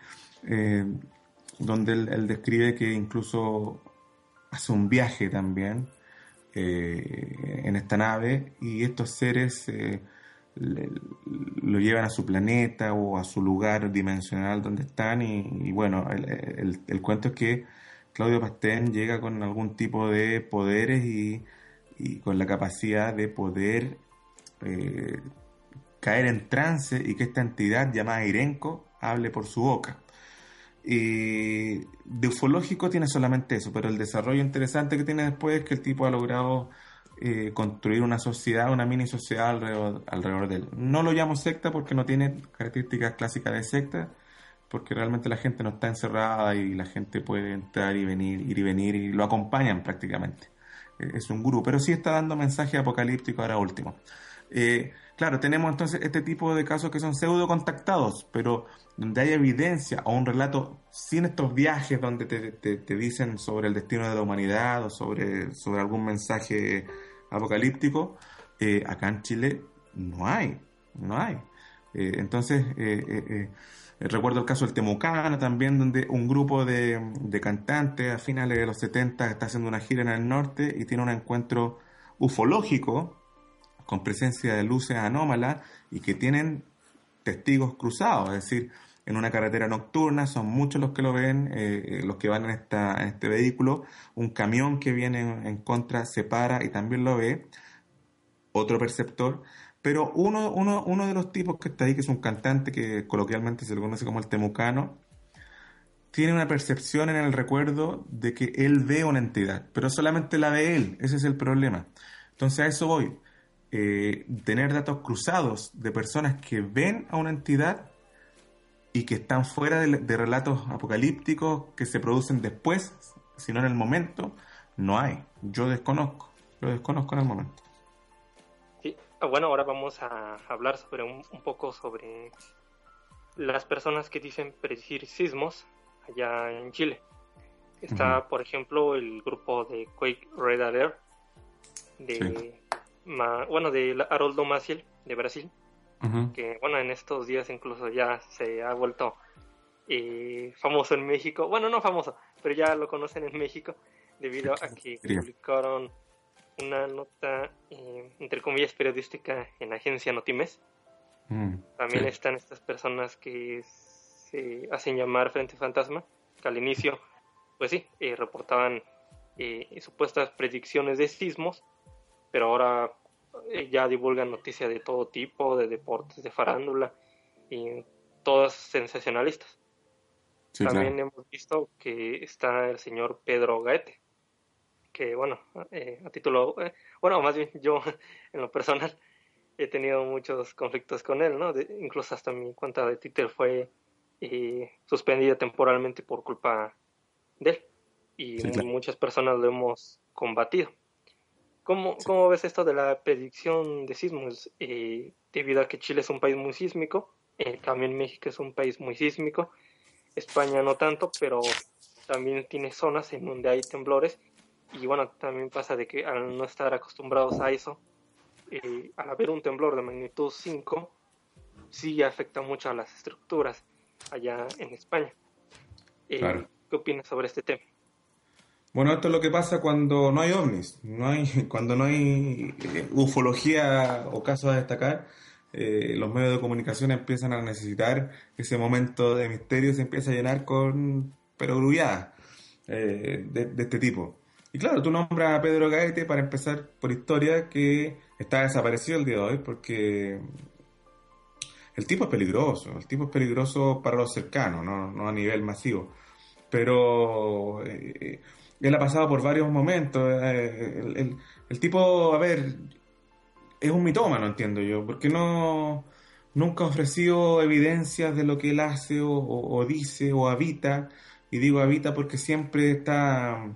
donde él, describe que incluso hace un viaje también eh, en esta nave y estos seres eh, lo llevan a su planeta o a su lugar dimensional donde están y, bueno, el, cuento es que Claudio Pastén llega con algún tipo de poderes y, con la capacidad de poder eh, caer en trance y que esta entidad llamada Irenco hable por su boca. Y de ufológico tiene solamente eso, pero el desarrollo interesante que tiene después es que el tipo ha logrado eh, construir una sociedad, una mini sociedad alrededor, de él. No lo llamo secta porque no tiene características clásicas de secta, porque realmente la gente no está encerrada y la gente puede entrar y venir, ir y venir y lo acompañan prácticamente. Eh, es un grupo, pero sí está dando mensaje apocalíptico ahora último. Eh, claro, tenemos entonces este tipo de casos que son pseudo contactados, pero donde hay evidencia o un relato sin estos viajes donde te, dicen sobre el destino de la humanidad o sobre, sobre algún mensaje apocalíptico, eh, acá en Chile no hay, no hay. Eh, entonces, eh, recuerdo el caso del Temucano también, donde un grupo de, de, cantantes a finales de los 70 está haciendo una gira en el norte y tiene un encuentro ufológico con presencia de luces anómalas y que tienen testigos cruzados, es decir, en una carretera nocturna, son muchos los que lo ven, eh, eh, los que van en, este vehículo, un camión que viene en, contra se para y también lo ve, otro perceptor, pero uno, uno, uno de los tipos que está ahí, que es un cantante que coloquialmente se le conoce como el temucano, tiene una percepción en el recuerdo de que él ve una entidad, pero solamente la ve él, ese es el problema. Entonces a eso voy. eh, tener datos cruzados de personas que ven a una entidad y que están fuera de, relatos apocalípticos que se producen después, sino en el momento, no hay. Yo desconozco, lo desconozco en el momento. Sí, ah, bueno, ahora vamos a hablar sobre un, poco sobre las personas que dicen predecir sismos allá en Chile. Está, por ejemplo, el grupo de Quake Red Alert, de, bueno, de Haroldo Maciel, de Brasil, que bueno, en estos días incluso ya se ha vuelto eh, famoso en México, bueno, no famoso, pero ya lo conocen en México debido a que publicaron una nota, eh, entre comillas, periodística en la agencia Notimes. Mm, También están estas personas que se hacen llamar Frente Fantasma, que al inicio, pues sí, eh, reportaban supuestas predicciones de sismos, pero ahora eh, ya divulgan noticias de todo tipo, de deportes, de farándula, y todas sensacionalistas. También hemos visto que está el señor Pedro Gaete, que bueno, eh, a título, eh, bueno, más bien yo en lo personal he tenido muchos conflictos con él, ¿no? incluso hasta mi cuenta de Twitter fue suspendida temporalmente por culpa de él. Y muchas personas lo hemos combatido. ¿Cómo, ¿Cómo, ves esto de la predicción de sismos? Eh, debido a que Chile es un país muy sísmico, eh, también México es un país muy sísmico, España no tanto, pero también tiene zonas en donde hay temblores y bueno, también pasa de que al no estar acostumbrados a eso, eh, al haber un temblor de magnitud 5, sí afecta mucho a las estructuras allá en España. ¿Qué opinas sobre este tema? Bueno, esto es lo que pasa cuando no hay ovnis, no hay, cuando no hay eh, ufología o casos a destacar, eh, los medios de comunicación empiezan a necesitar ese momento de misterio se empieza a llenar con perogrulladas eh, de, este tipo. Y claro, tú nombras a Pedro Gaete para empezar por historia que está desaparecido el día de hoy porque el tipo es peligroso, el tipo es peligroso para los cercanos, no, a nivel masivo. Pero él ha pasado por varios momentos. Eh, el, tipo, a ver, es un mitómano, entiendo yo, porque no nunca ha ofrecido evidencias de lo que él hace o, dice o habita. Y digo habita porque siempre está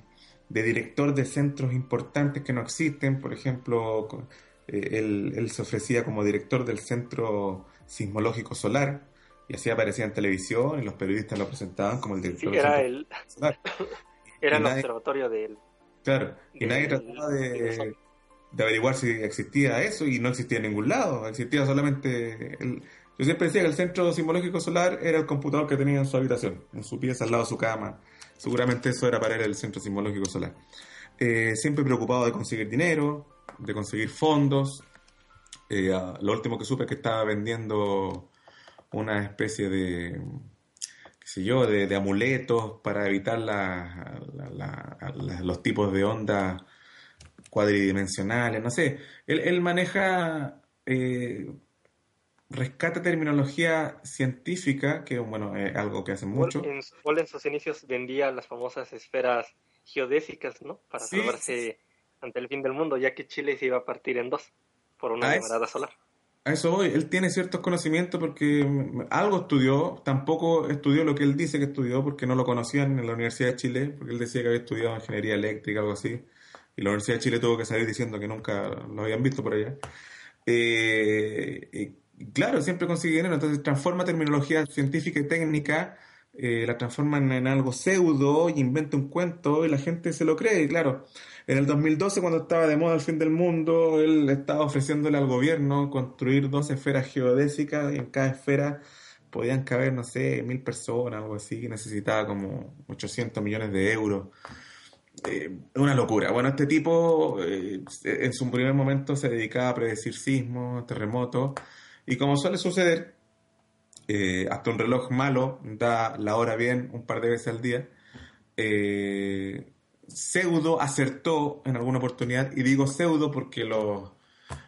de director de centros importantes que no existen. Por ejemplo, eh, él, se ofrecía como director del Centro Sismológico Solar y así aparecía en televisión y los periodistas lo presentaban como el director sí, era él. Era el observatorio del... Claro, y nadie trataba de, averiguar si existía eso y no existía en ningún lado, existía solamente... El, yo siempre decía que el centro simbológico solar era el computador que tenía en su habitación, en su pieza, al lado de su cama. Seguramente eso era para él el centro simbológico solar. Eh, siempre preocupado de conseguir dinero, de conseguir fondos. Eh, lo último que supe es que estaba vendiendo una especie de sé yo, de, amuletos para evitar los tipos de ondas cuadridimensionales, no sé. Él, maneja, eh, rescata terminología científica, que bueno, es algo que hace mucho. En, en sus inicios vendía las famosas esferas geodésicas, ¿no? Para salvarse ante el fin del mundo, ya que Chile se iba a partir en dos por una llamarada solar a eso voy, él tiene ciertos conocimientos porque algo estudió, tampoco estudió lo que él dice que estudió porque no lo conocían en la Universidad de Chile, porque él decía que había estudiado ingeniería eléctrica, algo así, y la Universidad de Chile tuvo que salir diciendo que nunca lo habían visto por allá. Eh, claro, siempre consigue dinero, entonces transforma terminología científica y técnica, eh, la transforma en algo pseudo y inventa un cuento y la gente se lo cree, y claro en el 2012, cuando estaba de moda el fin del mundo, él estaba ofreciéndole al gobierno construir dos esferas geodésicas y en cada esfera podían caber, no sé, mil personas, algo así, que necesitaba como 800 millones de euros. Eh, una locura. Bueno, este tipo eh, en su primer momento se dedicaba a predecir sismos, terremotos, y como suele suceder, eh, hasta un reloj malo da la hora bien un par de veces al día. Eh, pseudo acertó en alguna oportunidad, y digo pseudo porque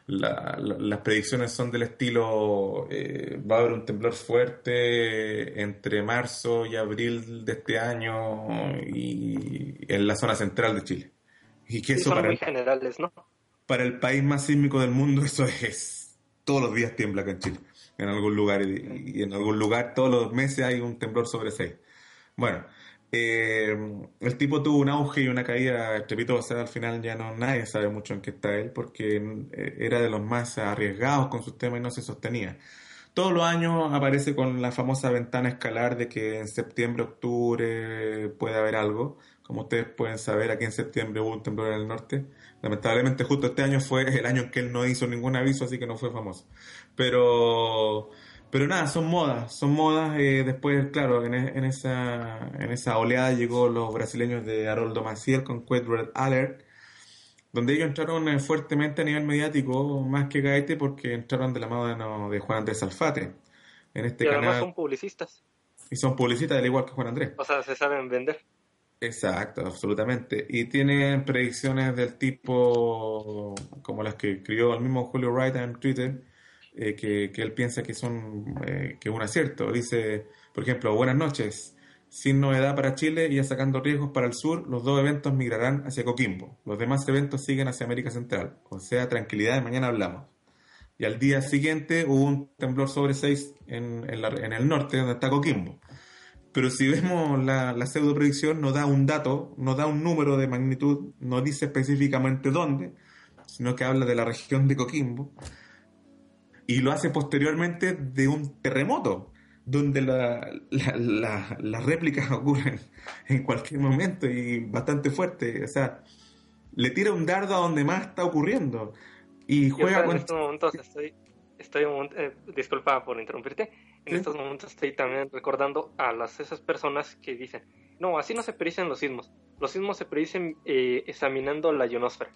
las predicciones son del estilo, eh, va a haber un temblor fuerte entre marzo y abril de este año y en la zona central de Chile. Y que eso son muy generales, ¿no? para el país más sísmico del mundo, eso es, todos los días tiembla acá en Chile, en algún lugar, y, en algún lugar todos los meses hay un temblor sobre 6. Bueno, eh, el tipo tuvo un auge y una caída estrepitosa, al final ya no nadie sabe mucho en qué está él, porque eh, era de los más arriesgados con sus temas y no se sostenía. Todos los años aparece con la famosa ventana escalar de que en septiembre, octubre puede haber algo. Como ustedes pueden saber, aquí en septiembre hubo un temblor en el norte. Lamentablemente justo este año fue el año en que él no hizo ningún aviso, así que no fue famoso. Pero, pero nada, son modas, son modas. Eh, después, claro, en, en, esa, en esa oleada llegó los brasileños de Haroldo Maciel con Quet Red Alert donde ellos entraron eh, fuertemente a nivel mediático, más que Gaete, porque entraron de la mano de Juan Andrés Alfate. En este y además son publicistas. Y son publicistas, al igual que Juan Andrés. O sea, se saben vender. Exacto, absolutamente. Y tienen predicciones del tipo como las que escribió el mismo Julio Wright en Twitter, eh, que, que, él piensa que son eh, que un acierto. Dice, por ejemplo, buenas noches. Sin novedad para Chile y ya sacando riesgos para el sur, los dos eventos migrarán hacia Coquimbo. Los demás eventos siguen hacia América Central. O sea, tranquilidad, mañana hablamos. Y al día siguiente hubo un temblor sobre 6 en, el norte, donde está Coquimbo. Pero si vemos la, la pseudo predicción, no da un dato, no da un número de magnitud, no dice específicamente dónde, sino que habla de la región de Coquimbo. Y lo hace posteriormente de un terremoto donde las réplicas ocurren en cualquier momento y bastante fuerte. O sea, le tira un dardo a donde más está ocurriendo y juega En estos momentos estoy, estoy eh, disculpa por interrumpirte, en estos momentos estoy también recordando a las esas personas que dicen, no, así no se predicen los sismos, los sismos se predicen eh, examinando la ionosfera,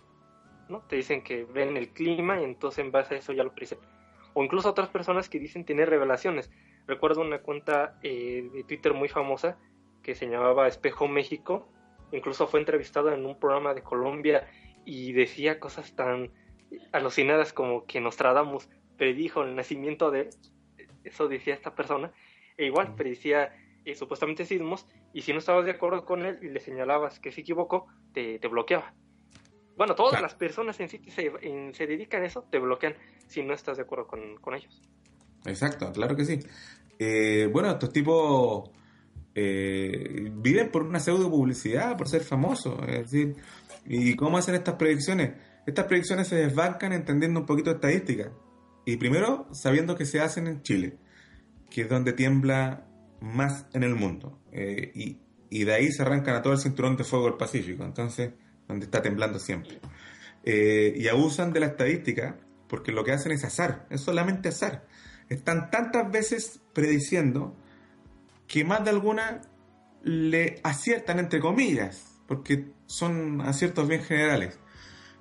¿no? Te dicen que ven el clima y entonces en base a eso ya lo predicen. O incluso otras personas que dicen tener revelaciones. Recuerdo una cuenta eh, de Twitter muy famosa que se llamaba Espejo México. Incluso fue entrevistado en un programa de Colombia y decía cosas tan alucinadas como que Nostradamus predijo el nacimiento de... Eso decía esta persona. E igual predicía eh, supuestamente sismos y si no estabas de acuerdo con él y le señalabas que se equivocó, te, bloqueaba. Bueno, todas las personas en sí que se, se, dedican a eso te bloquean si no estás de acuerdo con, con ellos. Exacto, claro que sí. Eh, bueno, estos tipos eh, viven por una pseudo publicidad, por ser famosos. Es decir, ¿y cómo hacen estas predicciones? Estas predicciones se desbancan entendiendo un poquito de estadística. Y primero, sabiendo que se hacen en Chile, que es donde tiembla más en el mundo. Eh, y, y, de ahí se arrancan a todo el cinturón de fuego del Pacífico, entonces, donde está temblando siempre. y abusan de la estadística porque lo que hacen es azar, es solamente azar están tantas veces prediciendo que más de alguna le aciertan entre comillas, porque son aciertos bien generales.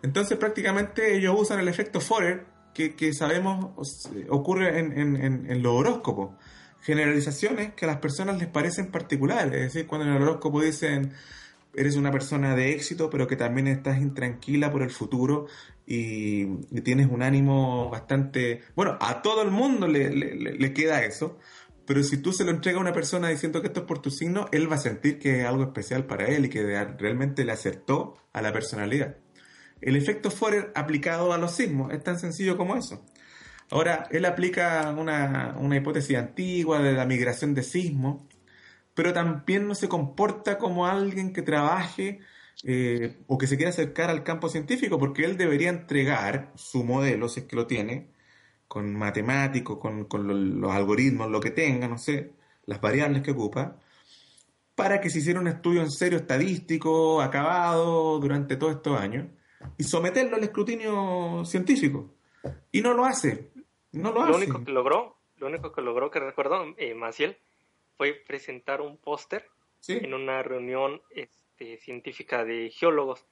Entonces prácticamente ellos usan el efecto Forer que, que sabemos ocurre en, en, en, los horóscopos. Generalizaciones que a las personas les parecen particulares. Es decir, cuando en el horóscopo dicen eres una persona de éxito, pero que también estás intranquila por el futuro y, tienes un ánimo bastante... Bueno, a todo el mundo le, le, queda eso, pero si tú se lo entregas a una persona diciendo que esto es por tu signo, él va a sentir que es algo especial para él y que realmente le acertó a la personalidad. El efecto Forer aplicado a los sismos es tan sencillo como eso. Ahora, él aplica una, una hipótesis antigua de la migración de sismos, pero también no se comporta como alguien que trabaje eh, o que se quiera acercar al campo científico, porque él debería entregar su modelo, si es que lo tiene, con matemáticos, con, los algoritmos, lo que tenga, no sé, las variables que ocupa, para que se hiciera un estudio en serio estadístico, acabado durante todos estos años, y someterlo al escrutinio científico. Y no lo hace. No lo, lo único que logró, lo único que logró que recuerdo, eh, Maciel, fue presentar un póster en una reunión este, científica de geólogos.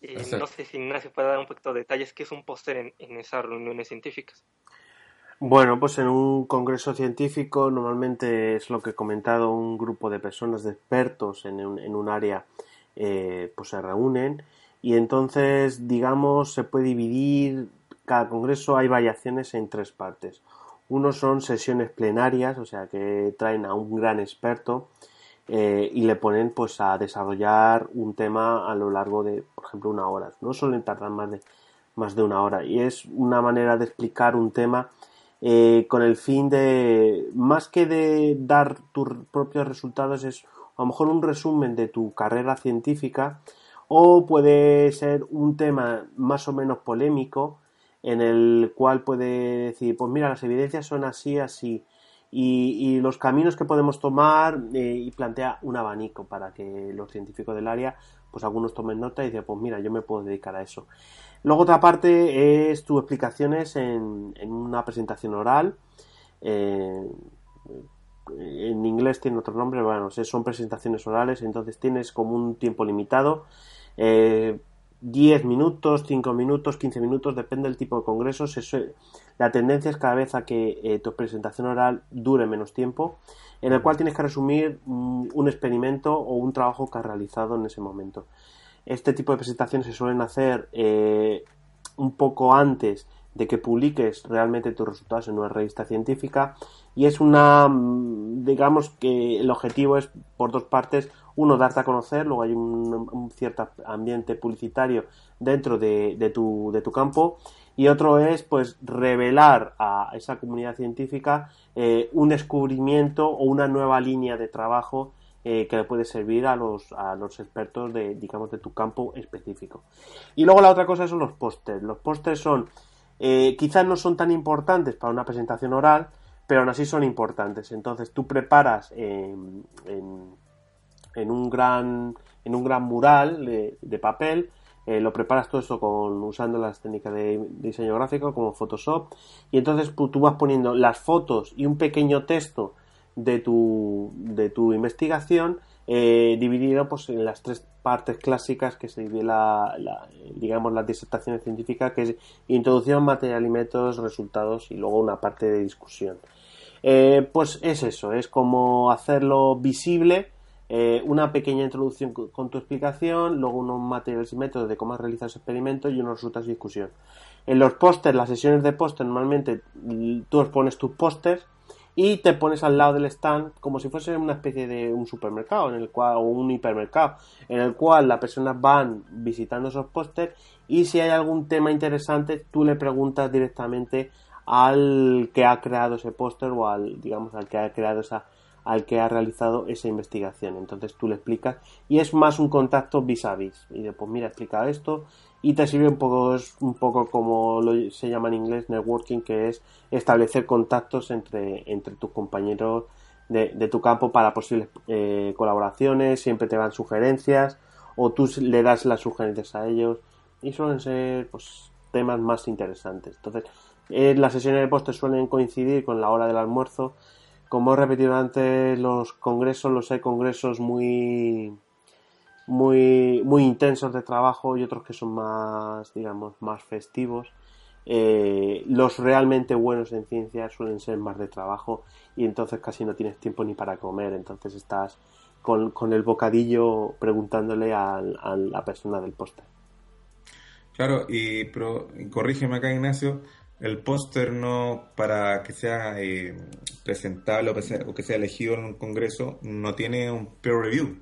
Eh, no sé si Ignacio puede dar un poquito de detalles qué es un póster en, en esas reuniones científicas. Bueno, pues en un congreso científico normalmente es lo que he comentado, un grupo de personas, de expertos en un, en un área, eh, pues se reúnen y entonces, digamos, se puede dividir, cada congreso hay variaciones en tres partes. Uno son sesiones plenarias, o sea que traen a un gran experto eh, y le ponen pues a desarrollar un tema a lo largo de, por ejemplo, una hora. No suelen tardar más de, más de una hora. Y es una manera de explicar un tema eh, con el fin de, más que de dar tus propios resultados, es a lo mejor un resumen de tu carrera científica o puede ser un tema más o menos polémico en el cual puede decir, pues mira, las evidencias son así, así, y, los caminos que podemos tomar eh, y plantea un abanico para que los científicos del área, pues algunos tomen nota y dicen, pues mira, yo me puedo dedicar a eso. Luego otra parte es tus explicaciones en, una presentación oral. Eh, en inglés tiene otro nombre, bueno, son presentaciones orales, entonces tienes como un tiempo limitado. Eh, 10 minutos, 5 minutos, 15 minutos, depende del tipo de congresos. la tendencia es cada vez a que eh, tu presentación oral dure menos tiempo, en el cual tienes que resumir mm, un experimento o un trabajo que has realizado en ese momento. Este tipo de presentaciones se suelen hacer eh, un poco antes de que publiques realmente tus resultados en una revista científica y es una, mm, digamos que el objetivo es por dos partes, uno, darte a conocer, luego hay un, cierto ambiente publicitario dentro de, tu, de tu campo y otro es pues revelar a esa comunidad científica eh, un descubrimiento o una nueva línea de trabajo eh, que le puede servir a los, a los expertos de, digamos, de tu campo específico. Y luego la otra cosa son los pósters. Los pósters son, eh, quizás no son tan importantes para una presentación oral, pero aún así son importantes. Entonces tú preparas en, un, gran, en un gran mural de, papel, eh, lo preparas todo eso con, usando las técnicas de diseño gráfico como Photoshop y entonces pues, tú vas poniendo las fotos y un pequeño texto de tu, de tu investigación eh, dividido pues, en las tres partes clásicas que se divide la, digamos las disertaciones científicas que es introducción, material y métodos, resultados y luego una parte de discusión. Eh, pues es eso, es como hacerlo visible, eh, una pequeña introducción con tu explicación, luego unos materiales y métodos de cómo has realizado ese experimento y unos resultados de discusión. En los pósters, las sesiones de póster, normalmente tú expones tus pósters y te pones al lado del stand como si fuese una especie de un supermercado en el cual o un hipermercado en el cual las personas van visitando esos pósters y si hay algún tema interesante tú le preguntas directamente al que ha creado ese póster o al, digamos, al que ha creado esa, al que ha realizado esa investigación. Entonces tú le explicas y es más un contacto vis a vis. Y después, mira, explica esto y te sirve un poco, es un poco como lo, se llama en inglés networking, que es establecer contactos entre, entre tus compañeros de, de tu campo para posibles eh, colaboraciones, siempre te dan sugerencias o tú le das las sugerencias a ellos y suelen ser pues temas más interesantes. Entonces, eh, las sesiones de postre suelen coincidir con la hora del almuerzo. Como he repetido antes, los congresos, los hay congresos muy, muy, muy intensos de trabajo y otros que son más, digamos, más festivos. Eh, los realmente buenos en ciencia suelen ser más de trabajo y entonces casi no tienes tiempo ni para comer, entonces estás con, el bocadillo preguntándole a, la persona del póster. Claro, y pero, corrígeme acá Ignacio, el póster no, para que sea eh, presentable o que, sea, elegido en un congreso, no tiene un peer review.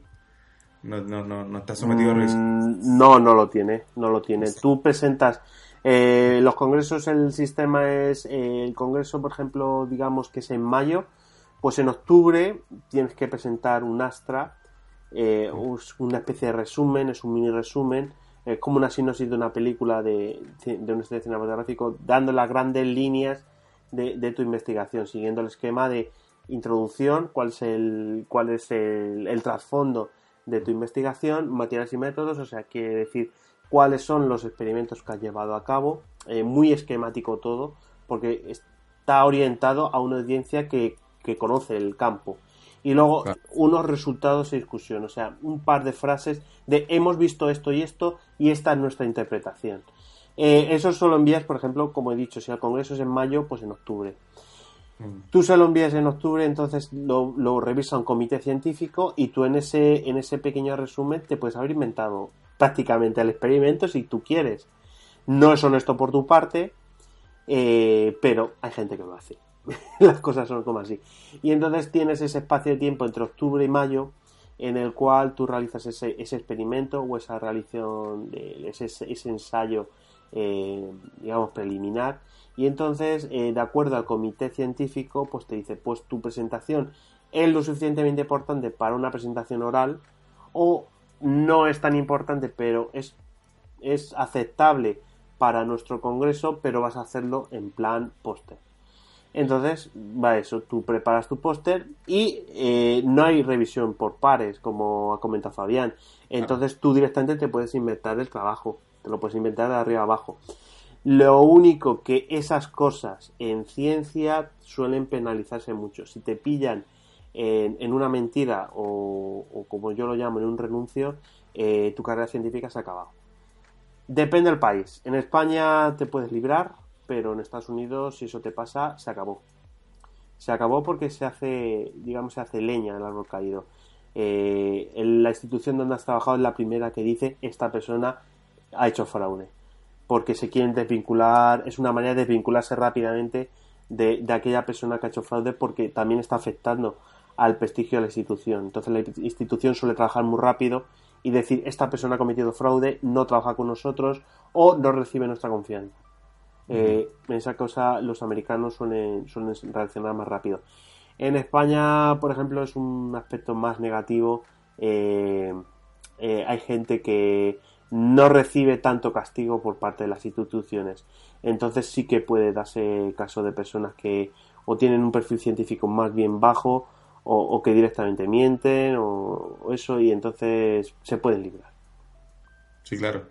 No, no, no, está sometido a revisión. Mm, no, no lo tiene, no lo tiene. Tú presentas eh, los congresos, el sistema es eh, el congreso, por ejemplo, digamos que es en mayo, pues en octubre tienes que presentar un Astra, una especie de resumen, es un mini resumen es como una sinopsis de una película de, de un estudio cinematográfico, dando las grandes líneas de, tu investigación, siguiendo el esquema de introducción, cuál es el, cuál es el, trasfondo de tu investigación, materiales y métodos, o sea, quiere decir cuáles son los experimentos que has llevado a cabo, eh, muy esquemático todo, porque está orientado a una audiencia que, que conoce el campo y luego unos resultados de discusión, o sea, un par de frases de hemos visto esto y esto y esta es nuestra interpretación. Eh, eso solo envías, por ejemplo, como he dicho, si el Congreso es en mayo, pues en octubre. Mm. Tú se lo envías en octubre, entonces lo, lo, revisa un comité científico y tú en ese, en ese pequeño resumen te puedes haber inventado prácticamente el experimento si tú quieres. No es honesto por tu parte, eh, pero hay gente que lo hace. Las cosas son como así. Y entonces tienes ese espacio de tiempo entre octubre y mayo en el cual tú realizas ese, ese experimento o esa realización, de, ese, ese ensayo eh, digamos, preliminar. Y entonces, eh, de acuerdo al comité científico, pues te dice, pues tu presentación es lo suficientemente importante para una presentación oral o no es tan importante, pero es, es aceptable para nuestro congreso, pero vas a hacerlo en plan póster. Entonces, va eso, tú preparas tu póster y eh, no hay revisión por pares, como ha comentado Fabián. Entonces tú directamente te puedes inventar el trabajo, te lo puedes inventar de arriba abajo. Lo único que esas cosas en ciencia suelen penalizarse mucho. Si te pillan en, una mentira o, como yo lo llamo, en un renuncio, eh, tu carrera científica se ha acabado. Depende del país. En España te puedes librar, pero en Estados Unidos, si eso te pasa, se acabó. Se acabó porque se hace, digamos, se hace leña del árbol caído. Eh, la institución donde has trabajado es la primera que dice esta persona ha hecho fraude. Porque se quieren desvincular, es una manera de desvincularse rápidamente de aquella persona que ha hecho fraude porque también está afectando al prestigio de la institución. Entonces la institución suele trabajar muy rápido y decir esta persona ha cometido fraude, no trabaja con nosotros o no recibe nuestra confianza. Eh, en esa cosa los americanos suelen, suelen reaccionar más rápido. En España, por ejemplo, es un aspecto más negativo. Eh, eh, hay gente que no recibe tanto castigo por parte de las instituciones. Entonces sí que puede darse caso de personas que o tienen un perfil científico más bien bajo o, que directamente mienten o, eso y entonces se pueden librar. Sí, claro.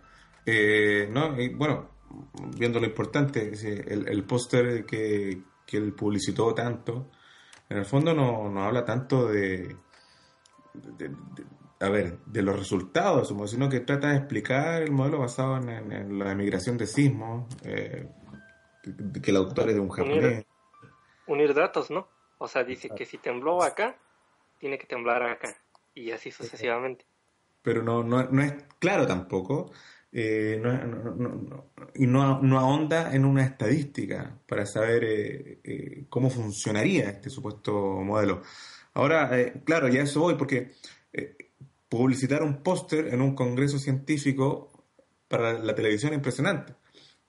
Eh, no, bueno, viendo lo importante, el, el póster que, que él publicitó tanto, en el fondo no, no habla tanto de, a ver, de los resultados, sino que trata de explicar el modelo basado en, la emigración de sismos, eh, que el autor es de un japonés. Unir, datos, ¿no? O sea, dice que si tembló acá, tiene que temblar acá, y así sucesivamente. Pero no, no, no es claro tampoco eh, no, y no, no, ahonda en una estadística para saber eh, eh, cómo funcionaría este supuesto modelo. Ahora, claro, ya eso voy, porque publicitar un póster en un congreso científico para la televisión es impresionante,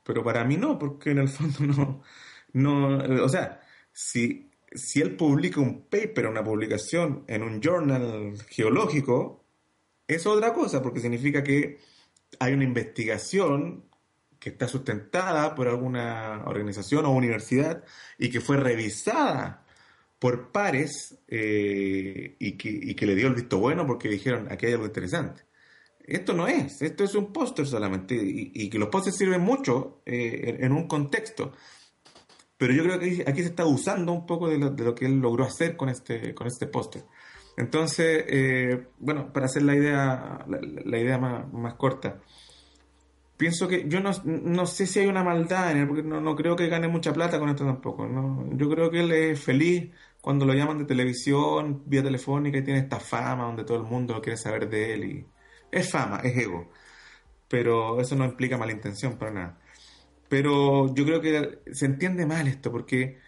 pero para mí no, porque en el fondo no, no o sea, si, si él publica un paper, una publicación en un journal geológico, es otra cosa, porque significa que hay una investigación que está sustentada por alguna organización o universidad y que fue revisada por pares eh, y, que, le dio el visto bueno porque dijeron aquí hay algo interesante. Esto no es, esto es un póster solamente y, que los pósters sirven mucho eh, en, un contexto. Pero yo creo que aquí se está usando un poco de lo, que él logró hacer con este, con este póster. Entonces, eh, bueno, para hacer la idea, la, idea más, corta, pienso que yo no, sé si hay una maldad en él, porque no, creo que gane mucha plata con esto tampoco. Yo creo que él es feliz cuando lo llaman de televisión, vía telefónica y tiene esta fama donde todo el mundo quiere saber de él. y Es fama, es ego. Pero eso no implica mala intención para nada. Pero yo creo que se entiende mal esto, porque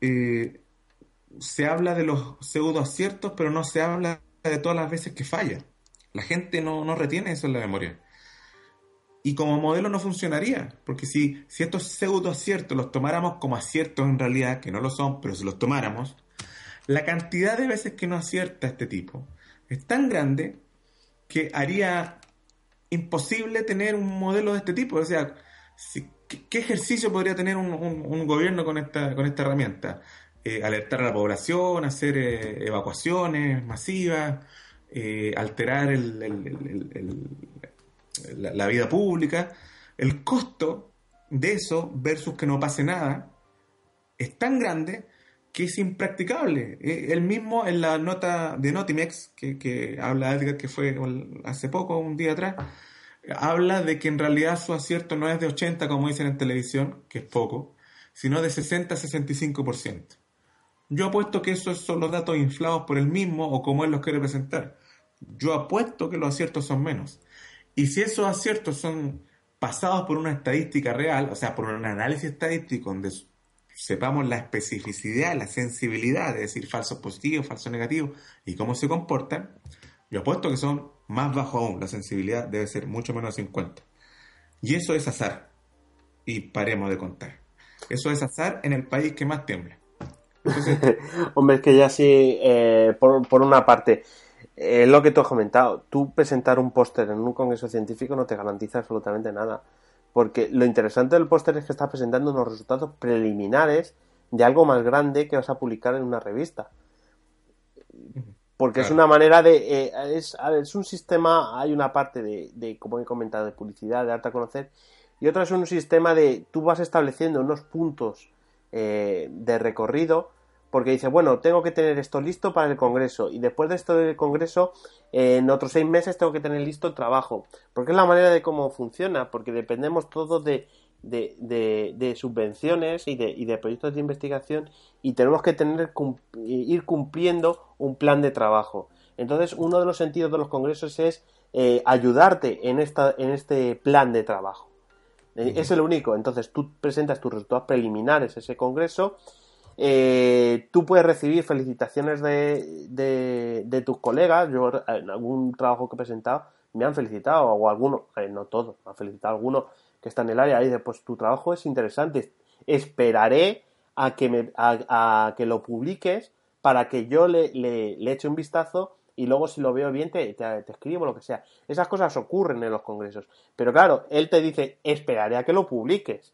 eh, se habla de los pseudo aciertos, pero no se habla de todas las veces que falla. La gente no, no retiene eso en la memoria. Y como modelo no funcionaría, porque si, si estos pseudo aciertos los tomáramos como aciertos en realidad, que no lo son, pero si los tomáramos, la cantidad de veces que no acierta este tipo es tan grande que haría imposible tener un modelo de este tipo. O sea, ¿qué, ejercicio podría tener un, un, gobierno con esta, con esta herramienta? Eh, alertar a la población, hacer eh, evacuaciones masivas, eh, alterar la, vida pública. El costo de eso versus que no pase nada es tan grande que es impracticable. Él mismo en la nota de Notimex, que, que habla Edgar, que fue hace poco, un día atrás, habla de que en realidad su acierto no es de 80, como dicen en televisión, que es poco, sino de 60 a 65%. Yo apuesto que esos son los datos inflados por él mismo o como él los quiere presentar. Yo apuesto que los aciertos son menos. Y si esos aciertos son pasados por una estadística real, o sea, por un análisis estadístico donde sepamos la especificidad, la sensibilidad, es decir, falsos positivos, falsos negativos y cómo se comportan, yo apuesto que son más bajos aún. La sensibilidad debe ser mucho menos de 50. Y eso es azar. y paremos de contar. Eso es azar en el país que más tiembla. Hombre, es que ya sí, eh, por, por, una parte, es lo que tú has comentado, tú presentar un póster en un congreso científico no te garantiza absolutamente nada. Porque lo interesante del póster es que estás presentando unos resultados preliminares de algo más grande que vas a publicar en una revista. Porque es una manera de. Eh, es, es, un sistema. Hay una parte de, de, como he comentado, de publicidad, de arte a conocer. Y otra es un sistema de. Tú vas estableciendo unos puntos eh, de recorrido. Porque dice, bueno, tengo que tener esto listo para el congreso. Y después de esto del congreso, eh, en otros seis meses tengo que tener listo el trabajo. Porque es la manera de cómo funciona. Porque dependemos todos de de, subvenciones y de, y de proyectos de investigación y tenemos que tener ir cumpliendo un plan de trabajo. Entonces, uno de los sentidos de los congresos es eh, ayudarte en, esta, en este plan de trabajo. Eh, es el único. Entonces, tú presentas tus resultados preliminares a ese congreso. Eh, tú puedes recibir felicitaciones de, de, de, tus colegas. Yo, en algún trabajo que he presentado, me han felicitado, o algunos, no todos, me han felicitado algunos que está en el área, y dice, pues tu trabajo es interesante, esperaré a que, me, a, que lo publiques para que yo le, le, eche un vistazo y luego si lo veo bien te, te, escribo lo que sea. Esas cosas ocurren en los congresos. Pero claro, él te dice, esperaré a que lo publiques.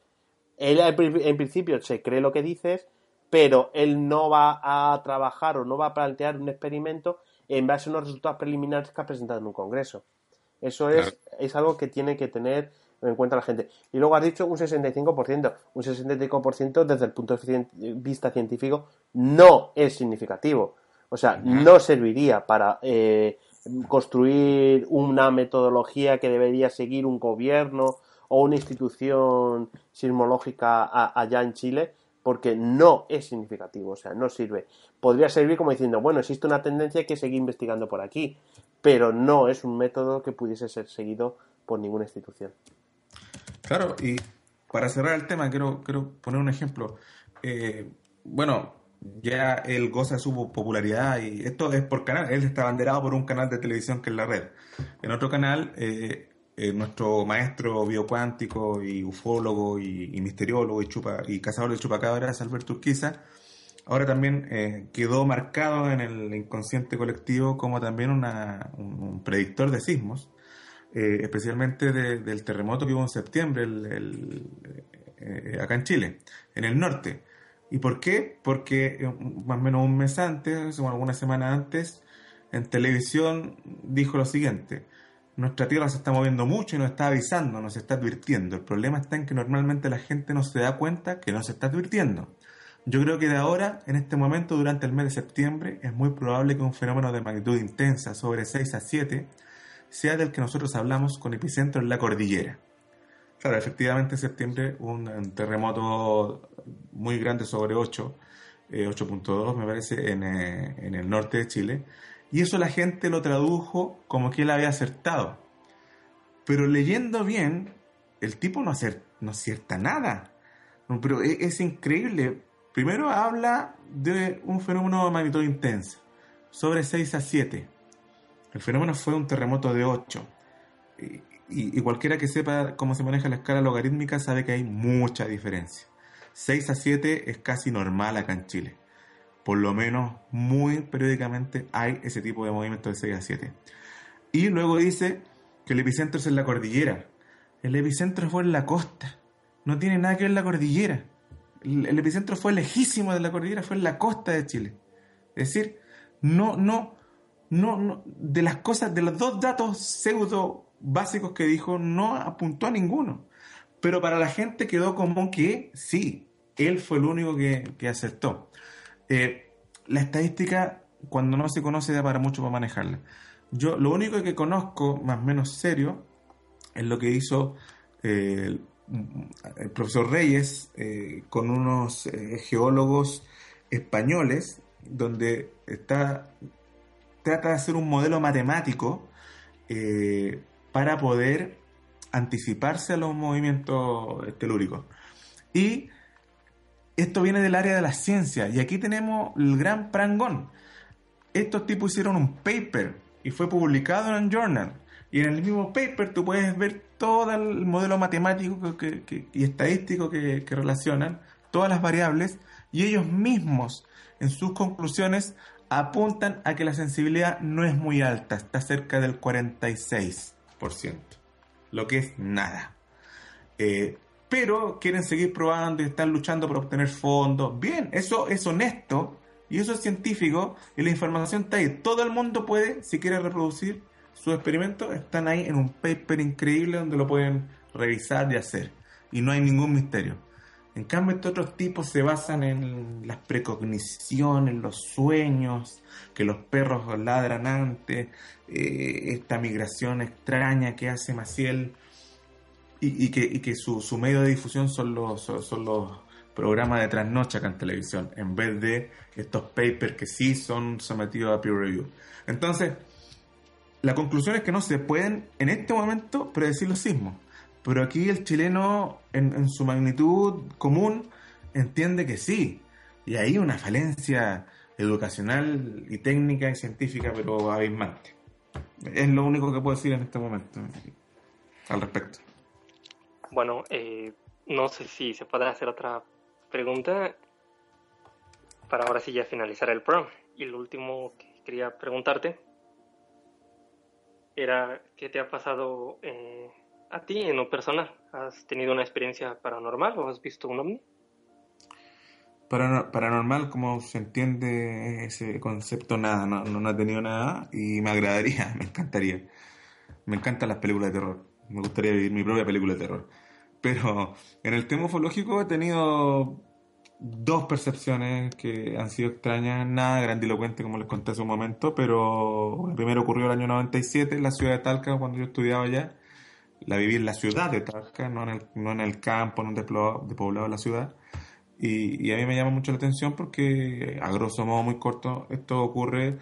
Él en principio se cree lo que dices, pero él no va a trabajar o no va a plantear un experimento en base a unos resultados preliminares que ha presentado en un congreso. Eso es, es algo que tiene que tener en cuenta la gente. Y luego has dicho un 65%. Un 65% desde el punto de vista científico no es significativo. O sea, no serviría para eh, construir una metodología que debería seguir un gobierno o una institución sismológica allá en Chile, porque no es significativo, o sea, no sirve. Podría servir como diciendo, bueno, existe una tendencia que seguir investigando por aquí, pero no es un método que pudiese ser seguido por ninguna institución. Claro, y para cerrar el tema, quiero, quiero poner un ejemplo. Eh, bueno, ya él goza de su popularidad y esto es por canal, él está banderado por un canal de televisión que es la red. En otro canal, eh, eh, nuestro maestro biocuántico y ufólogo y, misteriólogo y, chupa, y cazador de chupacabras, Alberto Urquiza, ahora también quedó marcado en el inconsciente colectivo como también un predictor de sismos eh, especialmente del terremoto que hubo en septiembre eh, acá en Chile, en el norte. ¿Y por qué? Porque eh, más o menos un mes antes, o alguna semana antes, en televisión dijo lo siguiente, nuestra Tierra se está moviendo mucho y nos está avisando, nos está advirtiendo. El problema está en que normalmente la gente no se da cuenta que nos está advirtiendo. Yo creo que de ahora, en este momento, durante el mes de septiembre, es muy probable que un fenómeno de magnitud intensa, sobre 6 a 7, sea del que nosotros hablamos con epicentro en la cordillera. Claro, efectivamente en septiembre un, terremoto muy grande sobre 8, 8.2 eh, me parece, en, eh, en, el norte de Chile, y eso la gente lo tradujo como que él había acertado. Pero leyendo bien, el tipo no, no acierta nada. pero es, es, increíble. Primero habla de un fenómeno de magnitud intensa, sobre 6 a 7. El fenómeno fue un terremoto de 8. Y, cualquiera que sepa cómo se maneja la escala logarítmica sabe que hay mucha diferencia. 6 a 7 es casi normal acá en Chile. Por lo menos muy periódicamente hay ese tipo de movimiento de 6 a 7. Y luego dice que el epicentro es en la cordillera. El epicentro fue en la costa. No tiene nada que ver la cordillera. El, epicentro fue lejísimo de la cordillera, fue en la costa de Chile. Es decir, no, no, no, no, de las cosas, de los dos datos pseudo básicos que dijo, no apuntó a ninguno. Pero para la gente quedó como que sí, él fue el único que, aceptó. Eh, la estadística, cuando no se conoce, da para mucho para manejarla. Yo lo único que conozco, más o menos serio, es lo que hizo eh, el profesor Reyes eh, con unos geólogos españoles, donde está trata de hacer un modelo matemático para poder anticiparse a los movimientos telúricos. Y esto viene del área de la ciencia, y aquí tenemos el gran prangón. Estos tipos hicieron un paper y fue publicado en el Journal, Y en el mismo paper tú puedes ver todo el modelo matemático y estadístico que, que relacionan, todas las variables, y ellos mismos en sus conclusiones apuntan a que la sensibilidad no es muy alta, está cerca del 46%, lo que es nada. Eh, pero quieren seguir probando y están luchando por obtener fondos. Bien, eso es honesto y eso es científico y la información está ahí. Todo el mundo puede, si quiere reproducir sus experimentos, están ahí en un paper increíble donde lo pueden revisar y hacer. Y no hay ningún misterio. En cambio, estos otros tipos se basan en las precogniciones, en los sueños, que los perros ladran antes, eh, esta migración extraña que hace Maciel y, que, su, medio de difusión son los, programas de trasnoche acá en televisión, en vez de estos papers que sí son sometidos a peer review. Entonces, la conclusión es que no se pueden en este momento predecir los sismos. Pero aquí el chileno, en, su magnitud común, entiende que sí. Y hay una falencia educacional y técnica y científica, pero abismante. Es lo único que puedo decir en este momento al respecto. Bueno, eh, no sé si se podrá hacer otra pregunta para ahora sí ya finalizar el programa. Y lo último que quería preguntarte era qué te ha pasado eh, a ti en lo personal? ¿Has tenido una experiencia paranormal o has visto un ovni? paranormal, como se entiende ese concepto, nada, no, no, he tenido nada y me agradaría, me encantaría. Me encantan las películas de terror, me gustaría vivir mi propia película de terror. Pero en el tema ufológico he tenido dos percepciones que han sido extrañas, nada grandilocuente como les conté hace un momento, pero el primero ocurrió el año 97 en la ciudad de Talca cuando yo estudiaba allá la viví en la ciudad de Talca, no en el, no en el campo, en un despoblado de la ciudad. Y, a mí me llama mucho la atención porque, a grosso modo muy corto, esto ocurre.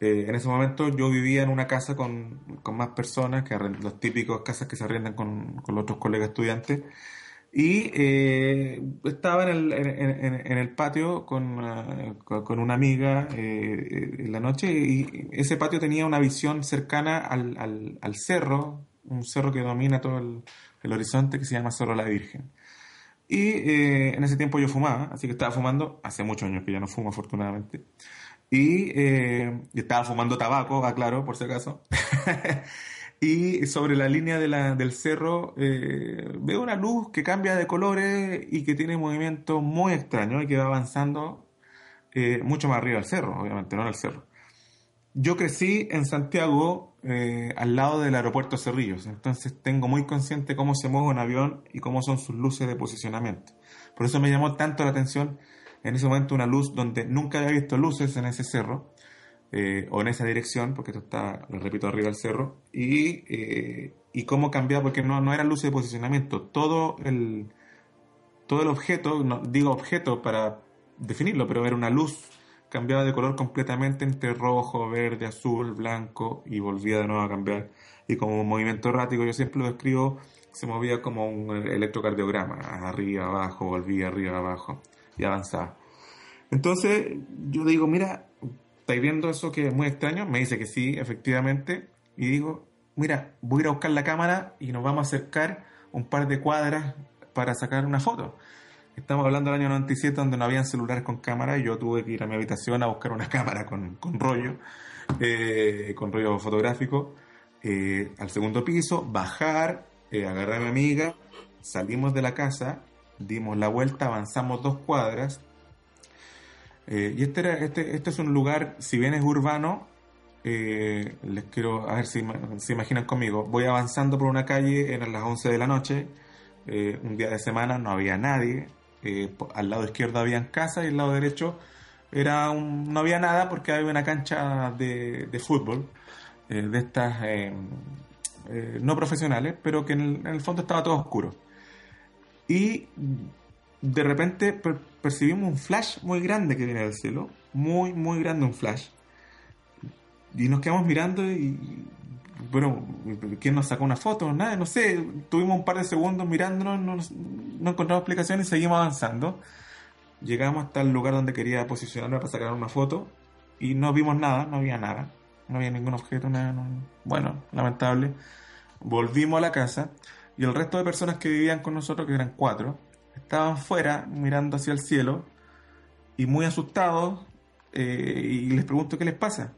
Eh, en ese momento yo vivía en una casa con, con más personas, que los típicos casas que se arriendan con, con los otros colegas estudiantes. Y eh, estaba en el, en, el patio con, eh, con, una amiga en la noche y ese patio tenía una visión cercana al, al, al cerro un cerro que domina todo el, horizonte que se llama Cerro La Virgen. Y eh, en ese tiempo yo fumaba, así que estaba fumando, hace muchos años que ya no fumo afortunadamente, y, eh, estaba fumando tabaco, aclaro, por si acaso. y sobre la línea de la, del cerro eh, veo una luz que cambia de colores y que tiene movimiento muy extraño y que va avanzando mucho más arriba del cerro, obviamente, no en el cerro. Yo crecí en Santiago, eh, al lado del aeropuerto Cerrillos, entonces tengo muy consciente cómo se mueve un avión y cómo son sus luces de posicionamiento. Por eso me llamó tanto la atención en ese momento una luz donde nunca había visto luces en ese cerro, eh, o en esa dirección, porque esto está, repito, arriba del cerro, y, eh, y cómo cambiaba, porque no, no era luces de posicionamiento, todo el, todo el objeto, no, digo objeto para definirlo, pero era una luz cambiaba de color completamente entre rojo, verde, azul, blanco y volvía de nuevo a cambiar. Y como un movimiento errático, yo siempre lo describo, se movía como un electrocardiograma, arriba, abajo, volvía, arriba, abajo y avanzaba. Entonces yo digo, mira, ¿estáis viendo eso que es muy extraño? Me dice que sí, efectivamente. Y digo, mira, voy a ir a buscar la cámara y nos vamos a acercar un par de cuadras para sacar una foto. Estamos hablando del año 97 donde no habían celulares con cámara y yo tuve que ir a mi habitación a buscar una cámara con, rollo, eh, con rollo fotográfico, eh, al segundo piso, bajar, eh, agarrar a mi amiga, salimos de la casa, dimos la vuelta, avanzamos dos cuadras. y este, era, este, este es un lugar, si bien es urbano, les quiero, a ver si se imaginan conmigo, voy avanzando por una calle, eran las 11 de la noche, un día de semana, no había nadie, eh, al lado izquierdo habían casas y al lado derecho era un, no había nada porque había una cancha de, fútbol eh, de estas eh, no profesionales, pero que en el, fondo estaba todo oscuro. Y de repente percibimos un flash muy grande que viene del cielo, muy, muy grande un flash. Y nos quedamos mirando y bueno, ¿quién nos sacó una foto? Nada, no sé, tuvimos un par de segundos mirándonos, no, encontramos explicaciones y seguimos avanzando. Llegamos hasta el lugar donde quería posicionarme para sacar una foto y no vimos nada, no había nada. no había ningún objeto, nada, bueno, lamentable. Volvimos a la casa y el resto de personas que vivían con nosotros, que eran cuatro, estaban fuera mirando hacia el cielo y muy asustados eh, y les pregunto qué les pasa.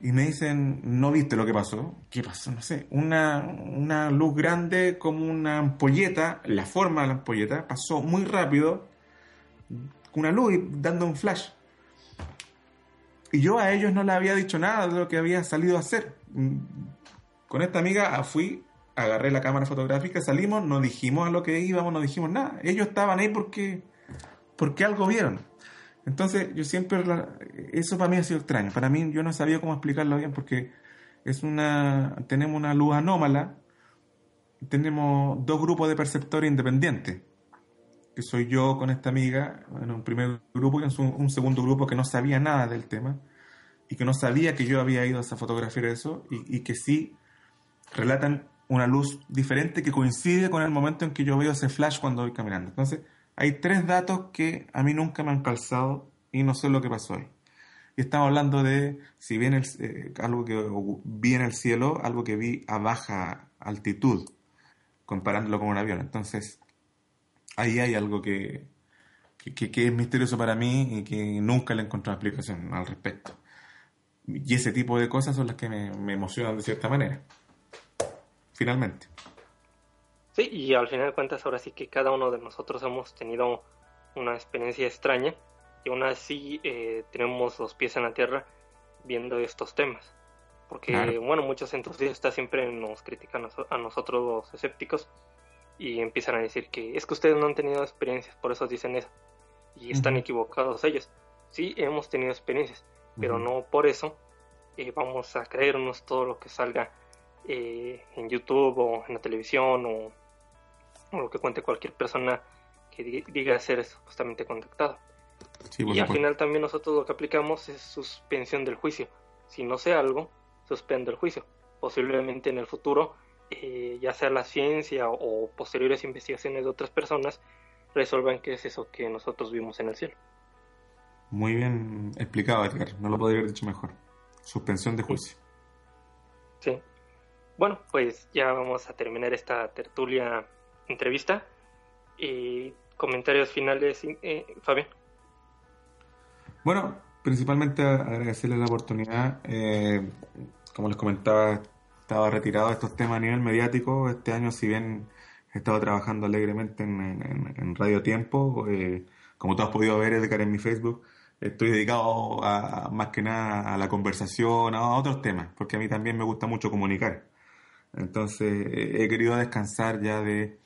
Y me dicen, ¿no viste lo que pasó? ¿Qué pasó? No sé. Una, una luz grande como una ampolleta, la forma de la ampolleta, pasó muy rápido, una luz dando un flash. Y yo a ellos no les había dicho nada de lo que había salido a hacer. Con esta amiga fui, agarré la cámara fotográfica, salimos, no dijimos a lo que íbamos, no dijimos nada. Ellos estaban ahí porque, porque algo vieron. Entonces, yo siempre, eso para mí ha sido extraño. Para mí, yo no sabía cómo explicarlo bien porque es una, tenemos una luz anómala, tenemos dos grupos de perceptores independientes, que soy yo con esta amiga, en un primer grupo y en un segundo grupo que no sabía nada del tema y que no sabía que yo había ido a fotografiar eso y, y que sí relatan una luz diferente que coincide con el momento en que yo veo ese flash cuando voy caminando. Entonces, hay tres datos que a mí nunca me han calzado y no sé lo que pasó ahí. Y estamos hablando de, si bien eh, algo que vi en el cielo, algo que vi a baja altitud, comparándolo con un avión. Entonces, ahí hay algo que, que, es misterioso para mí y que nunca le he encontrado explicación al respecto. Y ese tipo de cosas son las que me, me emocionan de cierta manera. Finalmente. Sí, y al final de cuentas ahora sí que cada uno de nosotros hemos tenido una experiencia extraña y aún así eh, tenemos los pies en la tierra viendo estos temas. Porque, bueno, muchos entusiastas siempre nos critican a, nosotros los escépticos y empiezan a decir que es que ustedes no han tenido experiencias, por eso dicen eso. Y están equivocados ellos. Sí, hemos tenido experiencias, pero no por eso eh, vamos a creernos todo lo que salga eh, en YouTube o en la televisión o o lo que cuente cualquier persona que diga ser supuestamente contactado. y al final también nosotros lo que aplicamos es suspensión del juicio. Si no sé algo, suspendo el juicio. Posiblemente en el futuro, eh, ya sea la ciencia o, posteriores investigaciones de otras personas, resuelvan qué es eso que nosotros vimos en el cielo. Muy bien explicado, Edgar. No lo podría haber dicho mejor. Suspensión de juicio. Sí. Bueno, pues ya vamos a terminar esta tertulia entrevista. Y comentarios finales, eh, Fabián. Bueno, principalmente agradecerle la oportunidad. Eh, como les comentaba, estaba retirado de estos temas a nivel mediático. Este año, si bien he estado trabajando alegremente en, Radio Tiempo, eh, como tú has podido ver, Edgar, en mi Facebook, estoy dedicado a, más que nada a la conversación, a otros temas, porque a mí también me gusta mucho comunicar. Entonces, he querido descansar ya de,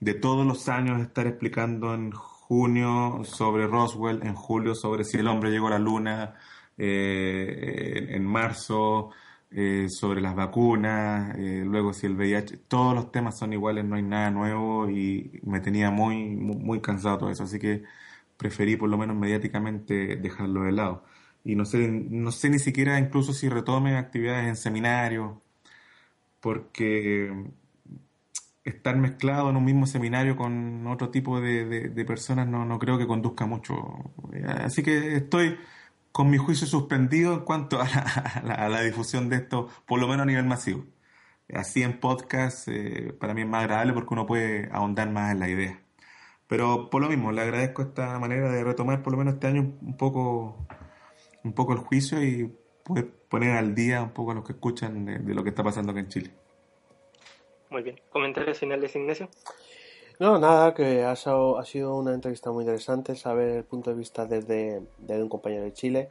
de todos los años estar explicando en junio sobre Roswell, en julio sobre si el hombre llegó a la luna, eh, en marzo eh, sobre las vacunas, eh, luego si el VIH, todos los temas son iguales, no hay nada nuevo y me tenía muy, muy, cansado todo eso, así que preferí por lo menos mediáticamente dejarlo de lado. Y no sé, no sé ni siquiera incluso si retome actividades en seminarios, porque estar mezclado en un mismo seminario con otro tipo de, personas no, no, creo que conduzca mucho. Así que estoy con mi juicio suspendido en cuanto a la, difusión de esto, por lo menos a nivel masivo. Así en podcast eh, para mí es más agradable porque uno puede ahondar más en la idea. Pero por lo mismo, le agradezco esta manera de retomar por lo menos este año un poco, un poco el juicio y poder poner al día un poco a los que escuchan de lo que está pasando aquí en Chile. Muy bien. ¿Comentarios finales, Ignacio? No, nada, que ha, ha sido una entrevista muy interesante, saber el punto de vista desde, un compañero de Chile.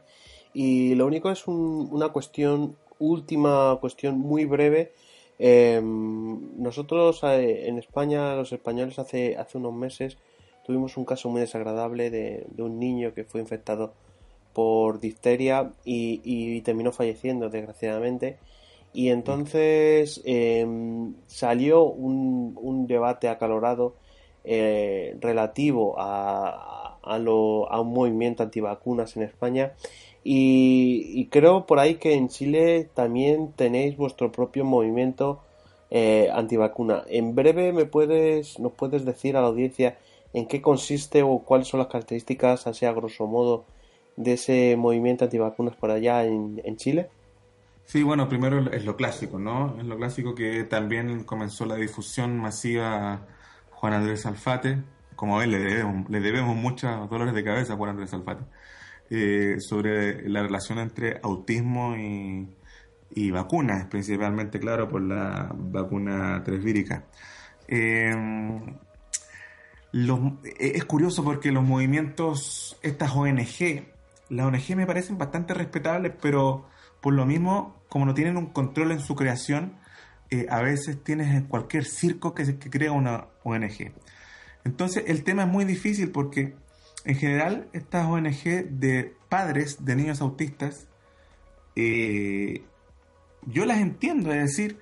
Y lo único es una cuestión, última cuestión muy breve. Em, nosotros eh, en España, los españoles, hace, hace unos meses tuvimos un caso muy desagradable de, un niño que fue infectado por difteria y, y terminó falleciendo, desgraciadamente. Y entonces em, salió un, un, debate acalorado eh, relativo a, a, lo, a, un movimiento antivacunas en España. Y, creo por ahí que en Chile también tenéis vuestro propio movimiento eh, antivacuna. En breve me puedes, nos puedes decir a la audiencia en qué consiste o cuáles son las características, así a grosso modo, de ese movimiento antivacunas por allá en, en Chile. Sí, bueno, primero es lo clásico, ¿no? Es lo clásico que también comenzó la difusión masiva Juan Andrés Alfate, como él le debemos, le muchos dolores de cabeza a Juan Andrés Alfate, eh, sobre la relación entre autismo y, y vacunas, principalmente, claro, por la vacuna tresvírica. Eh, es curioso porque los movimientos, estas ONG, las ONG me parecen bastante respetables, pero por lo mismo, como no tienen un control en su creación, eh, a veces tienes cualquier circo que, que crea una ONG. Entonces el tema es muy difícil porque en general estas ONG de padres de niños autistas, eh, yo las entiendo, es decir,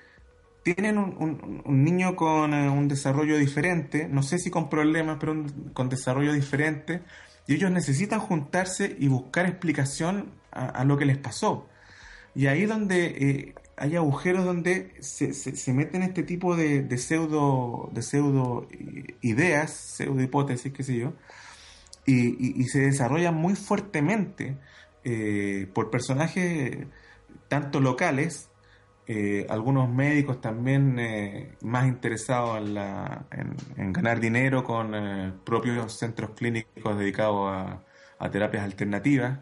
tienen un, niño con eh, un desarrollo diferente, no sé si con problemas, pero con desarrollo diferente, y ellos necesitan juntarse y buscar explicación a, lo que les pasó. Y ahí donde eh, hay agujeros donde se, se, meten este tipo de, pseudo, de pseudo ideas, pseudo hipótesis, qué sé yo, y, se desarrollan muy fuertemente eh, por personajes tanto locales, eh, algunos médicos también eh, más interesados en, la, en, ganar dinero con propios centros clínicos dedicados a terapias alternativas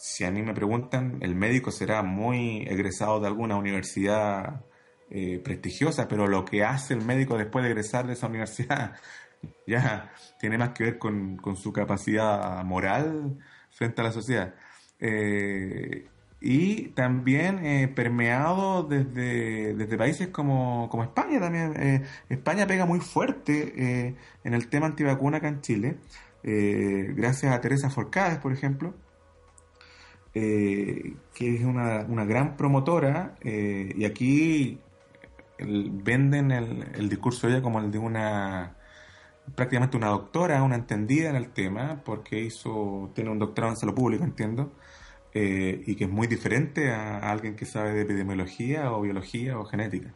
si a mí me preguntan, el médico será muy egresado de alguna universidad eh, prestigiosa, pero lo que hace el médico después de egresar de esa universidad ya tiene más que ver con, su capacidad moral frente a la sociedad. Eh, y también eh, permeado desde, países como, como España también. España pega muy fuerte en el tema antivacuna acá en Chile, gracias a Teresa Forcades, por ejemplo, eh, que es una, gran promotora, eh, y aquí venden el, discurso de ella como el de una prácticamente una doctora, una entendida en el tema, porque hizo, tiene un doctorado en salud pública, entiendo, eh, y que es muy diferente a, alguien que sabe de epidemiología o biología o genética.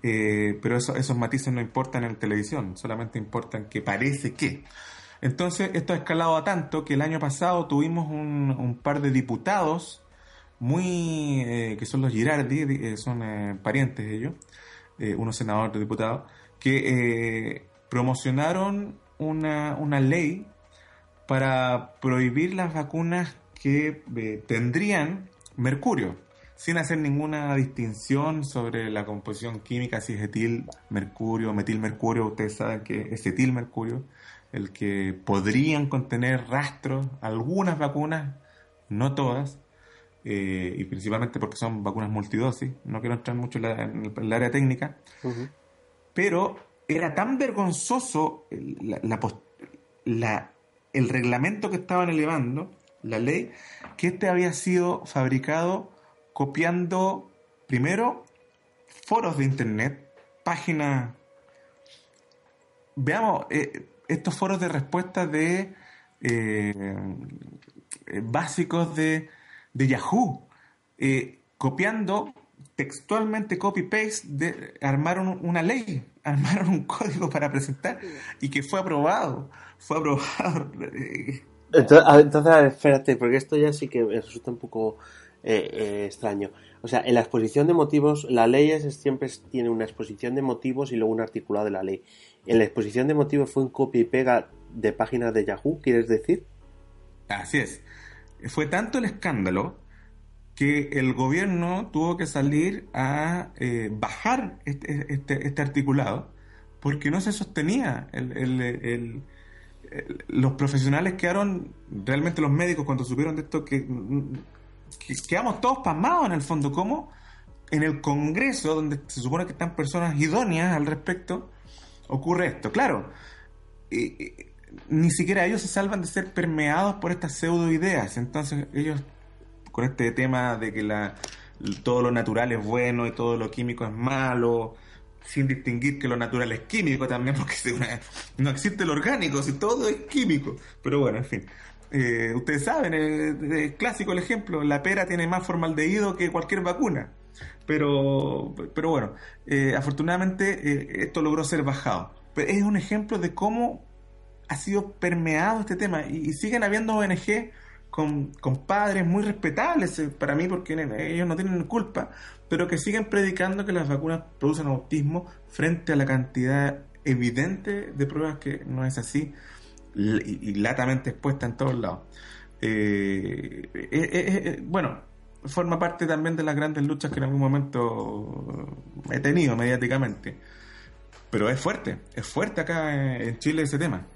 pero esos matices no importan en televisión, solamente importan que parece que. Entonces, esto ha escalado a tanto que el año pasado tuvimos un, par de diputados muy eh, que son los Girardi, eh, son eh, parientes de ellos, unos senadores diputados, que promocionaron una, una ley para prohibir las vacunas que tendrían mercurio, sin hacer ninguna distinción sobre la composición química, si es etil mercurio, metil mercurio, ustedes saben que es etil mercurio, el que podrían contener rastros, algunas vacunas, no todas, eh, y principalmente porque son vacunas multidosis, no quiero entrar mucho en, el, área técnica, pero era tan vergonzoso la, el reglamento que estaban elevando, la ley, que este había sido fabricado copiando primero foros de internet, páginas... Veamos, eh, estos foros de respuesta de eh, básicos de, Yahoo, eh, copiando textualmente copy-paste, armaron una ley, armaron un código para presentar y que fue aprobado. Fue aprobado. Entonces, espérate, porque esto ya sí que resulta un poco eh, extraño. O sea, en la exposición de motivos, la ley es, siempre tiene una exposición de motivos y luego un articulado de la ley. En la exposición de motivos fue un copia y pega de páginas de Yahoo, ¿quieres decir? Así es. Fue tanto el escándalo que el gobierno tuvo que salir a eh, bajar este, este, este, articulado porque no se sostenía. los profesionales quedaron, realmente los médicos cuando supieron de esto, que quedamos todos pasmados en el fondo. ¿Cómo? En el Congreso, donde se supone que están personas idóneas al respecto, ocurre esto. Claro, ni siquiera ellos se salvan de ser permeados por estas pseudo ideas. Entonces ellos, con este tema de que la, todo lo natural es bueno y todo lo químico es malo, sin distinguir que lo natural es químico también, porque no existe lo orgánico, si todo es químico. Pero bueno, en fin. Eh, ustedes saben, es clásico el ejemplo, la pera tiene más formaldehído que cualquier vacuna. Pero, pero bueno, eh, afortunadamente eh, esto logró ser bajado. Pero es un ejemplo de cómo ha sido permeado este tema y, siguen habiendo ONG con, con padres muy respetables eh, para mí porque ellos no tienen culpa, pero que siguen predicando que las vacunas producen autismo frente a la cantidad evidente de pruebas que no es así y, latamente expuesta en todos lados. Eh, eh, eh, bueno, forma parte también de las grandes luchas que en algún momento he tenido mediáticamente. Pero es fuerte, es fuerte acá en Chile ese tema.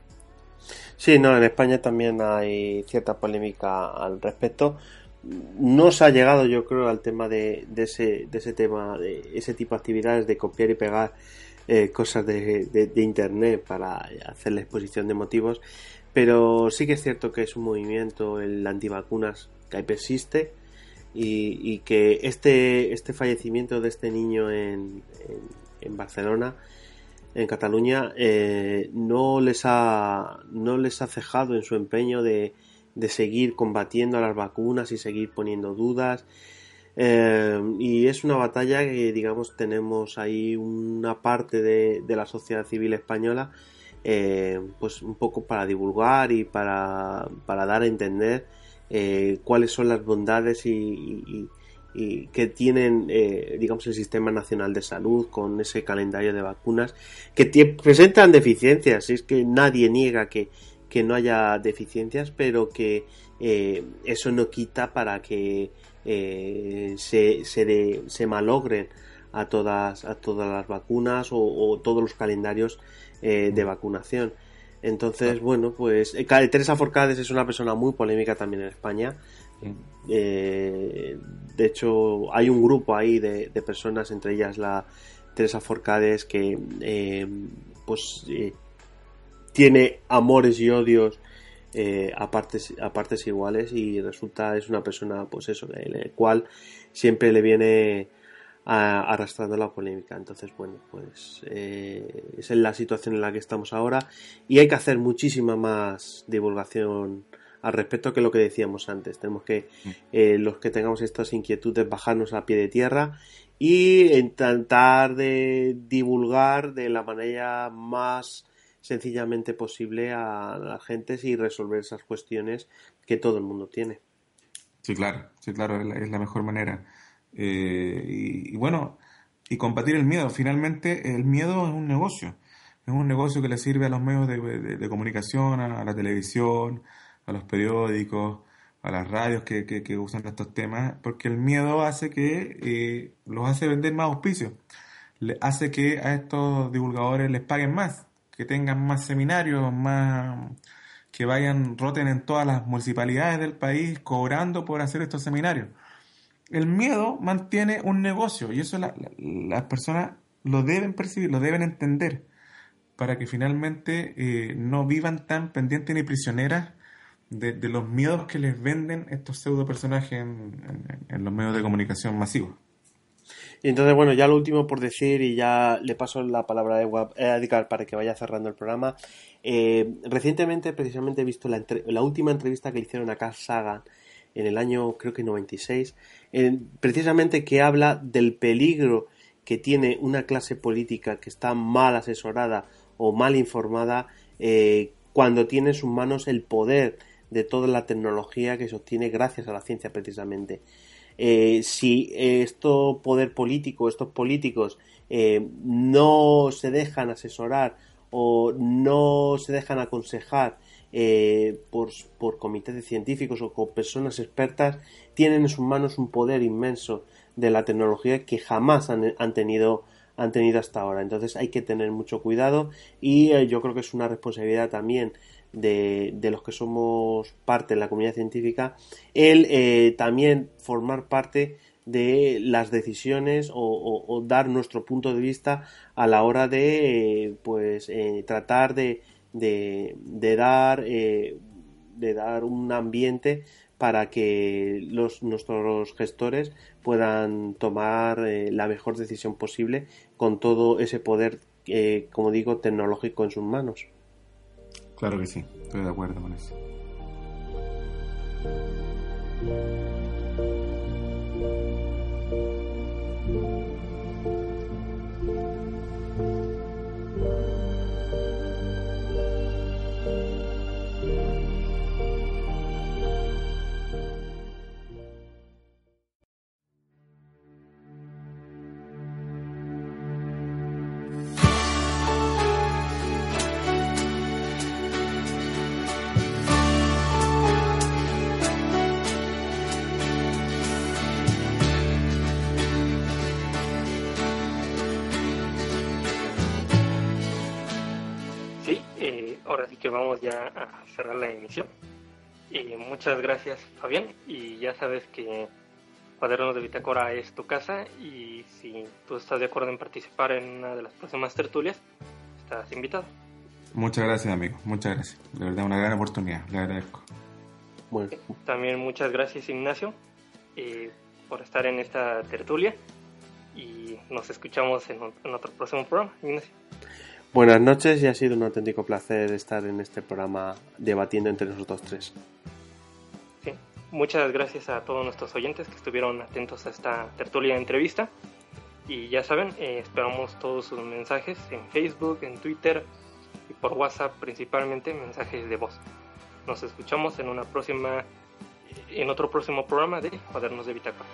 Sí, no, en España también hay cierta polémica al respecto. No se ha llegado, yo creo, al tema de, de, ese, de ese tema, de ese tipo de actividades de copiar y pegar eh, cosas de, de, internet para hacer la exposición de motivos, pero sí que es cierto que es un movimiento, el antivacunas, que persiste y, que este, este fallecimiento de este niño en, en, Barcelona, en Cataluña, eh, no, les ha, no les ha cejado en su empeño de, de seguir combatiendo a las vacunas y seguir poniendo dudas eh, y es una batalla que, digamos, tenemos ahí una parte de, la sociedad civil española, eh, pues un poco para divulgar y para, dar a entender eh, cuáles son las bondades y, que tienen, digamos, el Sistema Nacional de Salud con ese calendario de vacunas que presentan deficiencias. Es que nadie niega que, que no haya deficiencias, pero que eso no quita para que eh, se, se, se, malogren a todas, a todas las vacunas o, todos los calendarios eh, de vacunación. Entonces, bueno, pues eh, Teresa Forcades es una persona muy polémica también en España. de hecho, hay un grupo ahí de, personas, entre ellas la Teresa Forcades, que pues tiene amores y odios eh, a, partes, a partes iguales y resulta es una persona pues eso el cual siempre le viene arrastrando la polémica entonces bueno pues eh, es la situación en la que estamos ahora y hay que hacer muchísima más divulgación al respecto que lo que decíamos antes tenemos que mm. eh, los que tengamos estas inquietudes bajarnos a pie de tierra y intentar de divulgar de la manera más sencillamente posible a la gente y resolver esas cuestiones que todo el mundo tiene. Sí, claro, sí, claro, es la, mejor manera. Eh, y, bueno, y combatir el miedo. Finalmente, el miedo es un negocio. Es un negocio que le sirve a los medios de, comunicación, a, la televisión, a los periódicos, a las radios que, que, usan estos temas, porque el miedo hace que eh, los hace vender más auspicios, le hace que a estos divulgadores les paguen más que tengan más seminarios, más que vayan, roten en todas las municipalidades del país cobrando por hacer estos seminarios. El miedo mantiene un negocio y eso las personas lo deben percibir, lo deben entender para que finalmente eh, no vivan tan pendientes ni prisioneras de, los miedos que les venden estos pseudo personajes en los medios de comunicación masivos. Y entonces, bueno, ya lo último por decir, y ya le paso la palabra a Edgar para que vaya cerrando el programa. Eh, recientemente, precisamente, he visto la, la, última entrevista que hicieron a Carl Sagan en el año, creo que 96, precisamente que habla del peligro que tiene una clase política que está mal asesorada o mal informada eh, cuando tiene en sus manos el poder de toda la tecnología que se obtiene gracias a la ciencia precisamente. Eh, si esto poder político, estos políticos eh, no se dejan asesorar o no se dejan aconsejar eh, por, por, comités de científicos o con personas expertas, tienen en sus manos un poder inmenso de la tecnología que jamás han, han tenido han tenido hasta ahora. Entonces hay que tener mucho cuidado y yo creo que es una responsabilidad también de, de, los que somos parte de la comunidad científica, el eh, también formar parte de las decisiones o, dar nuestro punto de vista a la hora de pues eh, tratar de, de, dar eh, de dar un ambiente para que los, nuestros gestores puedan tomar la mejor decisión posible con todo ese poder, como digo, tecnológico en sus manos. Claro que sí, estoy de acuerdo con eso. A cerrar la emisión. Y muchas gracias, Fabián. Y ya sabes que Cuadernos de Bitácora es tu casa y si tú estás de acuerdo en participar en una de las próximas tertulias, estás invitado. Muchas gracias, amigo. Muchas gracias. De verdad, una gran oportunidad. Le agradezco. Bueno. También muchas gracias, Ignacio, eh, por estar en esta tertulia y nos escuchamos en, en otro próximo programa. Ignacio. Buenas noches y ha sido un auténtico placer estar en este programa debatiendo entre nosotros tres. Sí, muchas gracias a todos nuestros oyentes que estuvieron atentos a esta tertulia de entrevista. Y ya saben, eh, esperamos todos sus mensajes en Facebook, en Twitter y por WhatsApp, principalmente mensajes de voz. Nos escuchamos en una próxima, en otro próximo programa de Cuadernos de Bitácora.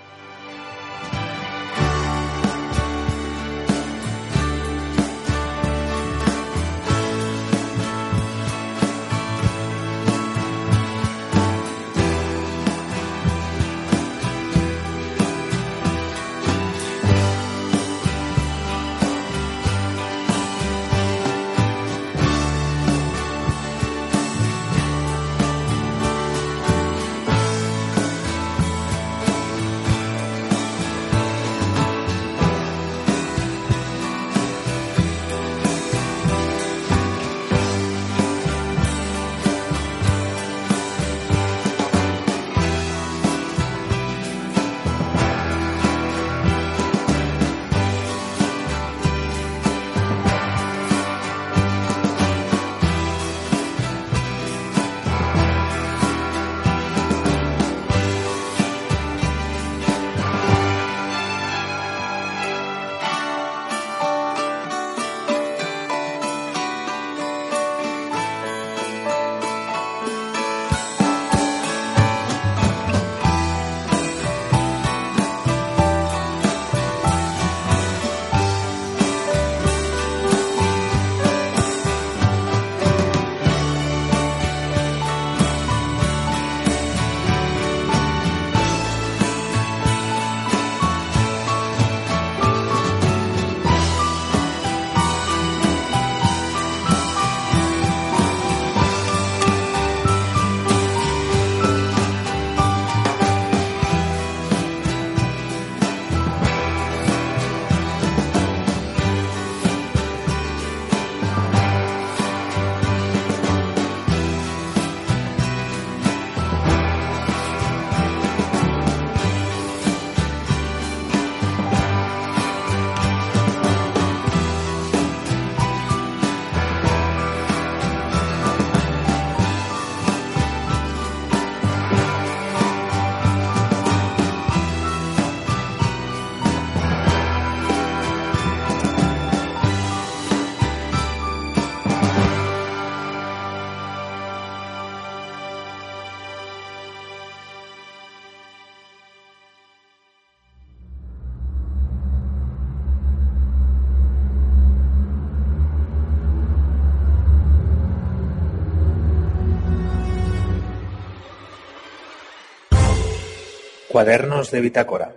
Cuadernos de Bitácora